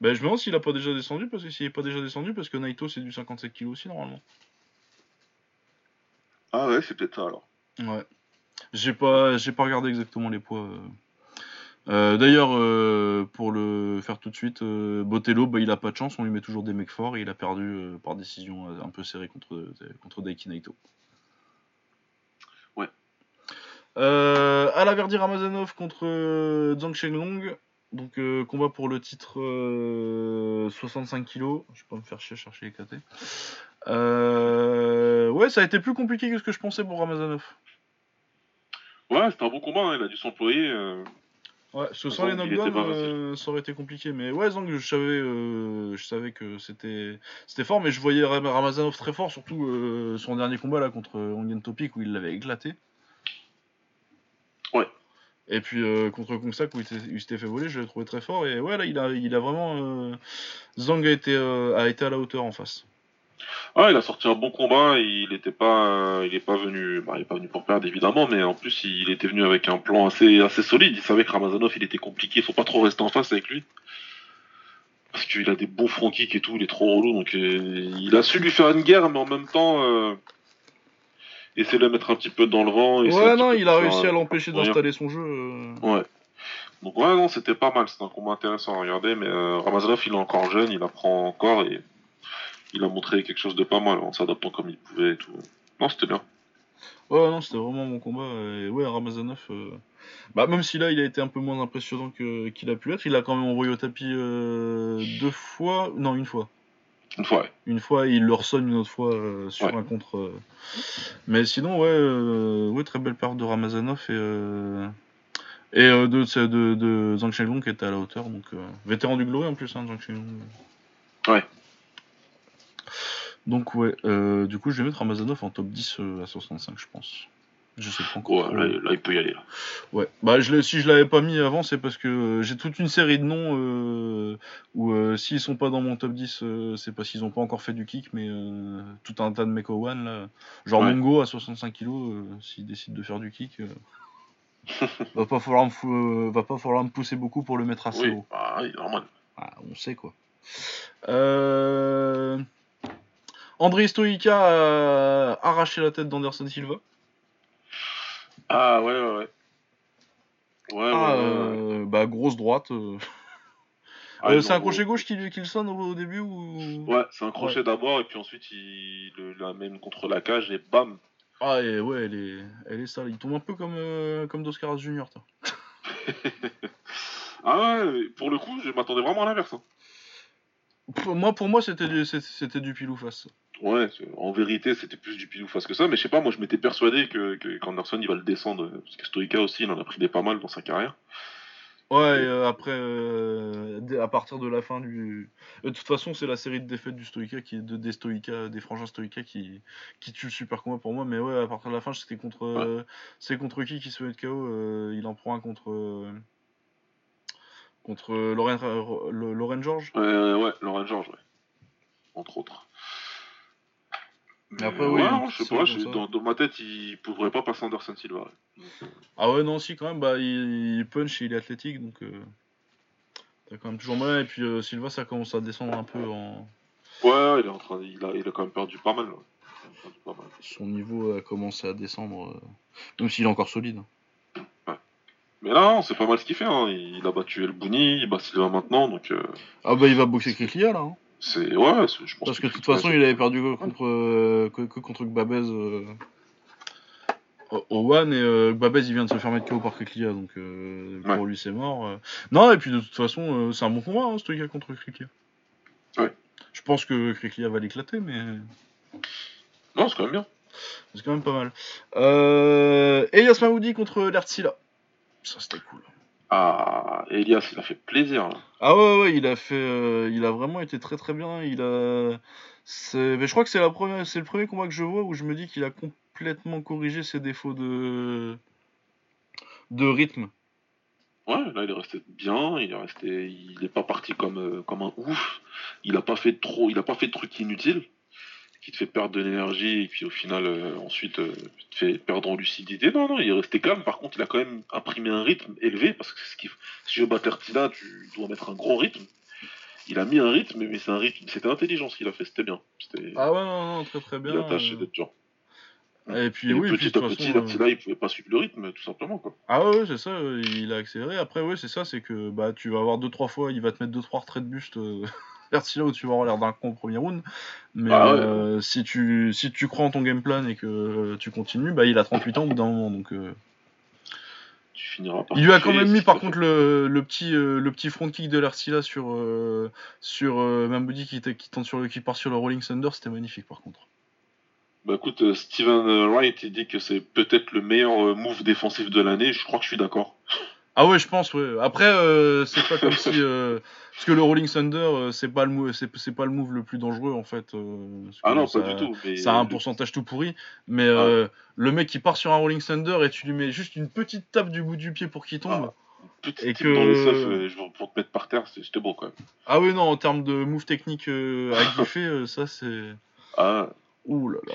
Bah, je me demande s'il a pas déjà descendu, parce que s'il est pas déjà descendu, parce que Naito c'est du 57 kg aussi normalement. Ah ouais, c'est peut-être ça alors. Ouais. J'ai pas, j'ai pas regardé exactement les poids. euh. Euh, D'ailleurs, euh, pour le faire tout de suite, euh, Botello, bah, il a pas de chance, on lui met toujours des mecs forts et il a perdu par décision un peu serrée contre, contre Daiki Naito. Ouais. Euh, Alaverdi Ramazanov contre Zhang Shenglong. Donc euh, combat pour le titre euh, 65 kg. Je vais pas me faire chier à chercher les KT. Euh, ouais, ça a été plus compliqué que ce que je pensais pour Ramazanov. Ouais, c'était un bon combat, hein, il a dû s'employer. euh, Ouais, ce Zang, sans les knockdowns, euh, ça aurait été compliqué. Mais ouais, Zang, je savais, euh, je savais que c'était, c'était fort, mais je voyais Ram- Ramazanov très fort, surtout euh, son dernier combat là contre Ongen Topic où il l'avait éclaté. Et puis euh, contre Kongsak où il, s'était- il fait voler, je l'ai trouvé très fort. Et ouais, là, il a, il a vraiment, euh, été, euh, a été à la hauteur en face. Ah, il a sorti un bon combat, il était pas, il pas venu, bah, il pas venu pour perdre évidemment, mais en plus il était venu avec un plan assez, assez solide. Il savait que Ramazanov il était compliqué, faut pas trop rester en face avec lui. Parce qu'il a des bons front kicks et tout, il est trop relou, donc il a su lui faire une guerre, mais en même temps, essayer de le mettre un petit peu dans le vent. Ouais, non, il a réussi à l'empêcher d'installer son jeu. euh. Ouais. Donc ouais, non, c'était pas mal, c'était un combat intéressant à regarder, mais euh, Ramazanov il est encore jeune, il apprend encore et il a montré quelque chose de pas mal en s'adaptant comme il pouvait et tout. Non, c'était bien. Ouais, non, c'était vraiment mon combat. Et ouais, Ramazanov, euh, bah, même si là, il a été un peu moins impressionnant que- qu'il a pu être, il a quand même envoyé au tapis euh, deux fois. Non, une fois. Une fois, ouais. Une fois, il le ressonne une autre fois euh, sur Ouais. un contre. euh. Mais sinon, ouais, euh, ouais, très belle part de Ramazanov et, euh, et de, de, Zhang Shenlong qui était à la hauteur. Donc, euh, vétéran du Glory en plus, hein, Zhang Shenlong. Ouais. Donc, ouais, du coup, je vais mettre Ramazanov en top 10 euh, à 65, je pense. Je sais pas encore. Ouais, là, là, il peut y aller. Là. Ouais, bah je si je l'avais pas mis avant, c'est parce que euh, j'ai toute une série de noms euh, où euh, s'ils sont pas dans mon top 10, euh, c'est parce qu'ils ont pas encore fait du kick, mais euh, tout un tas de mecs au one là. Genre Ouais. Mongo à 65 kg, euh, s'il décide de faire du kick, euh, va, pas falloir me fou- euh, va pas falloir me pousser beaucoup pour le mettre assez Oui, haut. bah, oui, normal. Ah, on sait quoi. Euh... André Stoïka a arraché la tête d'Anderson Silva. Ah, ouais, ouais, ouais. Ouais, Ah, ouais, ouais, ouais. euh, bah grosse droite. euh. Ah, Euh, c'est un crochet gauche qui, qui le sonne au, début ou? Ouais, c'est un crochet d'abord, et puis ensuite, il le- l'amène contre la cage, et bam Ah et ouais, elle est, elle est sale. Il tombe un peu comme, euh, comme Doscaras Junior. toi. Ah ouais, pour le coup, je m'attendais vraiment à l'inverse. hein. Pour moi, pour moi, c'était du, c'était du pile ou face. Ouais, en vérité, c'était plus du pile ou face que ça, mais je sais pas, moi je m'étais persuadé que, que qu'Anderson il va le descendre, parce que Stoïka aussi, il en a pris des pas mal dans sa carrière. Ouais, et, euh, après, euh, à partir de la fin du. De toute façon, c'est la série de défaites du Stoïka, qui, de, des Stoïka, des frangins Stoïka qui, qui tue le super combat pour moi. Mais ouais, à partir de la fin, c'était contre. euh, c'est contre qui qui se met de KO euh, Il en prend un contre. euh, contre euh, Lauren, euh, Lauren George? Euh, ouais, Laurent George, ouais. Entre autres. Mais Après, oui, ouais, je sais pas, je- dans, dans ma tête, il pourrait pas passer Anderson Silva. ouais. Donc, Ah ouais, non, si, quand même, bah, il, il punch et il est athlétique, donc euh, t'as quand même toujours mal. Et puis euh, Silva, ça commence à descendre un peu en. Ouais, il est en train, il a, il a quand même perdu pas mal. ouais. Il a perdu pas mal. Son niveau a commencé à descendre, euh, même s'il est encore solide. Mais là, c'est pas mal ce qu'il fait. Hein. Il a battu El Bouni, il bat Silva maintenant, donc euh, Ah bah, il va boxer Kriklia là. hein. C'est ouais, c'est- je pense. Parce que de toute façon, il avait perdu que contre, euh, que, que contre Gbabez euh, One, et euh, Gbabez il vient de se faire mettre KO par Kriklia, donc euh, pour Ouais. lui c'est mort. euh. Non, et puis de toute façon, euh, c'est un bon combat, hein, ce truc contre Kriklia. Ouais. Je pense que Kriklia va l'éclater, mais. Non, c'est quand même bien. C'est quand même pas mal. Euh... Elias Mamoudi contre Lertsila. Ça c'était cool. Ah, Elias, il a fait plaisir là. Ah ouais ouais, il a fait, euh, il a vraiment été très très bien. Il a, c'est, mais je crois que c'est la première, c'est le premier combat que je vois où je me dis qu'il a complètement corrigé ses défauts de, de rythme. Ouais, là il est resté bien, il est resté, il est pas parti comme euh, comme un ouf. Il a pas fait trop, il a pas fait de trucs inutiles qui te fait perdre de l'énergie et puis au final euh, ensuite euh, te fait perdre en lucidité. Non non, il est resté calme. Par contre, il a quand même imprimé un rythme élevé parce que c'est ce qui, si je veux battre tu dois mettre un gros rythme. Il a mis un rythme, mais c'est un rythme, c'était intelligent ce qu'il a fait, c'était bien. C'était, Ah ouais non, non très très il bien. a tâché euh. d'être dur. Et puis Et oui, petit à petit, façon, Ertila, il pouvait pas suivre le rythme, tout simplement quoi. Ah ouais, ouais, c'est ça, il a accéléré. Après, ouais, c'est ça, c'est que bah tu vas avoir deux trois fois, il va te mettre deux trois retraits de buste. Lertsila où tu vas avoir l'air d'un con au premier round. Mais Ah ouais. euh, si tu si tu crois en ton game plan et que euh, tu continues, bah il a 38 ans au bout d'un moment, donc. euh, Tu finiras par. Il lui a quand même mis par contre le, le petit le petit front kick de l'Artila sur sur Mamoudi qui, qui tente sur le qui part sur le Rolling Thunder, c'était magnifique par contre. Bah écoute, Steven Wright, il dit que c'est peut-être le meilleur move défensif de l'année. Je crois que je suis d'accord. Ah ouais, je pense ouais. Après euh, c'est pas comme si euh, parce que le Rolling Thunder euh, c'est pas le move c'est c'est pas le move le plus dangereux en fait euh, Ah non, ça, pas du tout. Mais Ça a un pourcentage tout pourri, mais euh, le mec qui part sur un Rolling Thunder et tu lui mets juste une petite tape du bout du pied pour qu'il tombe. petit et type que- dans le surf, je vais- pour te mettre par terre, c'était beau quand même. Ah ouais non, en termes de move technique à giffer, ça c'est Ah, ouh là là.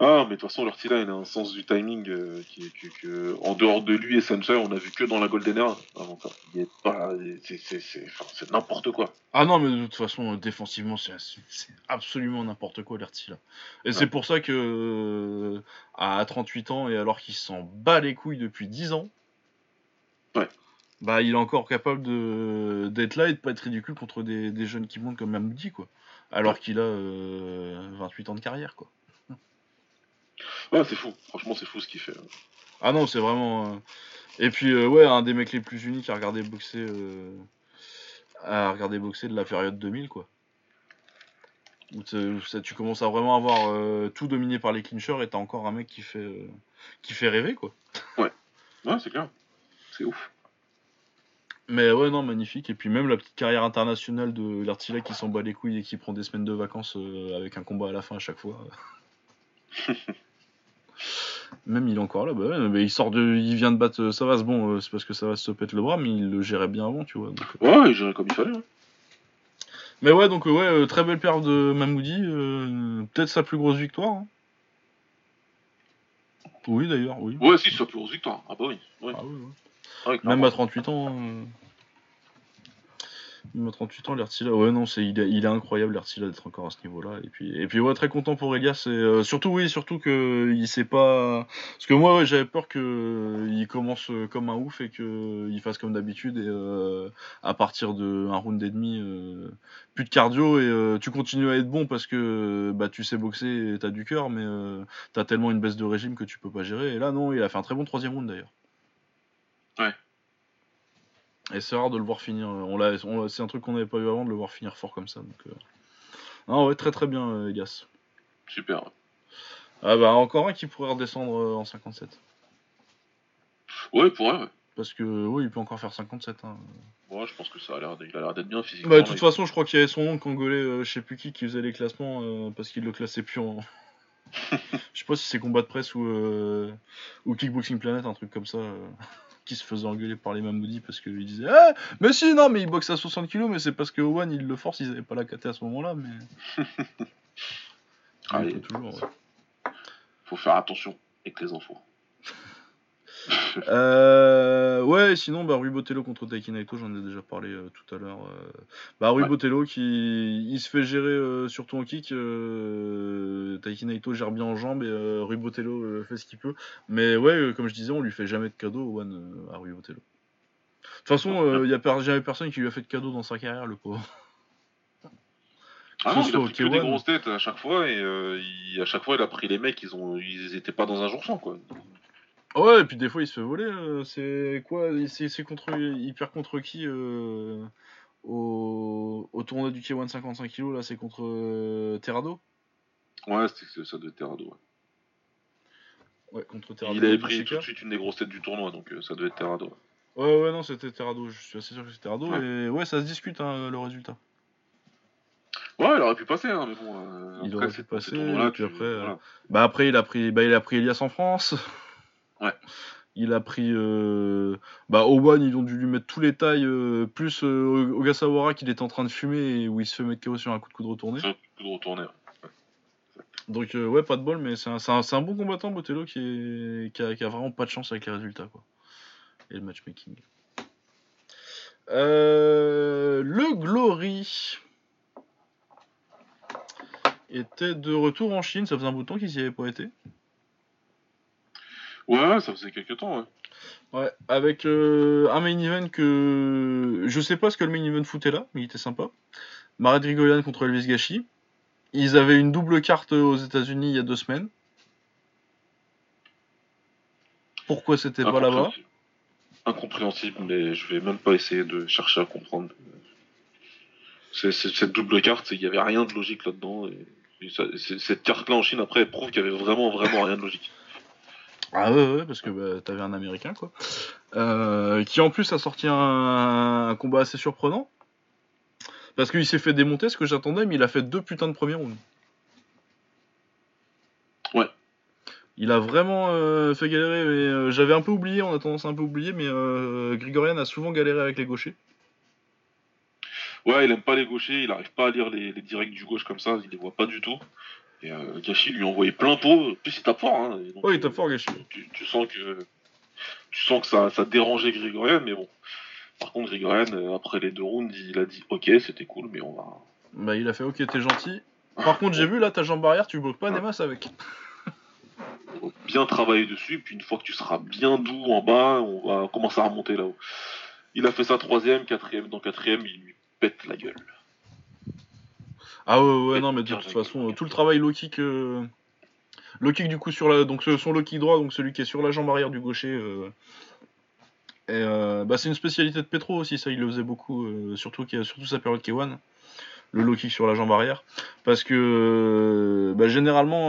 Ah mais de toute façon, l'Artila, il a un sens du timing euh, qui, qui- que, en dehors de lui et Sanchai, on a vu que dans la Golden Era. avant ça. Il est pas, c'est, c'est, c'est, enfin, c'est n'importe quoi. Ah non, mais de toute façon, euh, défensivement, c'est absolument n'importe quoi, l'Ertila. Et c'est pour ça que, euh, à 38 ans, et alors qu'il s'en bat les couilles depuis 10 ans, Ouais. bah, il est encore capable de- d'être là et de pas être ridicule contre des, des jeunes qui montent comme Mamoudi, quoi. Alors qu'il a euh, 28 ans de carrière, quoi. Ouais, c'est fou. Franchement, c'est fou ce qu'il fait. Ah non, c'est vraiment. euh, Et puis, euh, ouais, un des mecs les plus uniques à regarder boxer. euh, À regarder boxer de la période 2000, quoi. Où t'es- où ça- tu commences à vraiment avoir euh, tout dominé par les clinchers et t'as encore un mec qui fait, qui fait rêver, quoi. Ouais, c'est clair. C'est ouf. Mais ouais, non, magnifique. Et puis même la petite carrière internationale de l'artillerie qui s'en bat les couilles et qui prend des semaines de vacances avec un combat à la fin à chaque fois. même il est encore là, bah ouais, mais il sort de, il vient de battre euh, Savas. Bon, euh, c'est parce que Savas se pète le bras, mais il le gérait bien avant, tu vois. donc, euh. Ouais, il gérait comme il fallait. hein. Mais ouais, donc ouais, très belle perf de Mamoudi. euh, Peut-être sa plus grosse victoire. hein. Oui, d'ailleurs, oui. Ouais, si, sa plus grosse victoire. Ah bah oui. Ah ouais. Ouais, Même à 38 ans. hein. Même à 38 ans, l'Artila. Ouais, non, c'est, il, est, il incroyable, l'Artila, d'être encore à ce niveau-là. Et puis, et puis ouais, très content pour Elias. Et, euh, surtout, oui, surtout que il sait pas. Parce que moi, j'avais peur qu'il commence euh, comme un ouf et qu'il fasse comme d'habitude. Et euh, à partir d'un round et demi, euh, plus de cardio. Et euh, tu continues à être bon parce que bah, tu sais boxer et t'as du cœur, mais euh, t'as tellement une baisse de régime que tu peux pas gérer. Et là, non, il a fait un très bon troisième round d'ailleurs. Ouais. Et c'est rare de le voir finir. euh, On l'a, c'est un truc qu'on n'avait pas eu avant de le voir finir fort comme ça. Donc, euh. Non, ouais, très très bien, euh, Elias. Super. Ah bah encore un qui pourrait redescendre euh, en 57. Ouais, pour elle, ouais. Parce que oui, il peut encore faire 57. Hein. Ouais, je pense que ça a l'air, d- il a l'air d'être bien physiquement. Bah, de toute il- façon, je crois qu'il y avait son oncle congolais, euh, je sais plus qui, qui faisait les classements euh, parce qu'il le classait plus en. je sais pas si c'est combat de presse ou, euh, ou Kickboxing Planet, un truc comme ça. Qui se faisait engueuler par les Mamoudi parce qu'il disait Eh, mais si, non, mais il boxe à 60 kg, mais c'est parce que Owen il le force, ils avaient pas la KT à ce moment-là, mais. Peut toujours, ouais. Faut faire attention avec les infos. Euh, ouais, sinon, bah, Rui Botello contre Taiki Naito, j'en ai déjà parlé euh, tout à l'heure. euh. Bah, Rui Ouais. Botello qui il se fait gérer euh, surtout en kick. Taiki Naito gère bien en jambes et Rui Botello fait ce qu'il peut. Mais ouais, comme je disais, on lui fait jamais de cadeau One à Rui Botello. De toute façon, il y a per- jamais personne qui lui a fait de cadeau dans sa carrière, le pauvre. Ah non, il a pris que des K1. grosses têtes à chaque fois et il- à chaque fois il a pris les mecs, ils ont, ils étaient pas dans un jour sans quoi. Ouais, et puis des fois il se fait voler. euh, c'est quoi C'est c'est contre. Il perd contre qui euh, au, au tournoi du K1 55 kg là C'est contre euh, Terrado? Ouais, c'était- c'est- ça être Terrado. ouais. Ouais, contre Terrado. Il avait de pris tout de suite une des grosses têtes du tournoi, donc euh, ça devait être Terrado. ouais. Ouais, ouais, non, c'était Terrado. Je suis assez sûr que c'était Terrado. Ouais. Et ouais, ça se discute hein, le résultat. Ouais, il aurait pu passer, hein, mais bon. euh, Il aurait pu c'est- passer, ces tournois-là, et puis tu- après, euh, voilà. Bah après, il a pris, bah, il a pris Elias en France. Ouais. Il a pris euh, bah Owen, ils ont dû lui mettre tous les tailles euh, plus euh, Ogasawara qu'il était en train de fumer et où il se fait mettre KO sur un coup de coude retourné. Un coup de retourner. ouais. Donc euh, ouais, pas de bol, mais c'est un, bon combattant, Botello, qui, est, qui, a, qui a vraiment pas de chance avec les résultats. Quoi. Et le matchmaking. Le Glory était de retour en Chine, ça faisait un bout de temps qu'ils y avaient pas été. Ouais, ça faisait quelques temps, ouais. Ouais, avec euh, un main event que je sais pas ce que le main event foutait là, mais il était sympa. Marat Grigorian contre Elvis Gachi. Ils avaient une double carte aux États-Unis il y a deux semaines. Pourquoi c'était pas là-bas? Incompréhensible. Mais je vais même pas essayer de chercher à comprendre. Cette double carte, il y avait rien de logique là-dedans. Et, cette carte-là en Chine, après, elle prouve qu'il y avait vraiment, vraiment rien de logique. Ah ouais, ouais, parce que bah, t'avais un Américain quoi. Euh, qui en plus a sorti un, un combat assez surprenant. Parce qu'il s'est fait démonter ce que j'attendais, mais il a fait deux putains de premiers rounds. Ouais. Il a vraiment euh, fait galérer, mais euh, j'avais un peu oublié, on a tendance à un peu oublier, mais euh, Grigorian a souvent galéré avec les gauchers. Ouais, il aime pas les gauchers, il arrive pas à lire les, les directs du gauche comme ça, il les voit pas du tout. Et euh, Gachi lui a envoyé plein pot, en plus il tape fort. Hein, et donc, Ouais, il tape euh, fort, Gachi. Tu, tu sens que tu sens que ça, ça dérangeait Grigorian, mais bon. Par contre, Grigorian, euh, après les deux rounds, il a dit Ok, c'était cool, mais on va. Bah il a fait ok, t'es gentil. Par contre, j'ai vu là ta jambe arrière, tu bloques pas des masses avec. on va bien travailler dessus, puis une fois que tu seras bien doux en bas, on va commencer à remonter là-haut. Il a fait ça troisième, quatrième, dans quatrième, il lui pète la gueule. Ah ouais, ouais, non, mais de toute façon, euh, tout le travail low kick, euh, Low kick du coup sur la, donc son low kick droit, donc celui qui est sur la jambe arrière du gaucher. euh, et euh, bah, c'est une spécialité de Petro aussi, ça il le faisait beaucoup, surtout, surtout sa période K1, le low kick sur la jambe arrière. Parce que bah, généralement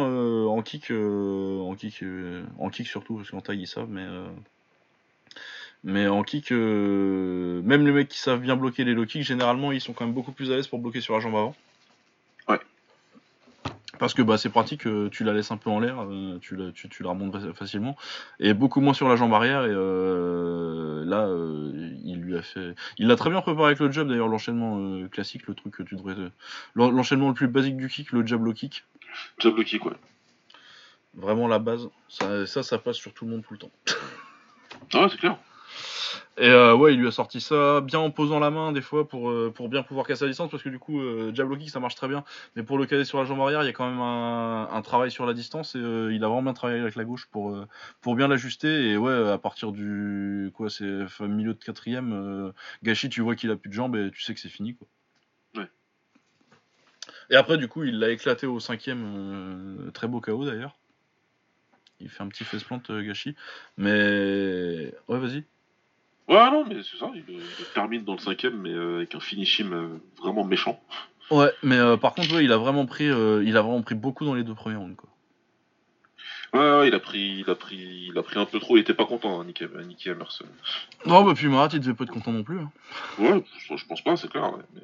en kick, en kick, en kick surtout, parce qu'en taille ils savent, mais mais en kick, euh, même les mecs qui savent bien bloquer les low kicks, généralement ils sont quand même beaucoup plus à l'aise pour bloquer sur la jambe avant. Parce que bah, c'est pratique, euh, tu la laisses un peu en l'air, euh, tu, la, tu, tu la remontes fa- facilement, et beaucoup moins sur la jambe arrière. Et euh, là, euh, il lui a fait, il l'a très bien préparé avec le jab d'ailleurs, l'enchaînement euh, classique, le truc que tu devrais, l'en- l'enchaînement le plus basique du kick, le jab low kick, Jab low kick, ouais. vraiment la base. Ça, ça, ça passe sur tout le monde tout le temps. Ah ouais, c'est clair. Et euh, ouais, il lui a sorti ça bien en posant la main des fois pour, euh, pour bien pouvoir casser à distance parce que du coup, euh, jab low kick ça marche très bien, mais pour le caler sur la jambe arrière, il y a quand même un, un travail sur la distance et il a vraiment bien travaillé avec la gauche pour, pour bien l'ajuster. Et ouais, à partir du quoi, c'est enfin, milieu de quatrième, Gachi, tu vois qu'il a plus de jambes et tu sais que c'est fini quoi. Ouais. Et après, du coup, il l'a éclaté au cinquième, très beau KO d'ailleurs. Il fait un petit face plant Gachi, mais ouais, vas-y. Ouais, non, mais c'est ça, il, termine dans le cinquième, mais euh, avec un finishing euh, vraiment méchant. Ouais, mais euh, par contre, il a vraiment pris, euh, il a vraiment pris beaucoup dans les deux premiers rounds, quoi. Ouais, il a pris, il a pris, il a pris un peu trop. Il était pas content, hein, Nicky, Nicky Emerson. Non, bah puis Marat, il devait pas être content non plus. hein. Ouais, je, je pense pas, c'est clair. ouais, Mais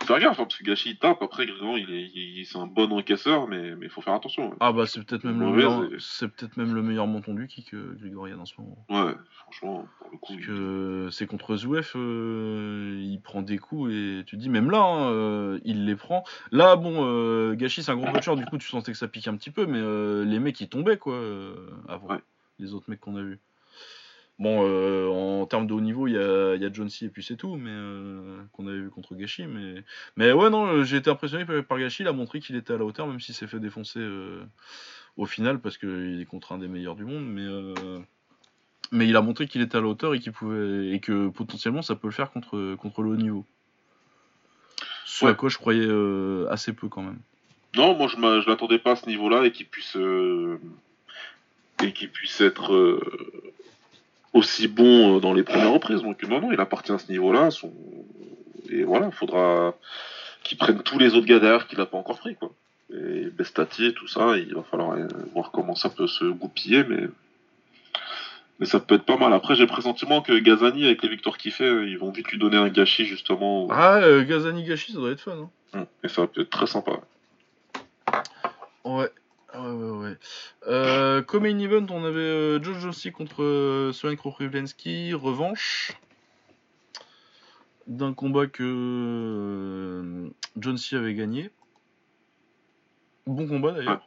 faut faire gaffe, hein, parce que Gachi il tape. Après, Grégoire, il est, il- c'est un bon encaisseur, mais mais faut faire attention. ouais. Ah bah c'est peut-être même le meilleur, c'est peut-être même le meilleur menton du kick euh, Grigorian en ce moment. Ouais, franchement, pour le coup. Parce il- que c'est contre Zouef, euh, il prend des coups et tu te dis même là, hein, euh, il les prend. Là, bon, euh, Gachi c'est un gros puncher, du coup tu sentais que ça pique un petit peu, mais les mecs ils tombaient quoi euh, avant Ouais. les autres mecs qu'on a vus. Bon, euh, en termes de haut niveau, il y a, il y a John C et puis c'est tout, mais euh, qu'on avait vu contre Gachi. Mais, mais ouais, non, j'ai été impressionné par, Gachi. Il a montré qu'il était à la hauteur, même s'il s'est fait défoncer euh, au final, parce qu'il est contre un des meilleurs du monde. Mais, mais il a montré qu'il était à la hauteur et, qu'il pouvait, et que potentiellement ça peut le faire contre, contre le haut niveau. Ce à quoi je croyais assez peu quand même. Non, moi je, m'a- je l'attendais pas à ce niveau-là et qu'il puisse et qu'il puisse être euh, aussi bon euh, dans les premières reprises. Donc non, non, il appartient à ce niveau-là. Son... Et voilà, il faudra qu'il prenne tous les autres gars derrière qu'il a pas encore pris, quoi. Et Bestati, tout ça, il va falloir euh, voir comment ça peut se goupiller, mais mais ça peut être pas mal. Après, j'ai le pressentiment que Gazani, avec les victoires qu'il fait, ils vont vite lui donner un gâchis justement. Ah, euh, Gazani Gachi, ça doit être fun. Hein. Hum, Et ça peut être très sympa. Ouais. Ouais, ouais, ouais. Euh, comme main event, on avait euh, Joe Jossi contre euh, Sven Kroprivlensky, revanche. D'un combat que euh, John C avait gagné. Bon combat d'ailleurs.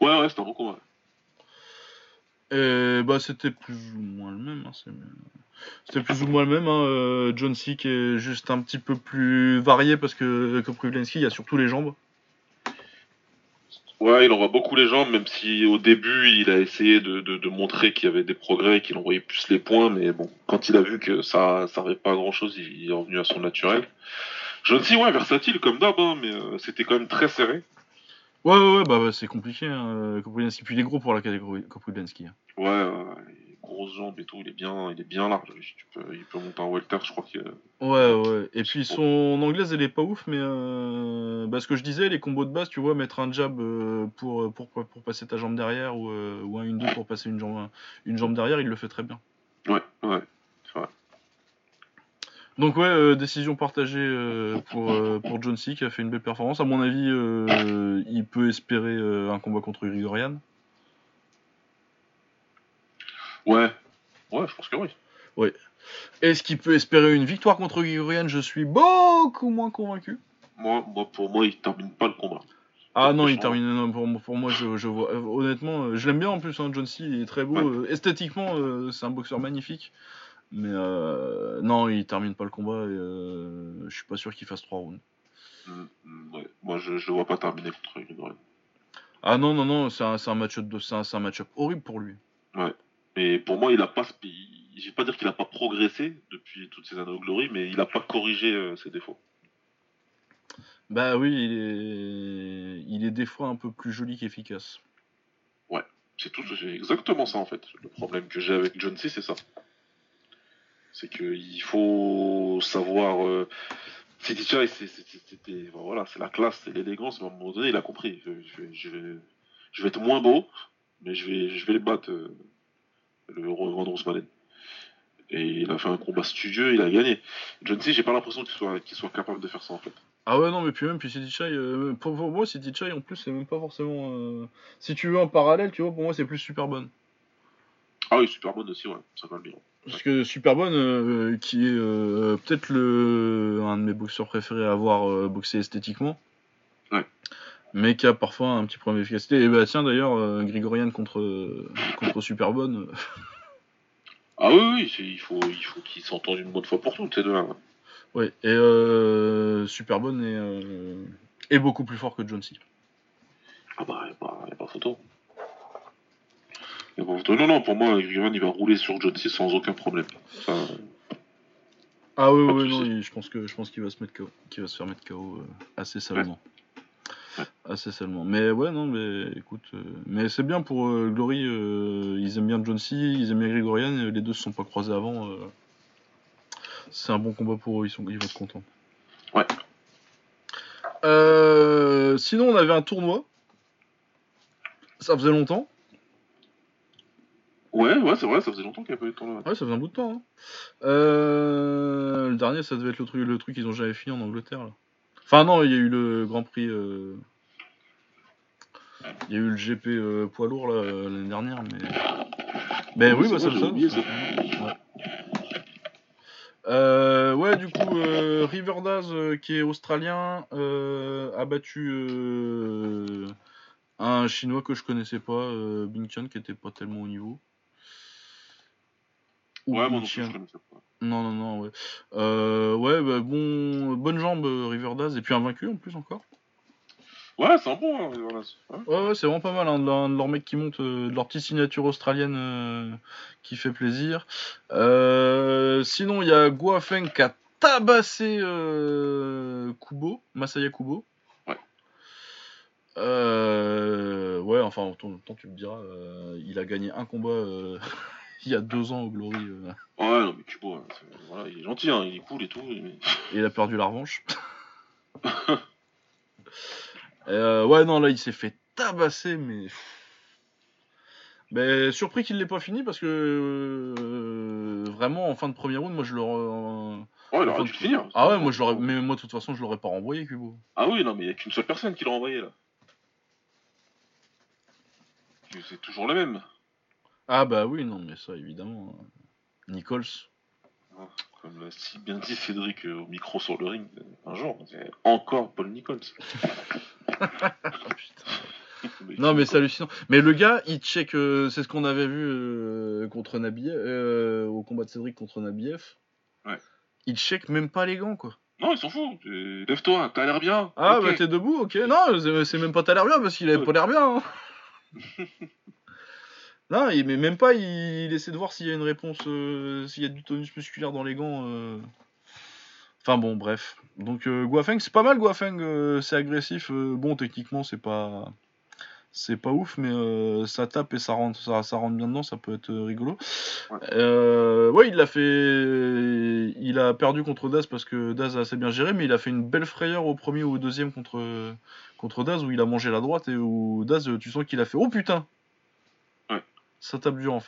Ouais, ouais, c'est un bon combat. Et bah c'était plus ou moins le même. hein, C'était plus ou moins le même. Hein. euh, John C qui est juste un petit peu plus varié parce que Kroprivlensky, il y a surtout les jambes. Ouais, il envoie beaucoup les jambes, même si au début il a essayé de, de, de montrer qu'il y avait des progrès, qu'il envoyait plus les points, mais bon, quand il a vu que ça servait pas à grand chose, il est revenu à son naturel. John C, ouais, versatile comme d'hab, hein, mais euh, c'était quand même très serré. Ouais, ouais, ouais, bah, bah, c'est compliqué. Hein. Kroprivlensky, puis il est gros pour la catégorie Kroprivlensky. hein. Ouais, ouais, grosses jambes et tout, il est bien, il est bien large. lui. Tu peux, il peut monter en welter, je crois que. Ouais, ouais. Et puis son anglaise, elle est pas ouf, mais euh, bah, ce que je disais, les combos de base, tu vois, mettre un jab euh, pour, pour, pour passer ta jambe derrière ou, euh, ou un 1-2 pour passer une jambe, une jambe derrière, il le fait très bien. Ouais, ouais. Donc, ouais, euh, décision partagée euh, pour, euh, pour John C qui a fait une belle performance. À mon avis, euh, il peut espérer euh, un combat contre Grigorian. Ouais, ouais, je pense que oui. Est-ce qu'il peut espérer une victoire contre Grigorian Je suis beaucoup moins convaincu. Moi, moi, pour moi, il termine pas le combat. Ah non, il termine. non, pour, moi- pour moi, je, je vois. euh, honnêtement, euh, je l'aime bien en plus. Hein, John C. Il est très beau. Ouais. euh, esthétiquement, c'est un boxeur magnifique. Mais non, il termine pas le combat. Et, je suis pas sûr qu'il fasse 3 rounds. Mm, mm, ouais. Moi, je, je le vois pas terminer contre Grégory. Ah non, non, non, c'est un, un match-up match-up horrible pour lui. Et pour moi, il a pas, il- je vais pas dire qu'il a pas progressé depuis toutes ces années au Glory, mais il a pas corrigé euh, ses défauts. Bah oui, il est, il est des fois un peu plus joli qu'efficace. Ouais, c'est tout, c'est exactement ça en fait. Le problème que j'ai avec John C, c'est ça. C'est qu'il faut savoir. Euh... C'était, c'était, voilà, c'est la classe, c'est l'élégance. À un moment donné, il a compris. Je, vais, je, vais, je vais être moins beau, mais je vais, je vais les battre. Euh, le revendre Smanen. Et il a fait un combat studieux, il a gagné. John C, j'ai pas l'impression qu'il soit, qu'il soit capable de faire ça en fait. Ah ouais, non, mais puis même, puis City Chai, euh, pour, moi, City Chai, en plus, c'est même pas forcément. Euh, si tu veux un parallèle, tu vois, pour moi, c'est plus super bonne. Ah oui, super bonne aussi, ouais, ça va bien. Parce que super bonne, euh, qui est peut-être le un de mes boxeurs préférés à avoir boxé esthétiquement. Ouais. Mais qui a parfois un petit problème d'efficacité. Et bah tiens, d'ailleurs, Grigorian contre, contre super bonne. ah oui, oui, il faut, il faut qu'ils s'entendent une bonne fois pour toutes, ces deux-là. Oui, et euh, Superbonne est, euh, est beaucoup plus fort que John C. Ah bah, il n'y a, pas photo. Y a pas photo. Non, non, pour moi, Griezmann, il va rouler sur John C sans aucun problème. ah oui, oui, non, je pense que je pense qu'il va se mettre KO, qu'il va se faire mettre KO euh, assez salement. Assez salement. Mais ouais, non, mais écoute, euh, mais c'est bien pour euh, Glory. ils aiment bien John C, ils aiment bien Grigorian. Les deux se sont pas croisés avant c'est un bon combat pour eux, ils, sont, ils vont être contents. Ouais. Euh, sinon, on avait un tournoi. Ça faisait longtemps. Ouais, ouais, c'est vrai, ça faisait longtemps qu'il n'y a pas eu de tournoi. Ouais, ça faisait un bout de temps. Hein. Euh, le dernier, ça devait être le truc, le truc qu'ils ont jamais fini en Angleterre. Là. Enfin, non, il y a eu le Grand Prix. Euh, il y a eu le GP poids lourd l'année dernière, mais. Ben oui, bah ça, ça. Ouais. Euh, ouais, du coup, euh, Riverdaz, euh, qui est australien, a battu un chinois que je connaissais pas, Bing Chan, qui était pas tellement au niveau. ouais, moi non je connaissais pas. Non, non, non, ouais. ouais, bah, bon, bonne jambe, Riverdaz, et puis un vaincu en plus encore. Ouais, c'est un bon. Hein, ouais, ouais, c'est vraiment pas mal. Hein, de, leur, mec qui monte, euh, de leur petite signature australienne euh, qui fait plaisir. Euh, sinon, il y a Guafeng qui a tabassé Kubo, Masaya Kubo. Ouais. ouais, enfin, en temps, tu me diras, il a gagné un combat il y a deux ans au Glory. Ouais, non, mais hein, voilà, il est gentil, hein, il est cool et tout. Et il a perdu la revanche. Euh, ouais, non, là, il s'est fait tabasser, mais. Mais surpris qu'il l'ait pas fini parce que euh, vraiment en fin de première round, moi je l'aurais. ouais, il aurait dû finir. Ah ouais, moi je l'aurais. Mais moi de toute façon, je l'aurais pas renvoyé, Kubo. Ah oui, non, mais il y a qu'une seule personne qui l'a renvoyé là. C'est toujours le même. Ah bah oui, non, mais ça évidemment. Nichols. Ah, comme l'a si bien dit Cédric euh, au micro sur le ring un jour, c'est encore Paul Nichols. non mais c'est hallucinant. Mais le gars, il check, euh, c'est ce qu'on avait vu euh, contre Nabiev, euh, au combat de Cédric contre Nabiev. Ouais. Il check même pas les gants quoi. Non, il s'en fout. Lève-toi, t'as l'air bien. Ah bah t'es debout, ok. Non, c'est même pas t'as l'air bien parce qu'il avait pas l'air bien. Hein. non, il, mais même pas, il, essaie de voir s'il y a une réponse, s'il y a du tonus musculaire dans les gants. Enfin bon, bref. Donc euh, Guafeng, c'est pas mal Guafeng, euh, c'est agressif. Euh, bon, techniquement, c'est pas c'est pas ouf, mais euh, ça tape et ça rentre, ça, ça, rentre bien dedans, ça peut être rigolo. Ouais, il l'a fait, il a perdu contre Daz parce que Daz a assez bien géré, mais il a fait une belle frayeur au premier ou au deuxième contre contre Daz où il a mangé la droite et où Daz, tu sens qu'il a fait oh putain. Ça tape dur en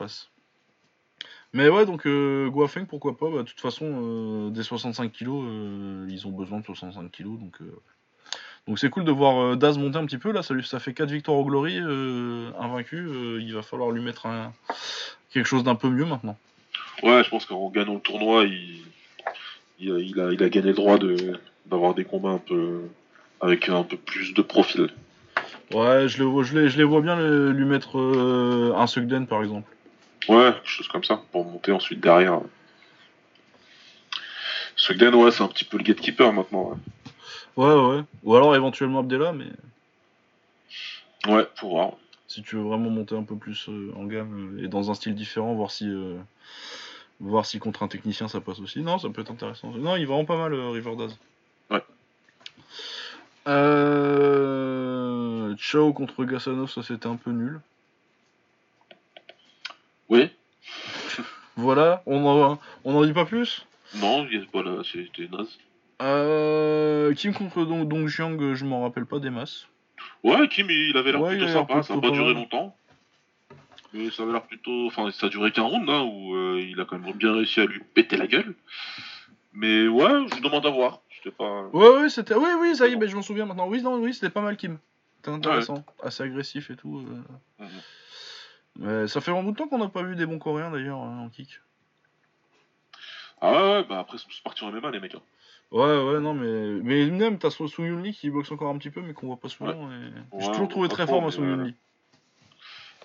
mais ouais, donc euh, Guafeng, pourquoi pas bah, De toute façon, euh, des 65 kilos, euh, ils ont besoin de 65 kilos. Donc c'est cool de voir Daz monter un petit peu. Là, ça, fait 4 victoires au Glory, invaincu. il va falloir lui mettre quelque chose d'un peu mieux maintenant. Ouais, je pense qu'en gagnant le tournoi, il, il, a, il, a, gagné le droit d'avoir des combats un peu avec un peu plus de profil. Ouais, je, le, je, les, je les vois bien lui mettre un Sugden par exemple. Ouais, quelque chose comme ça, pour monter ensuite derrière. Sugden, ouais, c'est un petit peu le gatekeeper maintenant. Ouais. ouais, ouais. Ou alors éventuellement Abdella, mais. Ouais, pour voir. Si tu veux vraiment monter un peu plus euh, en gamme euh, et dans un style différent, voir si. Euh, voir si contre un technicien ça passe aussi. Non, ça peut être intéressant. Non, il va vraiment pas mal, Riverdaz. Ouais. Euh... Ciao contre Gassanov, ça c'était un peu nul. Oui. Voilà, on en, on en dit pas plus? Non, voilà, c'était naze. Euh, Kim contre Dong, Dong Jiang, je m'en rappelle pas des masses. Ouais, Kim, il avait l'air plutôt sympa, ça n'a pas duré longtemps. Mais ça avait l'air plutôt. Enfin, ça a duré qu'un round, hein, où euh, il a quand même bien réussi à lui péter la gueule. Mais ouais, je demande à voir. Pas. Ouais, ouais, c'était. Oui, oui, ça y est, ben, je m'en souviens maintenant. Oui, non, oui, c'était pas mal, Kim. C'était intéressant. Assez agressif et tout. Euh. Mhm. Mais ça fait un bout de temps qu'on n'a pas vu des bons coréens d'ailleurs hein, en kick. Ah ouais, ouais, bah après, ils sont partis en MMA, les mecs. Hein. Ouais, ouais, non, mais. Mais même, t'as Sung Yun Lee qui boxe encore un petit peu, mais qu'on voit pas souvent. Et... J'ai toujours trouvé très fort, moi, Sung Yun Lee.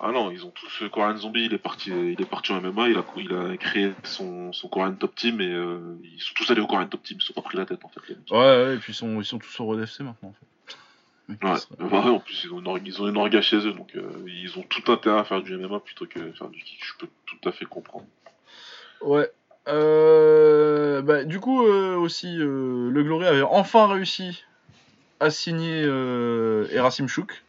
Ah non, ils ont tous. Le Korean Zombie, il est parti, il est parti en MMA, il a, il a créé son, son Korean Top Team et euh, ils sont tous allés au Korean Top Team, ils se sont pas pris la tête en fait. Ouais, ouais, et puis ils sont, ils sont tous au RDFC maintenant en fait. Ouais, bah en plus ils ont une, ils ont une orga chez eux, donc euh, ils ont tout intérêt à faire du MMA plutôt que faire du kick, je peux tout à fait comprendre. Ouais. Euh, bah, du coup, euh, aussi, le Glory avait enfin réussi à signer Erasim Chouk.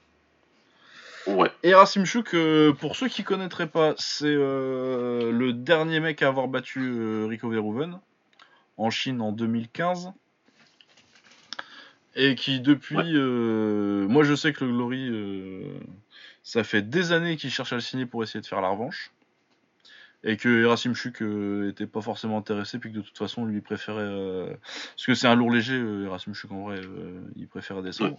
Ouais. Erasim Chouk, pour ceux qui connaîtraient pas, c'est le dernier mec à avoir battu Rico Verhoeven en Chine en 2015. Et qui depuis... Euh, moi je sais que le Glory, euh, ça fait des années qu'il cherche à le signer pour essayer de faire la revanche. Et que Erasim Chuk euh, était pas forcément intéressé, puis que de toute façon lui préférait... Parce que c'est un lourd léger, Erasim Chuk en vrai, il préférait descendre.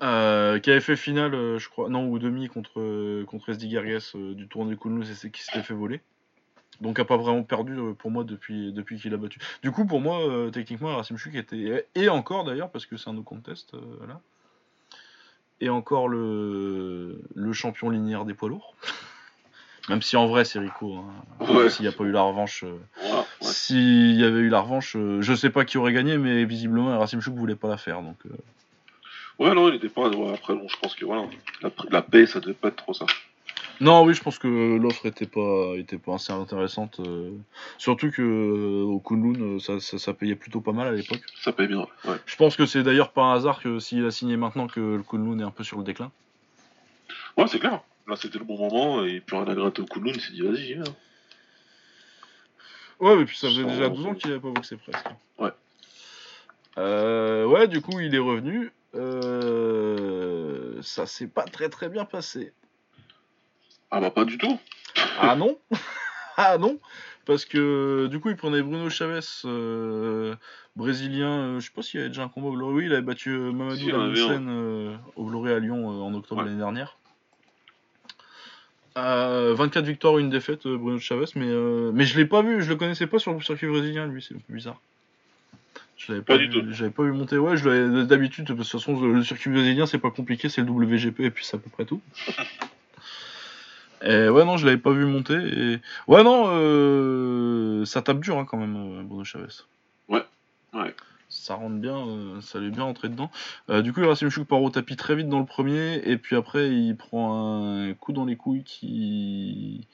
qui avait fait finale, je crois, non, ou demi contre, contre SD du tournoi du Kunlun, c'est qui s'était fait voler. Donc a pas vraiment perdu euh, pour moi depuis, depuis qu'il a battu. Du coup pour moi euh, techniquement Rasim Chuk était et encore d'ailleurs parce que c'est un no contest euh, là. Et encore le, le champion linéaire des poids lourds. Même si en vrai c'est Rico. Hein. S'il n'y a pas eu la revanche. S'il y avait eu la revanche, je sais pas qui aurait gagné, mais visiblement Rasim Chouk voulait pas la faire. Donc, Ouais non il était pas. après bon je pense que voilà. La, la paix ça devait pas être trop ça. Non, oui, je pense que l'offre était pas, était pas assez intéressante. Euh, surtout que euh, au Kunlun, euh, ça, ça, payait plutôt pas mal à l'époque. Ça paye bien, ouais. Je pense que c'est d'ailleurs pas un hasard que s'il a signé maintenant que le Kunlun est un peu sur le déclin. Ouais, c'est clair. Là, c'était le bon moment et puis rien à gratter au Kunlun, il s'est dit vas-y, j'y Ouais, mais puis ça faisait déjà 12 ans qu'il avait pas boxé presque. Ouais. ouais, du coup, il est revenu. ça s'est pas très très bien passé. Ah bah pas du tout. ah non. Ah non. Parce que du coup il prenait Bruno Chavez, euh, brésilien, euh, je sais pas s'il avait déjà un combat au Glory, oui il avait battu euh, Mamadou si, au Glory à Lyon en octobre l'année dernière. 24 victoires, une défaite, Bruno Chavez, mais, mais je l'ai pas vu, je le connaissais pas sur le circuit brésilien, lui, c'est un peu bizarre. Je l'avais pas, vu, j'avais pas vu monter, ouais, je d'habitude, de toute façon, le circuit brésilien, c'est pas compliqué, c'est le WGP, et puis c'est à peu près tout. Et ouais, non, je l'avais pas vu monter. Et... Ouais, non, euh, ça tape dur hein, quand même, euh, Bruno Chavez. Ouais, ouais. Ça rentre bien, euh, ça lui est bien entré dedans. du coup, Racing Chouk part au tapis très vite dans le premier, et puis après, il prend un coup dans les couilles qui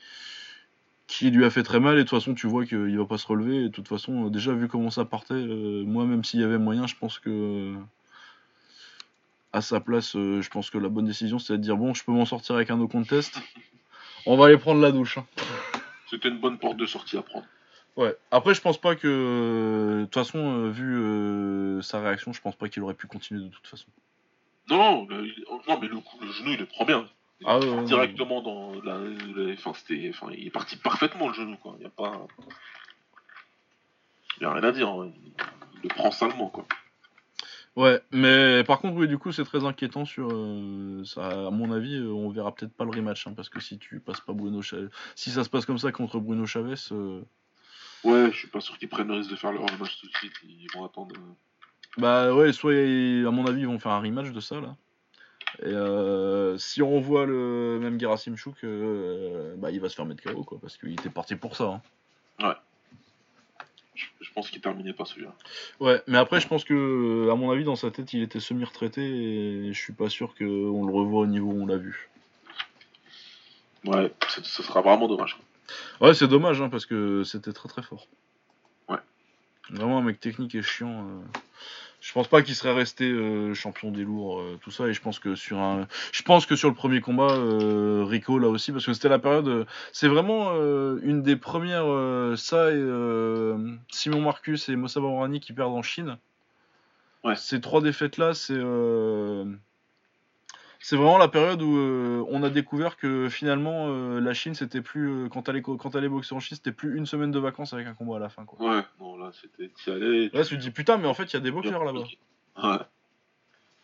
qui lui a fait très mal et de toute façon tu vois qu'il va pas se relever et de toute façon déjà vu comment ça partait moi même s'il y avait moyen je pense que à sa place je pense que la bonne décision c'est de dire bon je peux m'en sortir avec un no contest on va aller prendre la douche. Hein. C'était une bonne porte de sortie à prendre. Ouais. Après, je pense pas que. De toute façon, euh, vu euh, sa réaction, je pense pas qu'il aurait pu continuer de toute façon. Non, non, mais le, genou, il le prend bien. Ah, directement dans la. Enfin, enfin, il est parti parfaitement le genou, quoi. Il n'y a pas. Il n'y a rien à dire. Hein. Il le prend salement, quoi. Ouais, mais par contre, oui, du coup, c'est très inquiétant sur euh, ça. À mon avis, euh, on verra peut-être pas le rematch, hein, parce que si tu passes pas Bruno Chavez, si ça se passe comme ça contre Bruno Chavez. Euh, ouais, je suis pas sûr qu'ils prennent le risque de faire le rematch tout de suite. Ils vont attendre. Bah ouais, soit à mon avis, ils vont faire un rematch de ça là. Et si on voit le même Gerasim Chouk, bah il va se faire mettre KO quoi, parce qu'il était parti pour ça. Hein. Ouais pense qu'il terminait pas celui-là. Ouais, mais après, je pense que, à mon avis, dans sa tête, il était semi-retraité et je suis pas sûr qu'on le revoit au niveau où on l'a vu. Ouais, ce sera vraiment dommage. Ouais, c'est dommage hein, parce que c'était très très fort. Ouais. Vraiment un mec technique et chiant. Euh. Je pense pas qu'il serait resté euh, champion des lourds, euh, tout ça. Et je pense que sur un, je pense que sur le premier combat, euh, Rico là aussi, parce que c'était la période. euh, c'est vraiment euh, une des premières. euh, ça et euh, Simon Marcus et Mossa Bahrani qui perdent en Chine. Ouais. Ces trois défaites là, c'est. C'est vraiment la période où euh, on a découvert que finalement euh, la Chine c'était plus euh, quand t'allais quand t'allais boxer en Chine c'était plus une semaine de vacances avec un combat à la fin quoi. Ouais, non, là, c'était. T'y allais. Là tu te dis putain mais en fait il y a des boxeurs là-bas. Ouais.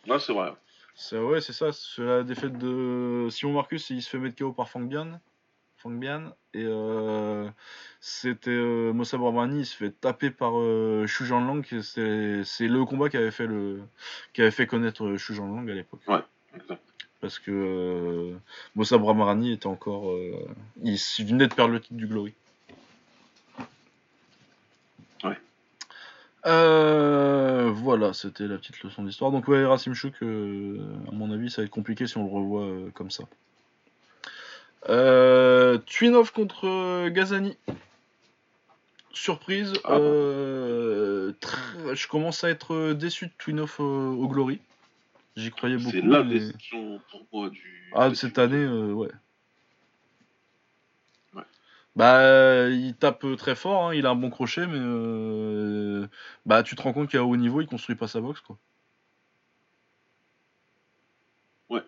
Là, c'est vrai. C'est ouais, c'est ça. C'est la défaite de Simon Marcus, il se fait mettre KO par Fang Bian. Fang Bian. Et c'était Mossa Barbani, il se fait taper par Shu Lang. C'est le combat qui avait fait le qui avait fait connaître Shu Lang à l'époque. Exact. Parce que euh, Bramani était encore, euh, il venait de perdre le titre du Glory. Ouais. Euh, voilà, c'était la petite leçon d'histoire. Donc ouais, Racim Chouk, euh, à mon avis, ça va être compliqué si on le revoit comme ça. Euh, Twinov contre Gazani. Surprise. Ah. je commence à être déçu de Twinov au Glory. J'y croyais beaucoup. C'est la mais- déception pour moi du. ah, cette année, euh, ouais. Ouais. Bah, il tape très fort, hein, il a un bon crochet, mais euh, bah, tu te rends compte qu'à haut niveau, il construit pas sa boxe, quoi. Ouais.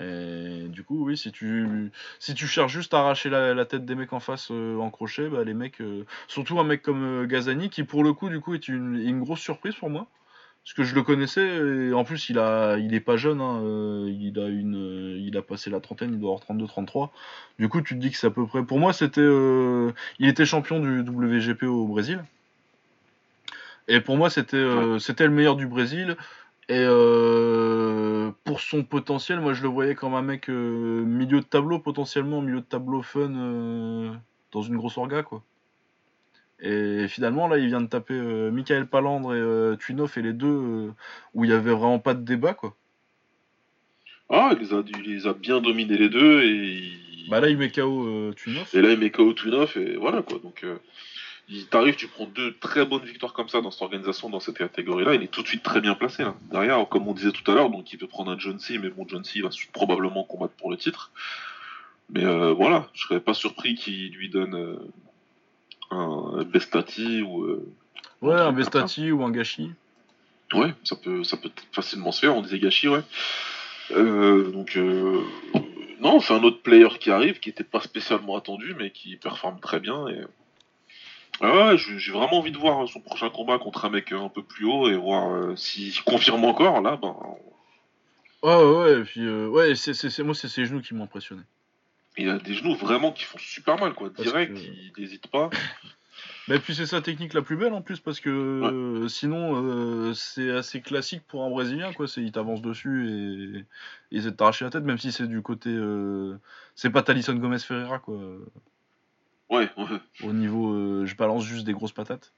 Et du coup, oui, si tu, si tu cherches juste à arracher la, la tête des mecs en face euh, en crochet, bah, les mecs, surtout un mec comme Gazani, qui pour le coup, du coup, est une, une grosse surprise pour moi. Parce que je le connaissais, et en plus il a, il est pas jeune, hein, euh, il a une, euh, il a passé la trentaine, il doit avoir 32-33. Du coup, tu te dis que c'est à peu près. Pour moi, c'était, euh, il était champion du WGP au Brésil. Et pour moi, c'était, euh, c'était le meilleur du Brésil. Et euh, pour son potentiel, moi je le voyais comme un mec euh, milieu de tableau potentiellement, milieu de tableau fun euh, dans une grosse orga quoi. Et finalement là il vient de taper euh, Michael Palandre et euh, et les deux euh, où il y avait vraiment pas de débat quoi. Ah, il les, a, il les a bien dominés les deux et. il- Bah là il met KO euh, Twinov. Et là, il met KO Twinoff et voilà quoi. Donc, il t'arrive, tu prends deux très bonnes victoires comme ça dans cette organisation, dans cette catégorie-là. Il est tout de suite très bien placé là. Derrière, comme on disait tout à l'heure, donc il peut prendre un John C, mais bon, John C va probablement combattre pour le titre. Mais voilà, je serais pas surpris qu'il lui donne un Bestati ou. euh, Ouais, un. Bestati ou un Gachi. Ouais, ça peut, ça peut facilement se faire, on disait Gachi, ouais. Euh, donc, euh, non, c'est un autre player qui arrive, qui n'était pas spécialement attendu, mais qui performe très bien. Et... Ah ouais, j'ai vraiment envie de voir son prochain combat contre un mec un peu plus haut et voir euh, s'il confirme encore. Là, ben, Ouais ouais ouais. Et puis euh, ouais, c'est- moi c'est ses genoux qui m'ont impressionné. Il a des genoux vraiment qui font super mal, quoi. Direct, que- il n'hésite pas. Mais puis c'est sa technique la plus belle en plus parce que sinon euh, c'est assez classique pour un Brésilien quoi. C'est il t'avance dessus et, et il essaie de t'arracher la tête même si c'est du côté euh, c'est pas Talisson Gomez Ferreira quoi. Ouais, ouais. Au niveau euh, je balance juste des grosses patates.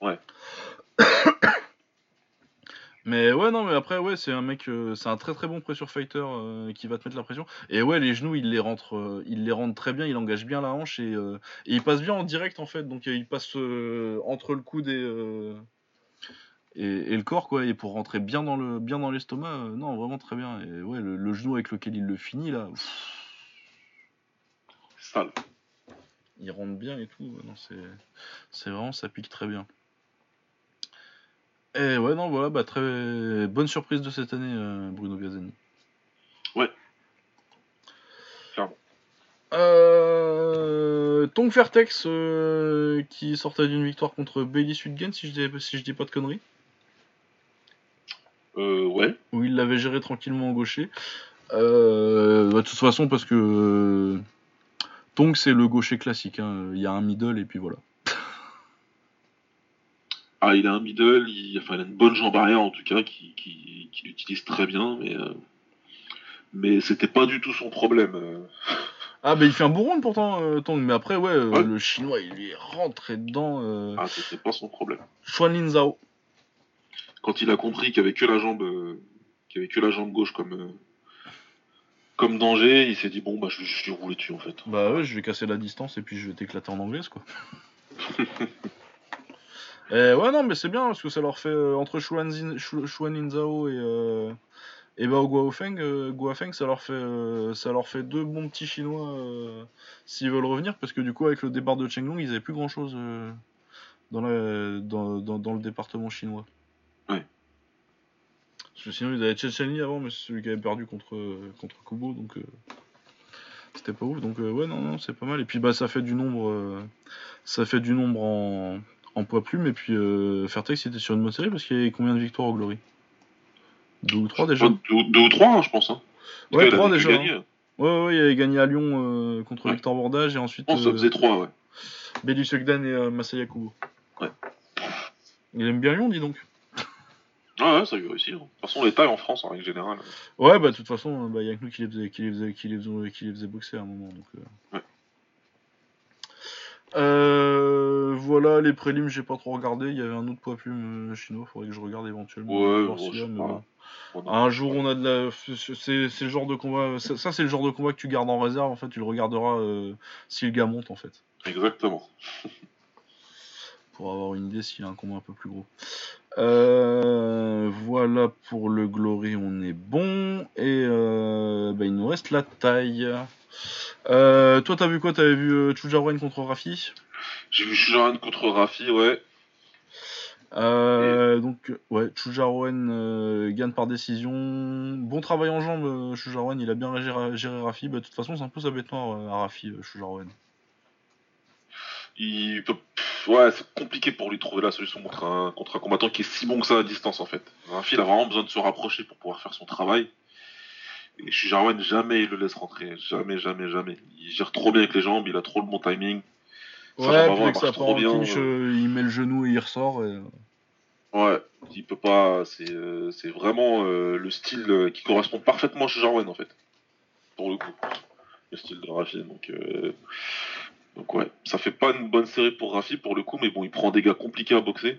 Ouais. Mais ouais non mais après ouais c'est un mec euh, c'est un très très bon pressure fighter euh, qui va te mettre la pression. Et ouais les genoux il les rentre euh, il les rentre très bien il engage bien la hanche et, et il passe bien en direct en fait. Donc il passe entre le coude et, et et le corps quoi. Et pour rentrer bien dans le bien dans l'estomac non vraiment très bien. Et ouais le, le genou avec lequel il le finit là pff, Sale. il rentre bien et tout. Non c'est c'est vraiment ça pique très bien et ouais non voilà bah très bonne surprise de cette année euh, Bruno Biazani Ouais. Clairement. Euh, Tong Fairtex euh, qui sortait d'une victoire contre Bailey Sudgen si je dis si je dis pas de conneries Euh, ouais. où il l'avait géré tranquillement en gaucher Euh, bah, de toute façon parce que euh, Tong c'est le gaucher classique hein. il y a un middle et puis voilà Ah, il a un middle, il, enfin, il a une bonne jambe arrière en tout cas, qui, qui, qui l'utilise très bien, mais, euh, mais c'était pas du tout son problème. euh. Ah, bah il fait un bon round pourtant, euh, Tong, mais après, ouais, Ouais. le chinois il lui est rentré dedans. Ah, c'était pas son problème. Xuan Lin Zhao. Quand il a compris qu'il y avait que la jambe, qu'il y avait que la jambe gauche comme, comme danger, il s'est dit bon bah je vais juste lui rouler dessus en fait. Bah ouais, je vais casser la distance et puis je vais t'éclater en anglaise, quoi. Et ouais, non, mais c'est bien parce que ça leur fait euh, entre Xuan, Zin- et, euh, et Bao Guofeng, euh, Guofeng, ça leur fait euh, ça leur fait deux bons petits chinois euh, s'ils veulent revenir parce que du coup avec le départ de Chenglong, ils avaient plus grand chose dans, dans, dans, dans le département chinois. Ouais. Parce que sinon ils avaient Chen Shenli avant, mais c'est celui qui avait perdu contre contre Kubo, donc euh, c'était pas ouf. Donc euh, ouais, non, non, c'est pas mal. Et puis bah ça fait du nombre, euh, ça fait du nombre en en poids plume et puis euh, Fairtex était sur une bonne série parce qu'il y avait combien de victoires au Glory? Deux ou trois déjà Deux, deux ou trois, hein, je pense. Hein. Ouais, trois déjà, gagner. Ouais, ouais, il avait gagné à Lyon euh, contre Ouais. Victor Bordage et ensuite que ça euh, faisait trois, ouais. Belus Ogdan et euh, Masaya Kubo. Ouais. Il aime bien Lyon, dis donc. Ouais, ouais, ça a eu réussi. hein. De toute façon, les tailles en France, en règle générale. Ouais, bah de toute façon, il y a que nous qui les faisait, qui les faisait, qui les faisait, qui les faisait boxer à un moment. Donc, euh. Ouais. Euh, voilà, les prélims, j'ai pas trop regardé. Il y avait un autre poids plume euh, chinois, faudrait que je regarde éventuellement. Ouais, bon, mais bon. Un jour, on a de la. C'est c'est le genre de combat. Ça, ça, c'est le genre de combat que tu gardes en réserve. En fait, tu le regarderas euh, si le gars monte, en fait. Exactement. Pour avoir une idée s'il y a un combat un peu plus gros. Euh, voilà pour le Glory, on est bon. Et bah, il nous reste la taille. Euh, toi, t'as vu quoi? T'avais vu euh, contre Rafi? J'ai vu Shujaran contre Rafi, ouais. Euh, donc, ouais, Chujaroen euh, gagne par décision. Bon travail en jambes, euh, Chujaroen, il a bien géré, géré Rafi. Bah, de toute façon, c'est un peu sa bête noire à Rafi, Chujaroen. Il peut... Ouais, c'est compliqué pour lui de trouver la solution contre un, contre un combattant qui est si bon que ça à distance, en fait. Rafi, il a vraiment besoin de se rapprocher pour pouvoir faire son travail. Et Shujaran, jamais il le laisse rentrer. Jamais, jamais, jamais. Il gère trop bien avec les jambes, il a trop le bon timing. Ça, Ouais, que elle ça trop bien, euh. euh, il met le genou et il ressort. Et... euh, Ouais, il peut pas. C'est vraiment euh, le style qui correspond parfaitement à Shujaran, en fait. Pour le coup. Le style de Rafi. Donc, euh, donc ouais, ça fait pas une bonne série pour Rafi pour le coup, mais bon, il prend des gars compliqués à boxer.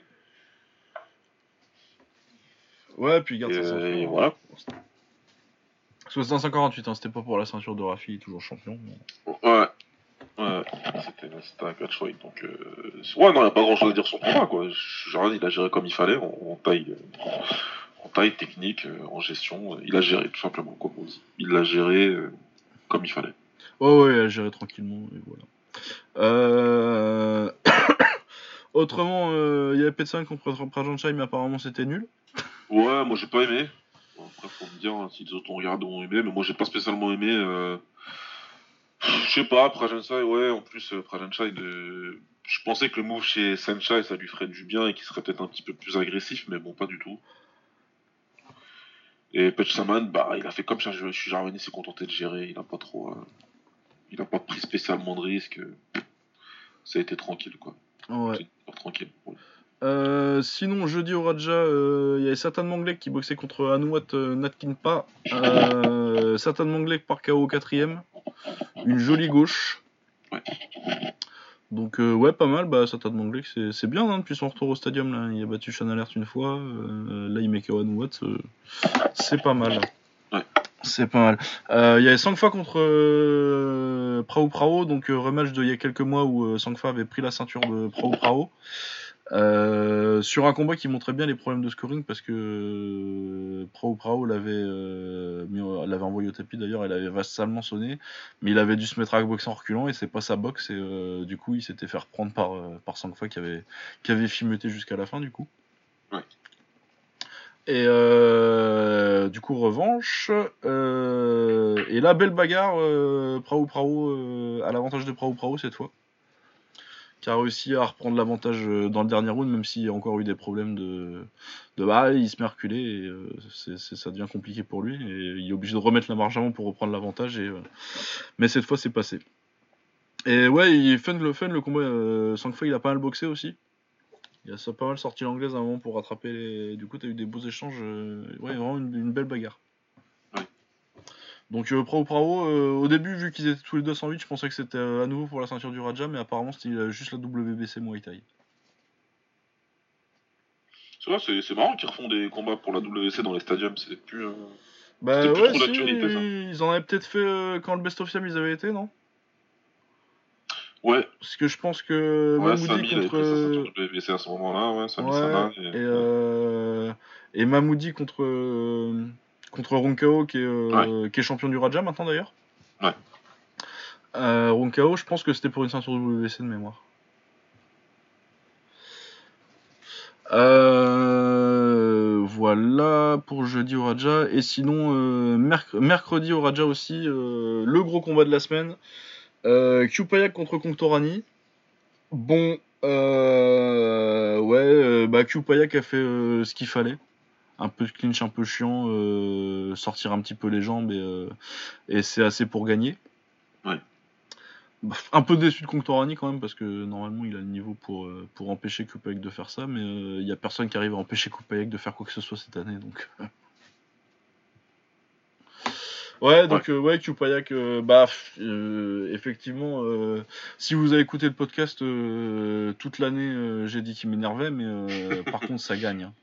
Ouais, puis il garde Et, sa ceinture. et voilà. Parce que c'était un 148, hein, c'était pas pour la ceinture de Rafi, toujours champion. mais- Ouais. Ouais, c'était un catchweight. Donc, euh... ouais, non, n'y a pas grand chose à dire sur le combat, quoi. Il a géré comme il fallait, en, taille, euh, en taille technique, euh, en gestion. Il a géré, tout simplement, comme on dit. Il l'a géré euh, comme il fallait. Ouais, ouais, il a géré tranquillement, et voilà. Euh... Autrement, euh, il y avait P5 contre Prajanchai, mais apparemment c'était nul. Ouais, moi j'ai pas aimé. Après, faut me dire hein, si les autres ont regardé ont aimé, mais moi j'ai pas spécialement aimé. Euh... Je sais pas, Prajanchai, ouais, en plus, euh, Prajanchai, de... je pensais que le move chez Senchai ça lui ferait du bien et qu'il serait peut-être un petit peu plus agressif, mais bon, pas du tout. Et Pechsaman, bah, il a fait comme ça, je suis Jarvani s'est contenté de gérer, il a pas trop. euh, Il a pas pris spécialement de risques. Ça a été tranquille, quoi. Ouais. Tranquille. ouais. Euh, sinon, jeudi au Raja, euh, il y avait Satan Manglek qui boxait contre Anouat euh, Natkinpa. Euh, Satan Manglek par KO au quatrième. Une jolie gauche. Ouais. Donc, euh, ouais, pas mal. Bah, Satan Manglek, c'est bien hein, depuis son retour au stadium. Là. Il a battu Sean Alert une fois. euh, là, il met KO Anouat. euh, c'est pas mal. Ouais. C'est pas mal. Euh, Il y avait Sangfa contre euh, Prao Prao, donc euh, rematch d'il y a quelques mois où euh, Sangfa avait pris la ceinture de Prao Prao. Euh, sur un combat qui montrait bien les problèmes de scoring parce que euh, Prao Prao l'avait euh, l'avait envoyé au tapis d'ailleurs, elle avait vassalement sonné, mais il avait dû se mettre à boxer en reculant et c'est pas sa boxe et euh, du coup il s'était fait reprendre par, euh, par Sangfa qui avait, qui avait filmeuté jusqu'à la fin du coup. Ouais. Et euh, du coup, revanche. euh, et là, belle bagarre. Euh, Prao Prao euh, à l'avantage de Prao Prao cette fois. Qui a réussi à reprendre l'avantage euh, dans le dernier round, même s'il a encore eu des problèmes de. de il se met à reculer et euh, ça devient compliqué pour lui. Et il est obligé de remettre la marge avant pour reprendre l'avantage. Euh, mais cette fois, c'est passé. Et ouais, il est fun le fun le combat. Euh, Sangfa, il a pas mal boxé aussi. Il a ça pas mal sorti l'anglaise à un moment pour rattraper les. Du coup, t'as eu des beaux échanges. Ouais, vraiment une belle bagarre. Donc, euh, Prao Prao, euh, au début, vu qu'ils étaient tous les deux 108, je pensais que c'était euh, à nouveau pour la ceinture du Raja, mais apparemment, c'était euh, juste la WBC Muay Thai. C'est vrai, c'est marrant qu'ils refont des combats pour la WC dans les stadiums, c'est plus. Bah plus ouais, trop si, ils en avaient peut-être fait quand le Best of Siam ils avaient été, non? Ouais. Parce que je pense que Ouais, Mamoudi avait contre. pris sa ceinture WBC à ce moment-là, ouais, Sami Ouais, Sana. et, Et... et Mamoudi contre, contre qui est, euh, qui est champion du Raja maintenant d'ailleurs. Ouais. Euh, je pense que c'était pour une ceinture WBC de mémoire. Euh, voilà pour jeudi au Raja. Et sinon, euh, merc- mercredi au Raja aussi, euh, le gros combat de la semaine. Euh, Kupayak contre Conctorani. Bon, ouais, bah Kupayak a fait ce qu'il fallait. Un peu de clinch un peu chiant, euh, sortir un petit peu les jambes et, euh, et c'est assez pour gagner. Ouais. Bah, Un peu déçu de Conctorani quand même parce que normalement il a le niveau pour, euh, pour empêcher Kupayak de faire ça, mais il y a personne qui arrive à empêcher Kupayak de faire quoi que ce soit cette année donc. Ouais, donc euh, ouais, Kupayak, euh, bah, euh, effectivement, si vous avez écouté le podcast toute l'année, j'ai dit qu'il m'énervait, mais par contre, ça gagne. hein.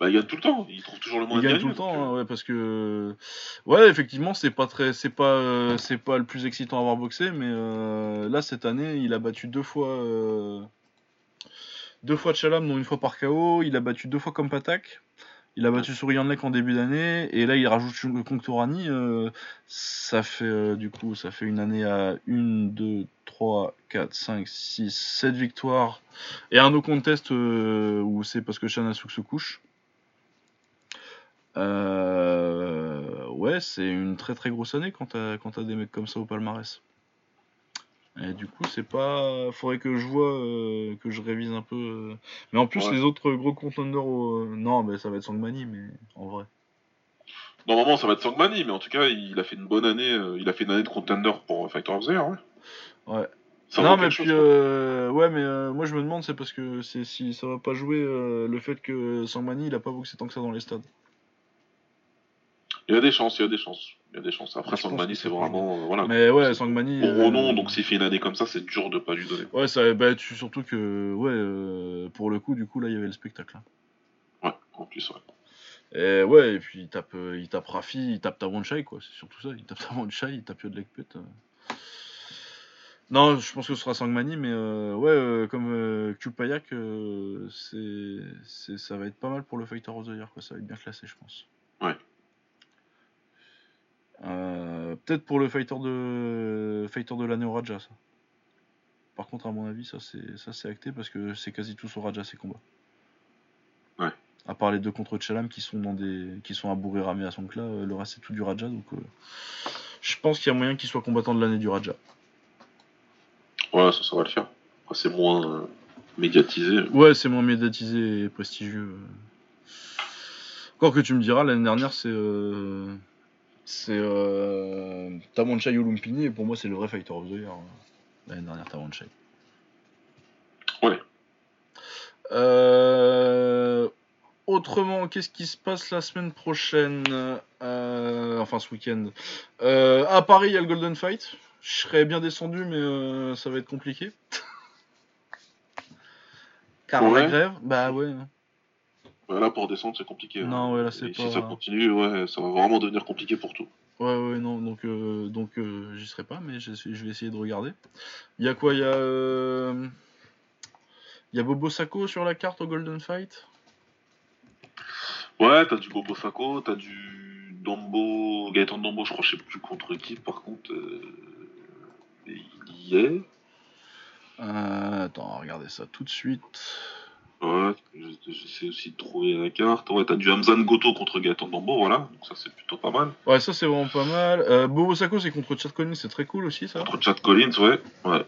Bah, il gagne tout le temps, il trouve toujours le Il moyen de gagne gagner. tout le temps, hein, euh, ouais, parce que ouais, effectivement, c'est pas très, c'est pas, euh, c'est pas le plus excitant à avoir boxé, mais euh, là cette année, il a battu deux fois, euh, deux fois Chalam, dont une fois par KO. Il a battu deux fois comme Patak. Il a battu Sourianlek en début d'année, et là il rajoute le Conctorani. euh, ça fait euh, du coup, ça fait une année à 1, 2, 3, 4, 5, 6, 7 victoires, et un no contest euh, où c'est parce que Chanasuk se couche. Euh, ouais, c'est une très très grosse année quand t'as quand t'as des mecs comme ça au palmarès. Et du coup, c'est pas. Faudrait que je vois, euh, que je révise un peu. euh. Mais en plus, Ouais. les autres gros contenders. au- Non, mais ça va être Sangmani, mais en vrai. Normalement, ça va être Sangmani, mais en tout cas, il a fait une bonne année. euh, il a fait une année de contender pour Fighter of the Year, ouais. Ouais. Ça non, mais quelque puis. chose, quoi. euh, Ouais, mais euh, moi je me demande, c'est parce que c'est si ça va pas jouer euh, le fait que Sangmani il a pas boxé tant que ça dans les stades. Il y a des chances, il y a des chances. Il y a des chances. Après, pense Sangmani, c'est vraiment. euh, voilà. Mais ouais, Sangmani. Pour euh, Renom, donc s'il fait une année comme ça, c'est dur de pas lui donner. Ouais, ça bah, tu, surtout que, ouais, euh, pour le coup, du coup, là, il y avait le spectacle. hein. Ouais, en plus, ouais. Et ouais, et puis il tape, euh, il tape Rafi, il tape Tawanchai, quoi, c'est surtout ça. Il tape Tawanchai, il tape Yodlek Pet. euh. Non, je pense que ce sera Sangmani, mais euh, ouais, euh, comme euh, Kupayak, euh, c'est, c'est, ça va être pas mal pour le Fighter of the Year, quoi. Ça va être bien classé, je pense. Ouais. Euh, peut-être pour le Fighter de, fighter de l'année au Raja, ça. Par contre, à mon avis, ça c'est, ça c'est acté parce que c'est quasi tous au Raja ces combats. Ouais. À part les deux contre Chalam qui sont dans des, qui sont à bourrer ramé à son euh, le reste c'est tout du Raja, donc euh, je pense qu'il y a moyen qu'il soit combattant de l'année du Raja. Ouais, ça, ça va le faire. C'est moins euh, médiatisé. Ouais, c'est moins médiatisé et prestigieux. Encore que tu me diras, l'année dernière, c'est. Euh... C'est. Euh... Tamanchai Olumpini, et pour moi, c'est le vrai Fighter of the Year. euh, L'année dernière, Tamanchai. Ouais. Euh... Autrement, qu'est-ce qui se passe la semaine prochaine Euh, Enfin, ce week-end? Euh, à Paris, il y a le Golden Fight. Je serais bien descendu, mais euh, ça va être compliqué. Car la Ouais. grève, bah ouais. Ouais, là, pour descendre, c'est compliqué. hein. Non, ouais, là, c'est pas- si ça continue, ouais, ça va vraiment devenir compliqué pour tout. Ouais, ouais, non, donc, euh, donc euh, j'y serai pas, mais je, je vais essayer de regarder. Il y a quoi? Il y a. euh, Il y a Bobo Sacco sur la carte au Golden Fight? Ouais, t'as du Bobo Sako, t'as du Dombo, Gaëtan Dombo, je crois, je sais plus contre qui, par contre, il y est. Attends, on va regarder ça tout de suite. Ouais, je- j'essaie aussi de trouver la carte. Ouais, t'as du Hamzan Goto contre Gaëtan Dombo, voilà, donc ça c'est plutôt pas mal. Ouais, ça c'est vraiment pas mal. Euh, Bobo Sacco, c'est contre Chad Collins, c'est très cool aussi ça. Contre Chad Collins, ouais. Ouais.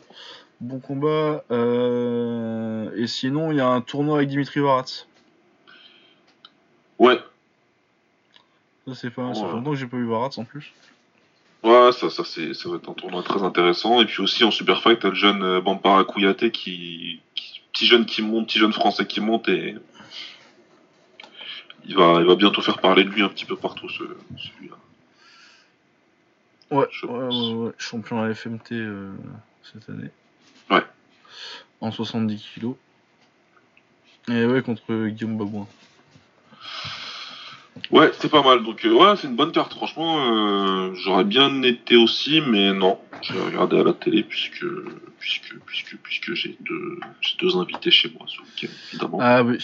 Bon combat. Euh, Et sinon, il y a un tournoi avec Dimitri Varatz. Ouais, Ça c'est pas mal, ça fait longtemps que j'ai pas vu Varatz en plus. ouais, ça, ça, c'est, ça va être un tournoi très intéressant. Et puis aussi en Super Fight, t'as le jeune euh, Bampara Kouyaté qui- Petit jeune qui monte, petit jeune français qui monte et. Il va, il va bientôt faire parler de lui un petit peu partout, ce, celui-là. Ouais, Je ouais, pense. ouais, ouais, champion à FMT euh, cette année. Ouais. En 70 kilos. Et ouais, contre Guillaume Babouin. Ouais, c'est pas mal. Donc, euh, ouais, c'est une bonne carte. Franchement, euh, j'aurais bien été aussi, mais non. Je vais regarder à la télé puisque, puisque, puisque, puisque j'ai deux, deux invités chez moi ce week-end, évidemment. Ah oui.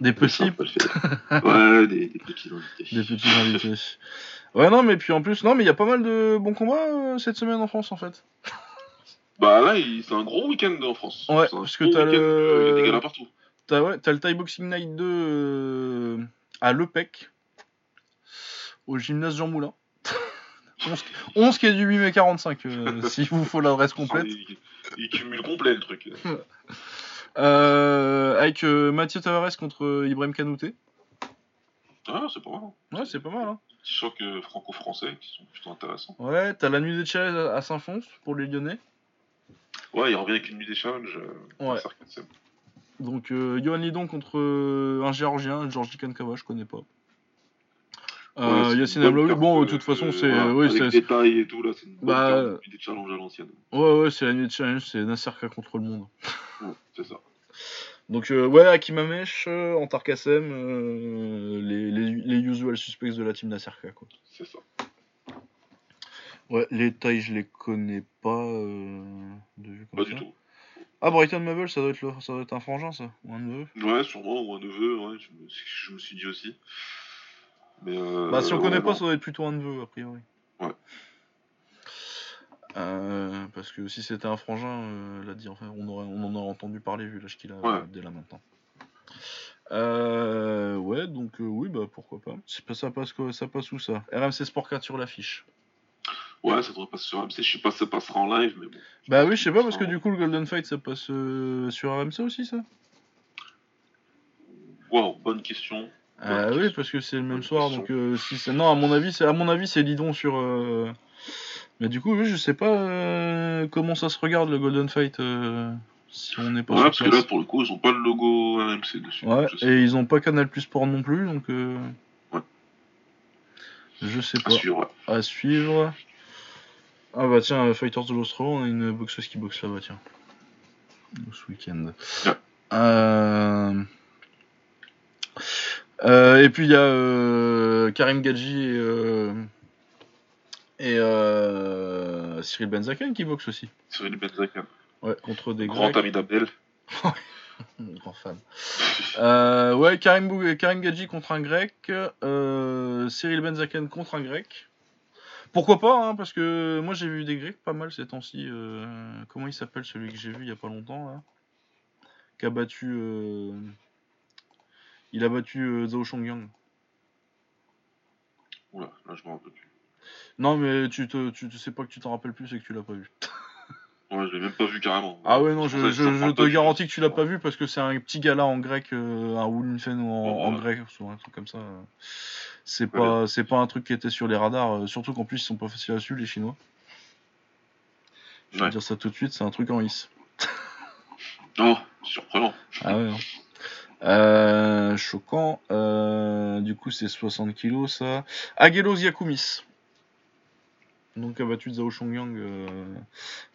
Des petits, ouais, des, des petits invités. des petits invités. Ouais, non, mais puis en plus, non, mais il y a pas mal de bons combats euh, cette semaine en France en fait. Bah là, c'est un gros week-end en France. Ouais, parce que t'as le- euh, Il y a des galas partout. T'as ouais, t'as le Thai Boxing Night 2 euh, à Lepec, au gymnase Jean Moulin. 11, 11 qui est du 8 mai 45, euh, s'il vous faut l'adresse complète. Il, il cumule complet le truc. Euh, avec euh, Mathieu Tavares contre Ibrahim Kanouté. Ah, c'est pas mal. hein. Ouais, c'est pas mal. Hein. Petits chocs euh, franco-français qui sont plutôt intéressants. Ouais, t'as la nuit des challenges à Saint-Fons pour les Lyonnais. Ouais, il revient avec une nuit des challenges. euh, Ouais. Donc, euh, Johan Lidon contre euh, un Géorgien, Georgi Kankava, je connais pas. Euh, Ouais, Yacine Ablaoui, bon, de euh, toute façon, c'est. voilà, euh, oui, avec tailles et tout, là, c'est une bonne Bah, carte euh, de nuit des challenges à l'ancienne. ouais, ouais, c'est la nuit des challenges, c'est Nasser K contre le monde. Ouais, c'est ça. Donc, euh, ouais, Akimamesh, euh, Antar Kassem, euh, les, les, les usual suspects de la team Nasser K, quoi. C'est ça. Ouais, les tailles, je les connais pas de vue comme Pas ça. du tout. Ah, Brighton Mabel, ça doit, être le- ça doit être un frangin, ça, ou un neveu. Ouais, sûrement, ou un neveu, ouais, je, me, je me suis dit aussi. Mais euh, Bah, si on connaît pas, ça doit être plutôt un neveu, a priori. Ouais. Euh, parce que si c'était un frangin, euh, enfin, on, aurait, on en aurait entendu parler vu l'âge qu'il a Ouais. dès là maintenant. Ouais, donc oui, bah pourquoi pas. Ça passe, quoi, ça passe où ça? RMC Sport 4 sur l'affiche. Ouais, ça devrait passer sur AMC. Je sais pas si ça passera en live, mais bon. Bah oui, je sais pas, parce que du coup, le Golden Fight, ça passe sur RMC aussi, ça? Waouh, bonne question. Ah Bonne oui, parce que c'est le même soir, donc euh, si c'est non, à mon avis, c'est à mon avis, c'est Lidon sur. euh, Mais du coup, oui, je sais pas euh, comment ça se regarde le Golden Fight euh, si on n'est pas Ouais, sur parce que place. là, pour le coup, ils ont pas le logo RMC dessus. Ouais, je sais et ils ont pas Canal Plus Sport non plus, donc. euh, Ouais. Je sais pas. pas. À suivre, ouais. À suivre. Ah bah tiens, Fighters de l'Ostro, on a une boxeuse qui boxe là-bas, tiens. Ce week-end. Ouais. Euh... euh, et puis il y a euh, Karim Gadji et, euh, et Cyril Benzaken qui boxent aussi. Cyril Benzaken, Ouais, contre des grand ami d'Abdel. Grand fan. Ouais, Karim, Bou- Karim Gadji contre un grec, Cyril Benzaken contre un grec. Pourquoi pas, hein, parce que moi j'ai vu des grecs pas mal ces temps-ci. comment il s'appelle celui que j'ai vu il y a pas longtemps là? Qui a battu. Euh, il a battu euh, Zhao Shongyang. Oula, là, je me rappelle plus. Non, mais tu te, tu sais pas que tu t'en rappelles plus, c'est que tu l'as pas vu. Ouais, je l'ai même pas vu carrément. Ah ouais, non, je, te garantis que tu l'as pas vu parce que c'est un petit gala en grec, euh, un Wulfen ou en, en Ouais. grec, ou un truc comme ça. C'est pas, c'est pas un truc qui était sur les radars, euh, surtout qu'en plus ils sont pas faciles à suivre les Chinois. Je vais dire ça tout de suite, c'est un truc en is. Oh, surprenant. Ah ouais. hein. Euh, choquant. Euh, du coup, c'est 60 kilos ça. Agelos Yakumis. Donc a battu Zhao Shongyang. euh,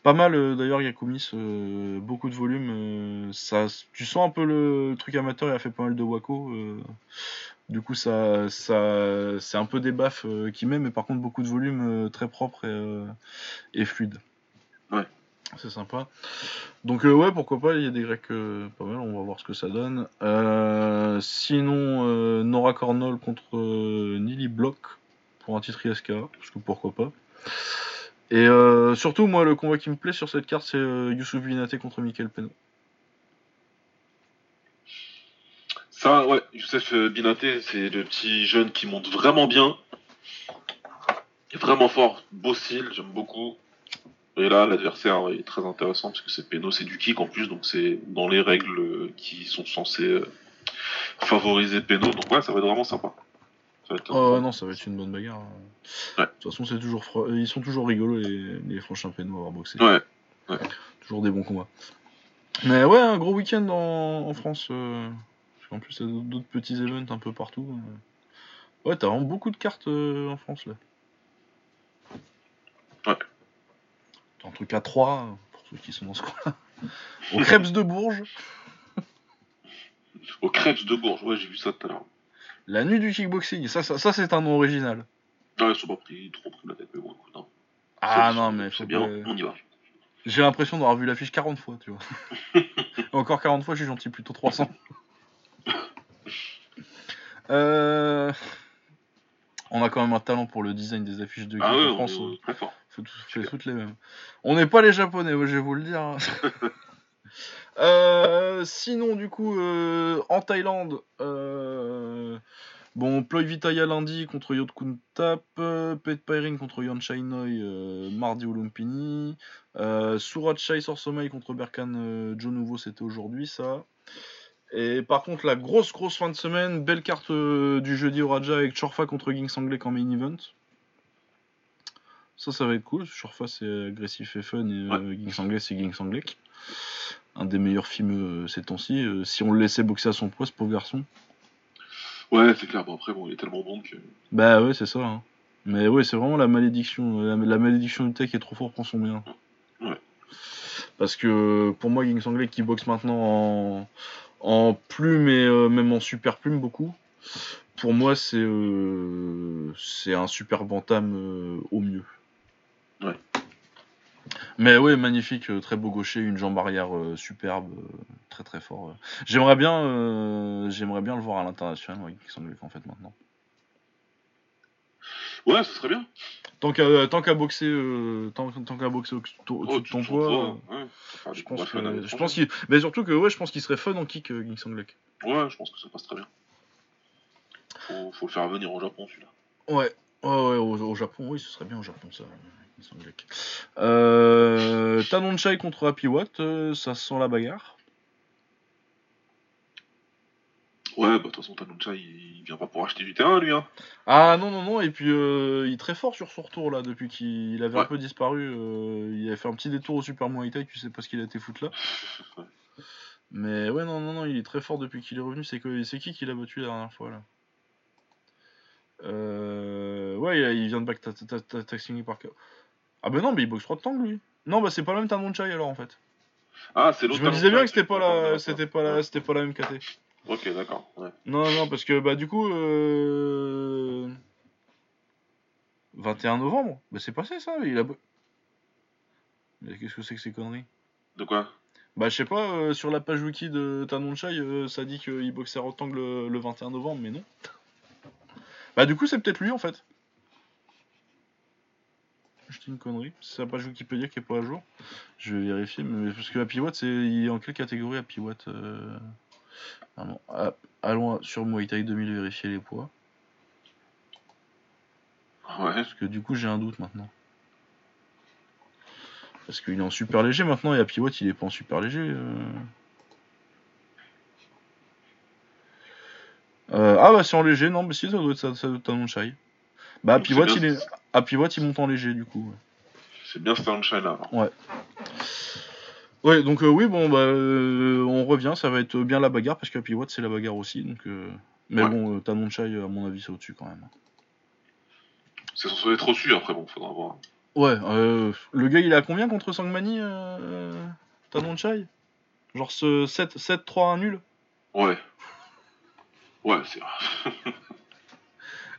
Pas mal euh, d'ailleurs Yakumis. euh, beaucoup de volume. ça, tu sens un peu le truc amateur. Il a fait pas mal de wako. du coup, ça, ça, c'est un peu des baffes qu'il met, mais par contre beaucoup de volume très propre et fluide. C'est sympa. Donc euh, ouais, pourquoi pas, il y a des Grecs euh, pas mal, on va voir ce que ça donne. Euh, sinon, Nora Cornell contre Nili Block pour un titre ISK, parce que pourquoi pas. Et surtout, moi, le combat qui me plaît sur cette carte, c'est Youssouf Binaté contre Michael Peno. Ça, ouais, Youssef Binaté, c'est le petit jeune qui monte vraiment bien. Vraiment fort, beau style, j'aime beaucoup. Et là, l'adversaire est très intéressant parce que c'est Peno, c'est du kick en plus, donc c'est dans les règles euh, qui sont censées euh, favoriser Peno. Donc ouais, ça va être vraiment sympa. Ça va être, Oh euh, non, ça va être une bonne bagarre. Ouais. De toute façon, c'est toujours fro- ils sont toujours rigolos les, les franchins Peno à avoir boxé. Ouais, Toujours des bons combats. Mais ouais, un gros week-end en, en France. euh, parce qu'en plus, il y a d'autres- petits events un peu partout. euh. Ouais, t'as vraiment beaucoup de cartes euh, en France là. Ouais. Un truc à 3 pour ceux qui sont dans ce coin. Au Crêpes de Bourges, au Krebs de Bourges, ouais, j'ai vu ça tout à l'heure. la nuit du kickboxing. Ça, ça, ça, c'est un nom original. Ouais, ils sont pas pris, trop pris la tête, mais bon, écoute, hein. Ah non, mais C'est bien, on y va. J'ai l'impression d'avoir vu l'affiche 40 fois, tu vois. Encore 40 fois, je suis gentil, plutôt 300. Euh, On a quand même un talent pour le design des affiches de Ah ouais, France. on très fort. Fait toutes les mêmes. On n'est pas les Japonais, je vais vous le dire. hein. Euh, sinon, du coup, euh, en Thaïlande, euh, bon, Ploy Vitaya lundi contre Yot Kuntap, Pet Pairing contre Yon Chainoi euh, mardi au Lumpini, Surat Chai Sorsomai contre Berkan Joe Nouveau, c'était aujourd'hui ça. Et par contre, la grosse grosse fin de semaine, belle carte du jeudi au Raja avec Chorfa contre Ging Sanglek en main event. Ça, ça va être cool. Chorfa c'est agressif et fun et euh, Ging Sanglek c'est Ging Sanglek. Un des meilleurs films euh, ces temps-ci. Euh, si on le laissait boxer à son poids, ce pauvre garçon. Ouais, c'est clair. Bon, après, bon, il est tellement bon que. Bah ouais, c'est ça. hein. Mais ouais, c'est vraiment la malédiction. La, la malédiction du tech est trop fort pour son bien. Ouais. Parce que pour moi, Ging Sanglek qui boxe maintenant en, en plume et euh, même en super plume beaucoup, pour moi, c'est euh, c'est un super bantam euh, au mieux. Mais ouais, magnifique, euh, très beau gaucher, une jambe arrière euh, superbe, euh, très très fort. J'aimerais bien, j'aimerais bien le voir à l'international, Ging Sanglek en fait maintenant. Ouais, ce serait bien. Tant qu'à tant qu'à boxer, tant, tant qu'à boxer au- au- au-dessus Oh, de ton tu- poids, des je combats pense que, je qu'il, mais surtout que ouais, je pense qu'il serait fun en kick, Ging Sanglek. Ouais, je pense que ça passe très bien. Faut, faut le faire venir au Japon, celui-là. Ouais, ouais, ouais, au, au Japon, oui, ce serait bien au Japon ça. Ging Sanglek. Euh, contre Happy Watt, euh, ça sent la bagarre. Ouais, bah de toute façon, Tanuncha, il, il vient pas pour acheter du terrain, lui, hein. Ah non non non et puis euh, il est très fort sur son retour là depuis qu'il avait un peu disparu. euh, il avait fait un petit détour au Super Muay Thai, tu sais pas ce qu'il a été foutre là. Mais ouais, non, non, non, il est très fort depuis qu'il est revenu. C'est qui qui l'a battu la dernière fois là? Euh... Ouais, il, il vient de back ta- ta- ta- Taxing par. Ah bah non, mais il boxe 3 de lui. Non, bah c'est pas le même Tanon Chai alors en fait. Ah, c'est l'autre Je me disais bien que c'était pas la, c'était pas la, c'était pas la même KT. Ok, d'accord. Ouais. Non, non, parce que bah du coup, euh... 21 novembre, bah c'est passé ça. Il a. Mais qu'est-ce que c'est que ces conneries? De quoi? Bah je sais pas, euh, sur la page wiki de Tanonchai, euh, ça dit qu'il boxait à rectangle le, le 21 novembre, mais non. Bah du coup c'est peut-être lui en fait. Je dis une connerie, c'est la page Wikipédia qui est pas à jour. Je vais vérifier, mais parce que Happy Watt, c'est il est en quelle catégorie Happy Watt euh... ah non, ah, Allons sur Muay Thai 2000 vérifier les poids, Ouais. parce que du coup j'ai un doute maintenant. Parce qu'il est en super léger maintenant et Happy Watt il est pas en super léger. euh. Euh, ah bah c'est en léger, non, mais si ça doit être ça, ça doit être un Chai. Bah Happy Watt, il est... Happy Watt il monte en léger du coup. C'est bien ce Tanuncha là. alors. Ouais, donc euh, oui, bon, bah, euh, on revient, ça va être bien la bagarre, parce qu'Happy Watt, c'est la bagarre aussi, donc... euh, Mais Ouais. bon, euh, Tanon Chai, à mon avis, c'est au-dessus quand même. C'est censé être reçu après, bon, faudra voir. Ouais, euh, le gars, il à combien contre Sangmani, euh, Tanon Chai? Genre ce 7, 7 3 1 nul? Ouais. Ouais, c'est.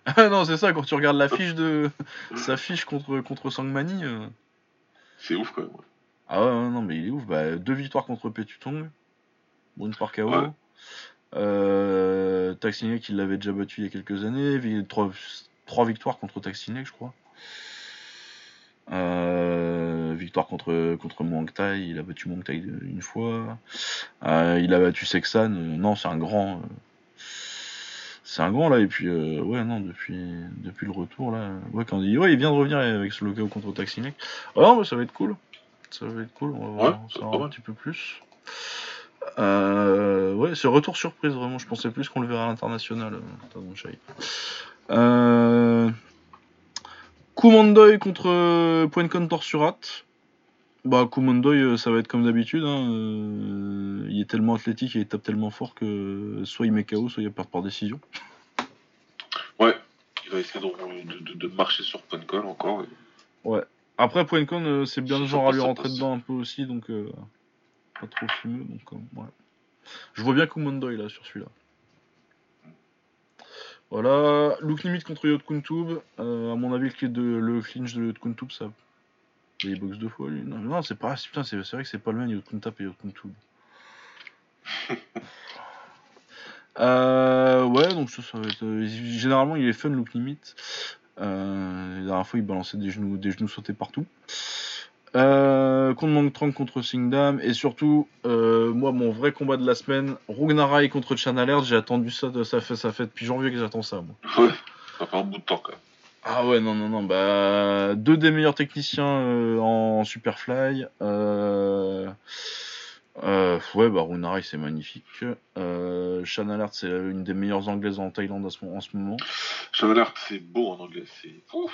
Ah non, c'est ça, quand tu regardes la fiche de... sa fiche contre, contre Sangmani... euh, C'est ouf quand même. ouais. Ah ouais, ouais, non, mais il est ouf. Bah, deux victoires contre Petutong. Bon, une par KO. Ouais. Euh, Taxinek, qui l'avait déjà battu il y a quelques années. Trois, trois victoires contre Taxinek, je crois. Euh, victoire contre, contre Muang Thai. Il a battu Muang Thai une fois. Euh, il a battu Sexan. Non, c'est un grand. Euh, c'est un grand là. Et puis, euh, ouais, non, depuis, depuis le retour là. Ouais, quand il, ouais, il vient de revenir avec ce logo contre Taxinek. Ah non, mais ça va être cool. Ça va être cool, on va voir Ouais, un petit peu plus. Euh, ouais, c'est retour surprise vraiment. Je pensais plus qu'on le verrait à l'international, euh, Chai. Euh... Kumandoy contre euh, Poencon Torsurat. Bah, Kumandoy, euh, ça va être comme d'habitude. hein, euh, il est tellement athlétique et il tape tellement fort que soit il met KO, soit il perd par décision. Ouais. Il va essayer de, de, marcher sur Puncol encore. et- Après, Poencon, euh, c'est bien le genre à lui rentrer dedans un peu aussi, donc euh, pas trop fumeux. Donc, ouais. Je vois bien Kumandoy là sur celui-là. Voilà, look limite contre Yot Kuntub. Euh, à mon avis, le, de, le clinch de Yot Kuntub, ça Il boxe deux fois lui. Non, non c'est pas. Putain, c'est vrai que c'est pas le même, il y a Kunta et Kuntu. Euh, ouais, donc ça, ça va être. euh, généralement, il est fun, look limit. Euh, la dernière fois, il balançait des genoux, des genoux sautés partout. Euh, contre Mangtrang contre Singdam. Et surtout, euh, moi, mon vrai combat de la semaine, Rugnarai contre Chan Alert. J'ai attendu ça, de- ça, fait, ça fait depuis janvier que j'attends ça, moi. Ouais, ça fait un bout de temps quand même. Ah ouais, non, non, non. Bah, deux des meilleurs techniciens euh, en Superfly. Euh, euh, ouais, bah, Runarai, c'est magnifique. Euh, Shan Alert, c'est une des meilleures anglaises en Thaïlande en ce, en ce moment. Chan Alert, c'est beau en anglais, c'est ouf,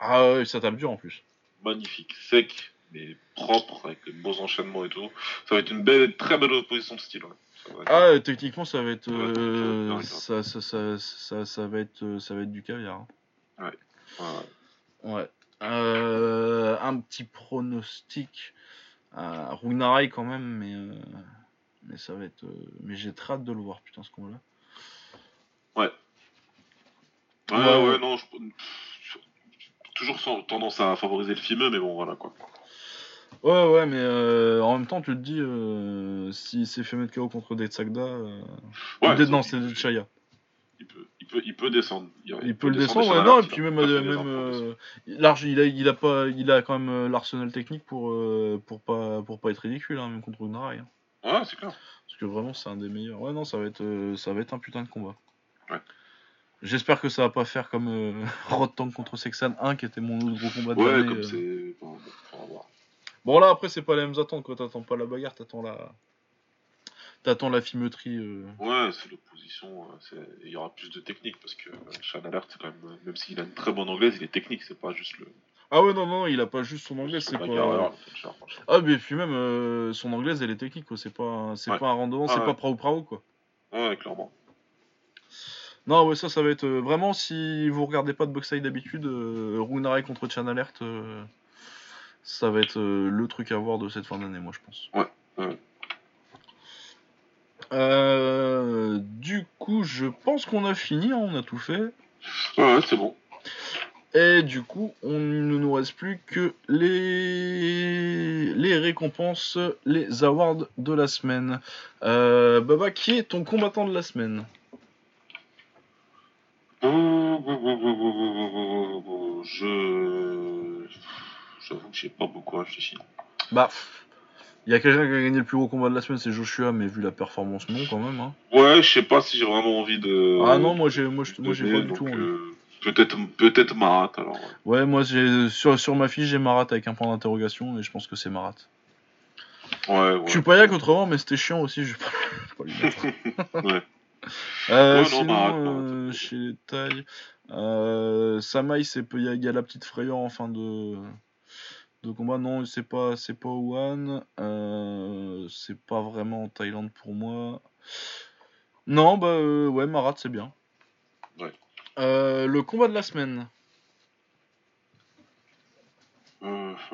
Ah ouais, ça tape dur en plus. magnifique, sec, mais propre, avec les beaux enchaînements et tout. Ça va être une belle, très belle opposition de style. ouais. Être- Ah, ouais, techniquement, ça va être, euh, ça, ça, ça, ça va être, euh, ça va être du caviar. hein. ouais, ouais. Euh, un petit pronostic. Euh, Rugnarai quand même, mais, euh, mais ça va être. mais j'ai très hâte de le voir, putain, ce combat-là. Ouais, Ouais, ouais, ouais. non, je... toujours sans tendance à favoriser le fimeux, mais bon, voilà quoi. Ouais, ouais, mais euh, en même temps, tu te dis, euh, s'il s'est fait mettre KO contre Detsagda, euh, Ouais, ou non, c'est Dechaya. Il peut, il peut, il peut descendre. Il peut le descendre, ouais, non, et puis même, euh, même euh, large, il a, il a pas, il a quand même euh, l'arsenal technique pour, euh, pour pas, pour pas être ridicule, hein, même contre Rugnarai. hein. Ouais, c'est clair. Parce que vraiment, c'est un des meilleurs. Ouais, non, ça va être, euh, ça va être un putain de combat. Ouais. J'espère que ça va pas faire comme Rod Tank contre Sexan 1, qui était mon autre gros combat de Ouais, comme c'est. Bon, bon, là, après, c'est pas les mêmes attentes, quoi. T'attends pas la bagarre, t'attends la. T'attends la fimeutrie. euh. Ouais, c'est l'opposition. euh, Il y aura plus de technique parce que euh, Chan Alert, quand même. Même s'il a une très bonne anglaise, il est technique, c'est pas juste le. Ah ouais, non, non, il a pas juste son anglais, son c'est pas. Ah, mais puis même, euh, son anglaise, elle est technique, quoi. C'est pas, c'est Ouais. pas un randonnant, Ah c'est ouais. pas prao prao, quoi. Ouais, clairement. Non, ouais, ça, ça va être. euh, vraiment, si vous regardez pas de boxe d'habitude, Runarai contre Chan Alert, ça va être le truc à voir de cette fin d'année, moi, je pense. Ouais, ouais. Euh, du coup, je pense qu'on a fini, hein, on a tout fait. Ouais, ouais, c'est bon. Et du coup, on ne nous reste plus que les, les récompenses, les awards de la semaine. Euh, Baba, qui est ton combattant de la semaine? Je. J'avoue que j'ai pas beaucoup réfléchi. Bah, il y a quelqu'un qui a gagné le plus gros combat de la semaine, c'est Joshua, mais vu la performance, non, quand même. Hein. Ouais, je sais pas si j'ai vraiment envie de. ah non, moi j'ai, moi, j'ai pas du tout envie. euh, Peut-être, peut-être Marat alors. ouais. Ouais, moi j'ai sur, sur ma fiche j'ai Marat avec un point d'interrogation et je pense que c'est Marat. Ouais, ouais. Je suis pas autrement, mais c'était chiant aussi. Je vais pas, lui. Ouais. Euh, Ouais, non, sinon, Marat, euh, chez les tailles, euh, Samaï, c'est il y, y a la petite frayeur en fin de, de combat. Non, c'est pas c'est pas Wuhan. Euh, c'est pas vraiment en Thaïlande pour moi. Non, bah euh, ouais, Marat, c'est bien. Ouais. Euh, le combat de la semaine. Euh,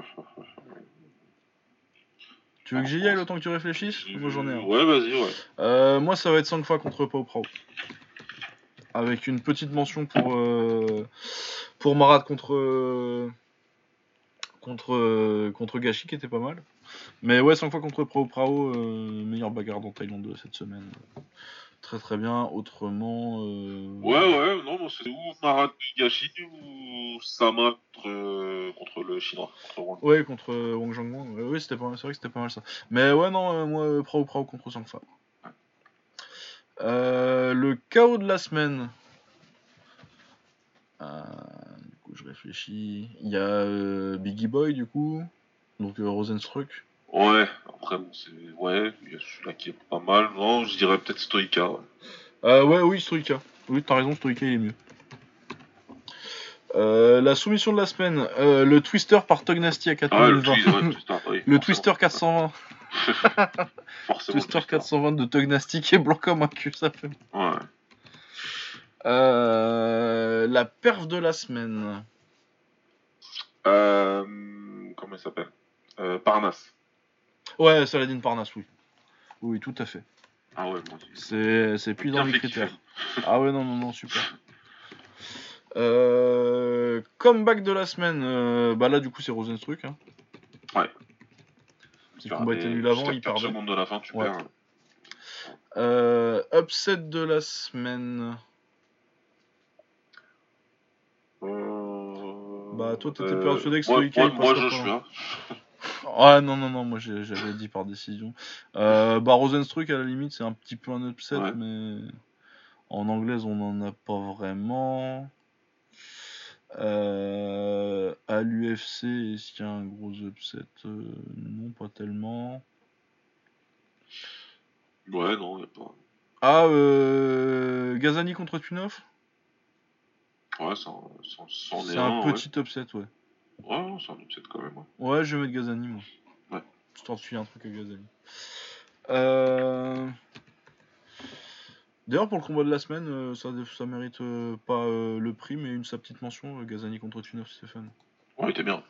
Tu veux que j'y aille le temps que tu réfléchisses Moi j'en ai un? Ouais, vas-y, ouais. Moi, ça va être 5 fois contre Pau Prao. Avec une petite mention pour, pour Marat contre, contre, euh, contre Gachi qui était pas mal. Mais ouais, 5 fois contre Pau Prao, euh, meilleur bagarre dans Thaïlande cette semaine. Très très bien. Autrement. euh, Ouais, ouais, non, c'est ou Marat Gashi ou Sama contre, euh, contre le chinois. Contre. Ouais, contre Wang. Ouais, oui, c'était pas mal. C'est vrai que c'était pas mal ça. Mais ouais, non, moi, Prao Prao contre Sangfa. Euh, le chaos de la semaine. Euh, je réfléchis. Il y a euh, Biggie Boy, du coup. Donc euh, Rosenstruck. Ouais, après, bon, c'est. Ouais, il y a celui-là qui est pas mal. Non, je dirais peut-être Stoïka. Ouais. Euh, ouais, oui, Stoïka. Oui, t'as raison, Stoïka, il est mieux. Euh, la soumission de la semaine. Euh, le Twister par Tognasty à Ah, le, 4020. twi- ouais, oui, le. Twister 420. Forcément. Twister 420 de Tognasty qui est blanc comme un cul, ça fait Ouais. Euh, la perf de la semaine. Euh, comment il s'appelle? Euh, Parnasse. Ouais, Saladin Parnasse, oui. Oui, tout à fait. Ah ouais, aussi. C'est, c'est plus dans les critères. Ah ouais, non, non, non, super. Euh, comeback de la semaine. bah là, du coup, c'est Rosenstruck. Hein. Ouais. Si le combat était nul avant, il perdait. secondes de la fin, tu Ouais. perds. Upset de la semaine. Euh, Bah, toi, t'étais euh, persuadé que Stoïka, Moi, il moi, je pas. suis là. Ah non, non, non, moi j'avais dit par décision. Euh, bah, Rosenstruck, à la limite, c'est un petit peu un upset, Ouais. mais en anglaise, on n'en a pas vraiment. Euh, à l'UFC, est-ce qu'il y a un gros upset? Euh, Non, pas tellement. Ouais, non, y a pas. Ah, euh, Gazani contre Tunov Ouais, C'est un ouais. petit upset, ouais. Ouais, c'est un upset quand même. ouais. Ouais, je vais mettre Gazani, moi. Ouais. Je t'en suis un truc à Gazani. Euh... D'ailleurs, pour le combat de la semaine, euh, ça, ça mérite euh, pas euh, le prix, mais une sa petite mention, Gazani contre Tunov, Stéphane. Ouais, il était bien.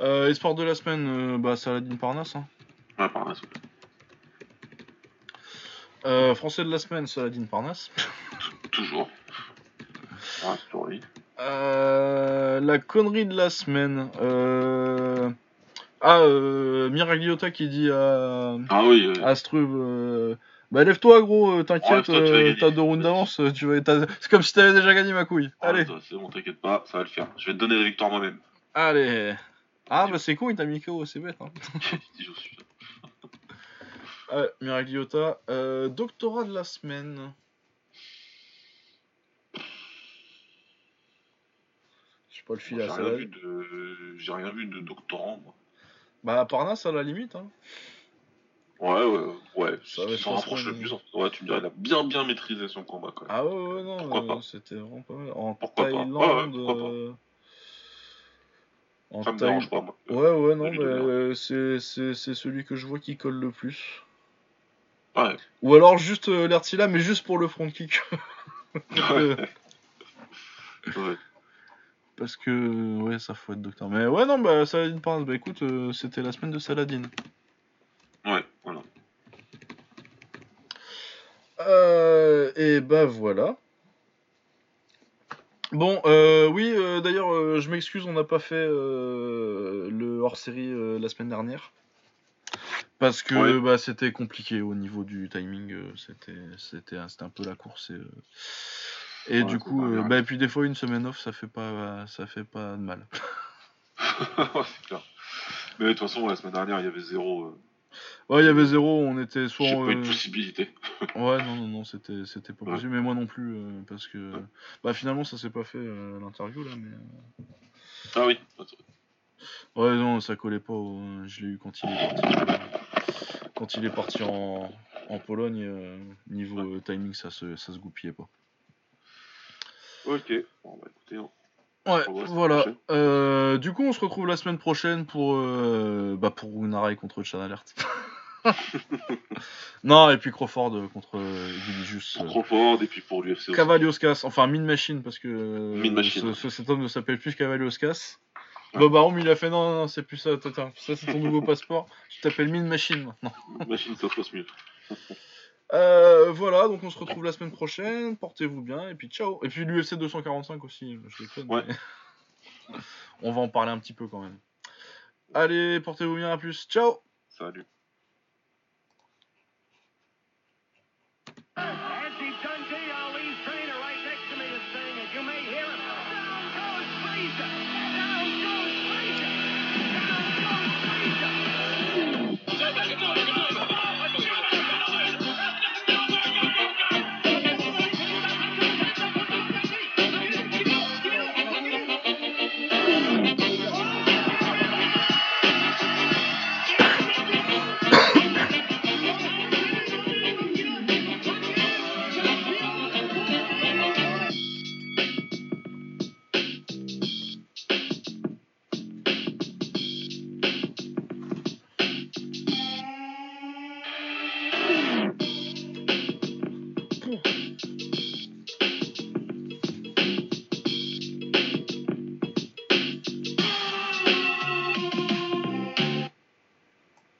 Ouais, espoir de la semaine, bah, Saladin Parnasse. Hein. ouais par là, Euh, français de la semaine, Saladin Parnasse. toujours. Ah. Euh, la connerie de la semaine. Euh... Ah, euh, Miragliota qui dit à, Ah oui, à Struve, bah lève-toi gros, t'inquiète, t'as deux rounds d'avance, tu vas, c'est comme si t'avais déjà gagné ma couille. ah, Allez, ça, c'est bon, t'inquiète pas, ça va le faire. Je vais te donner la victoire moi-même. allez. Ah bah c'est con, il t'a mis KO, c'est bête. Hein. Miragliota. Doctorat de la semaine. Sais pas le fil à ça. j'ai rien vu de doctorant, moi. Bah Parnasse à la limite. Hein. Ouais, ouais, ouais. Ça s'en rapproche le plus. en- Ouais, tu me dirais, il a bien, bien maîtrisé son combat, quand même. Ah ouais, ouais, non, Pourquoi euh, pas c'était vraiment pas mal. En Pourquoi pas Thaïlande. Ouais, ouais, pourquoi pas. euh, En ça me Thaï- dérange pas, moi. Ouais, ouais, non, mais euh, c'est celui que je vois qui colle le plus. Ouais. Ou alors juste euh, l'Ertila, mais juste pour le front kick. Ouais. ouais. Parce que, ouais, ça faut être docteur. Mais ouais, non, bah, Saladin Parnasse, bah écoute, euh, c'était la semaine de Saladin. Ouais, voilà. Euh, et bah voilà. Bon, euh, oui, euh, d'ailleurs, euh, je m'excuse, on n'a pas fait le hors-série la semaine dernière. Parce que Ouais. bah, c'était compliqué au niveau du timing, c'était c'était un peu la course. Et, et du coup, euh, bah, et puis des fois, une semaine off, ça fait pas, ça fait pas de mal. Ouais, c'est clair. Mais de toute façon, la semaine dernière, il y avait zéro. euh, Ouais, il y avait zéro, on était soit. J'ai pas eu de euh, possibilité. Ouais, non, non, non, c'était, c'était pas Ouais. possible, mais moi non plus, euh, parce que, bah finalement, ça s'est pas fait euh, l'interview là, mais, Ah oui. ouais, non, ça collait pas. au- Je l'ai eu quand il est parti, quand il est parti en, en Pologne. euh, niveau timing, ça se, ça se goupillait pas. Ok. Bon, bah écoutez, on- Ouais, voilà. Euh, du coup, on se retrouve la semaine prochaine pour, euh, bah, pour Unarai contre Chan Alert. non, et puis Crawford euh, contre Villicius, pour Crawford et puis pour l'UFC aussi. Cavalioscas, enfin Min Machine, parce que Min Machine. ce- ce- cet homme ne s'appelle plus Cavalioscas. Ouais. Bob Arum, il a fait non, non, non, c'est plus ça, attends, ça c'est ton nouveau passeport, tu t'appelles Min Machine maintenant. Machine, ça se passe mieux. Euh, voilà, donc on se retrouve la semaine prochaine, portez-vous bien, et puis ciao. Et puis l'UFC 245 aussi, je déconne. Ouais. mais on va en parler un petit peu quand même. Allez, portez-vous bien, à plus, ciao Salut.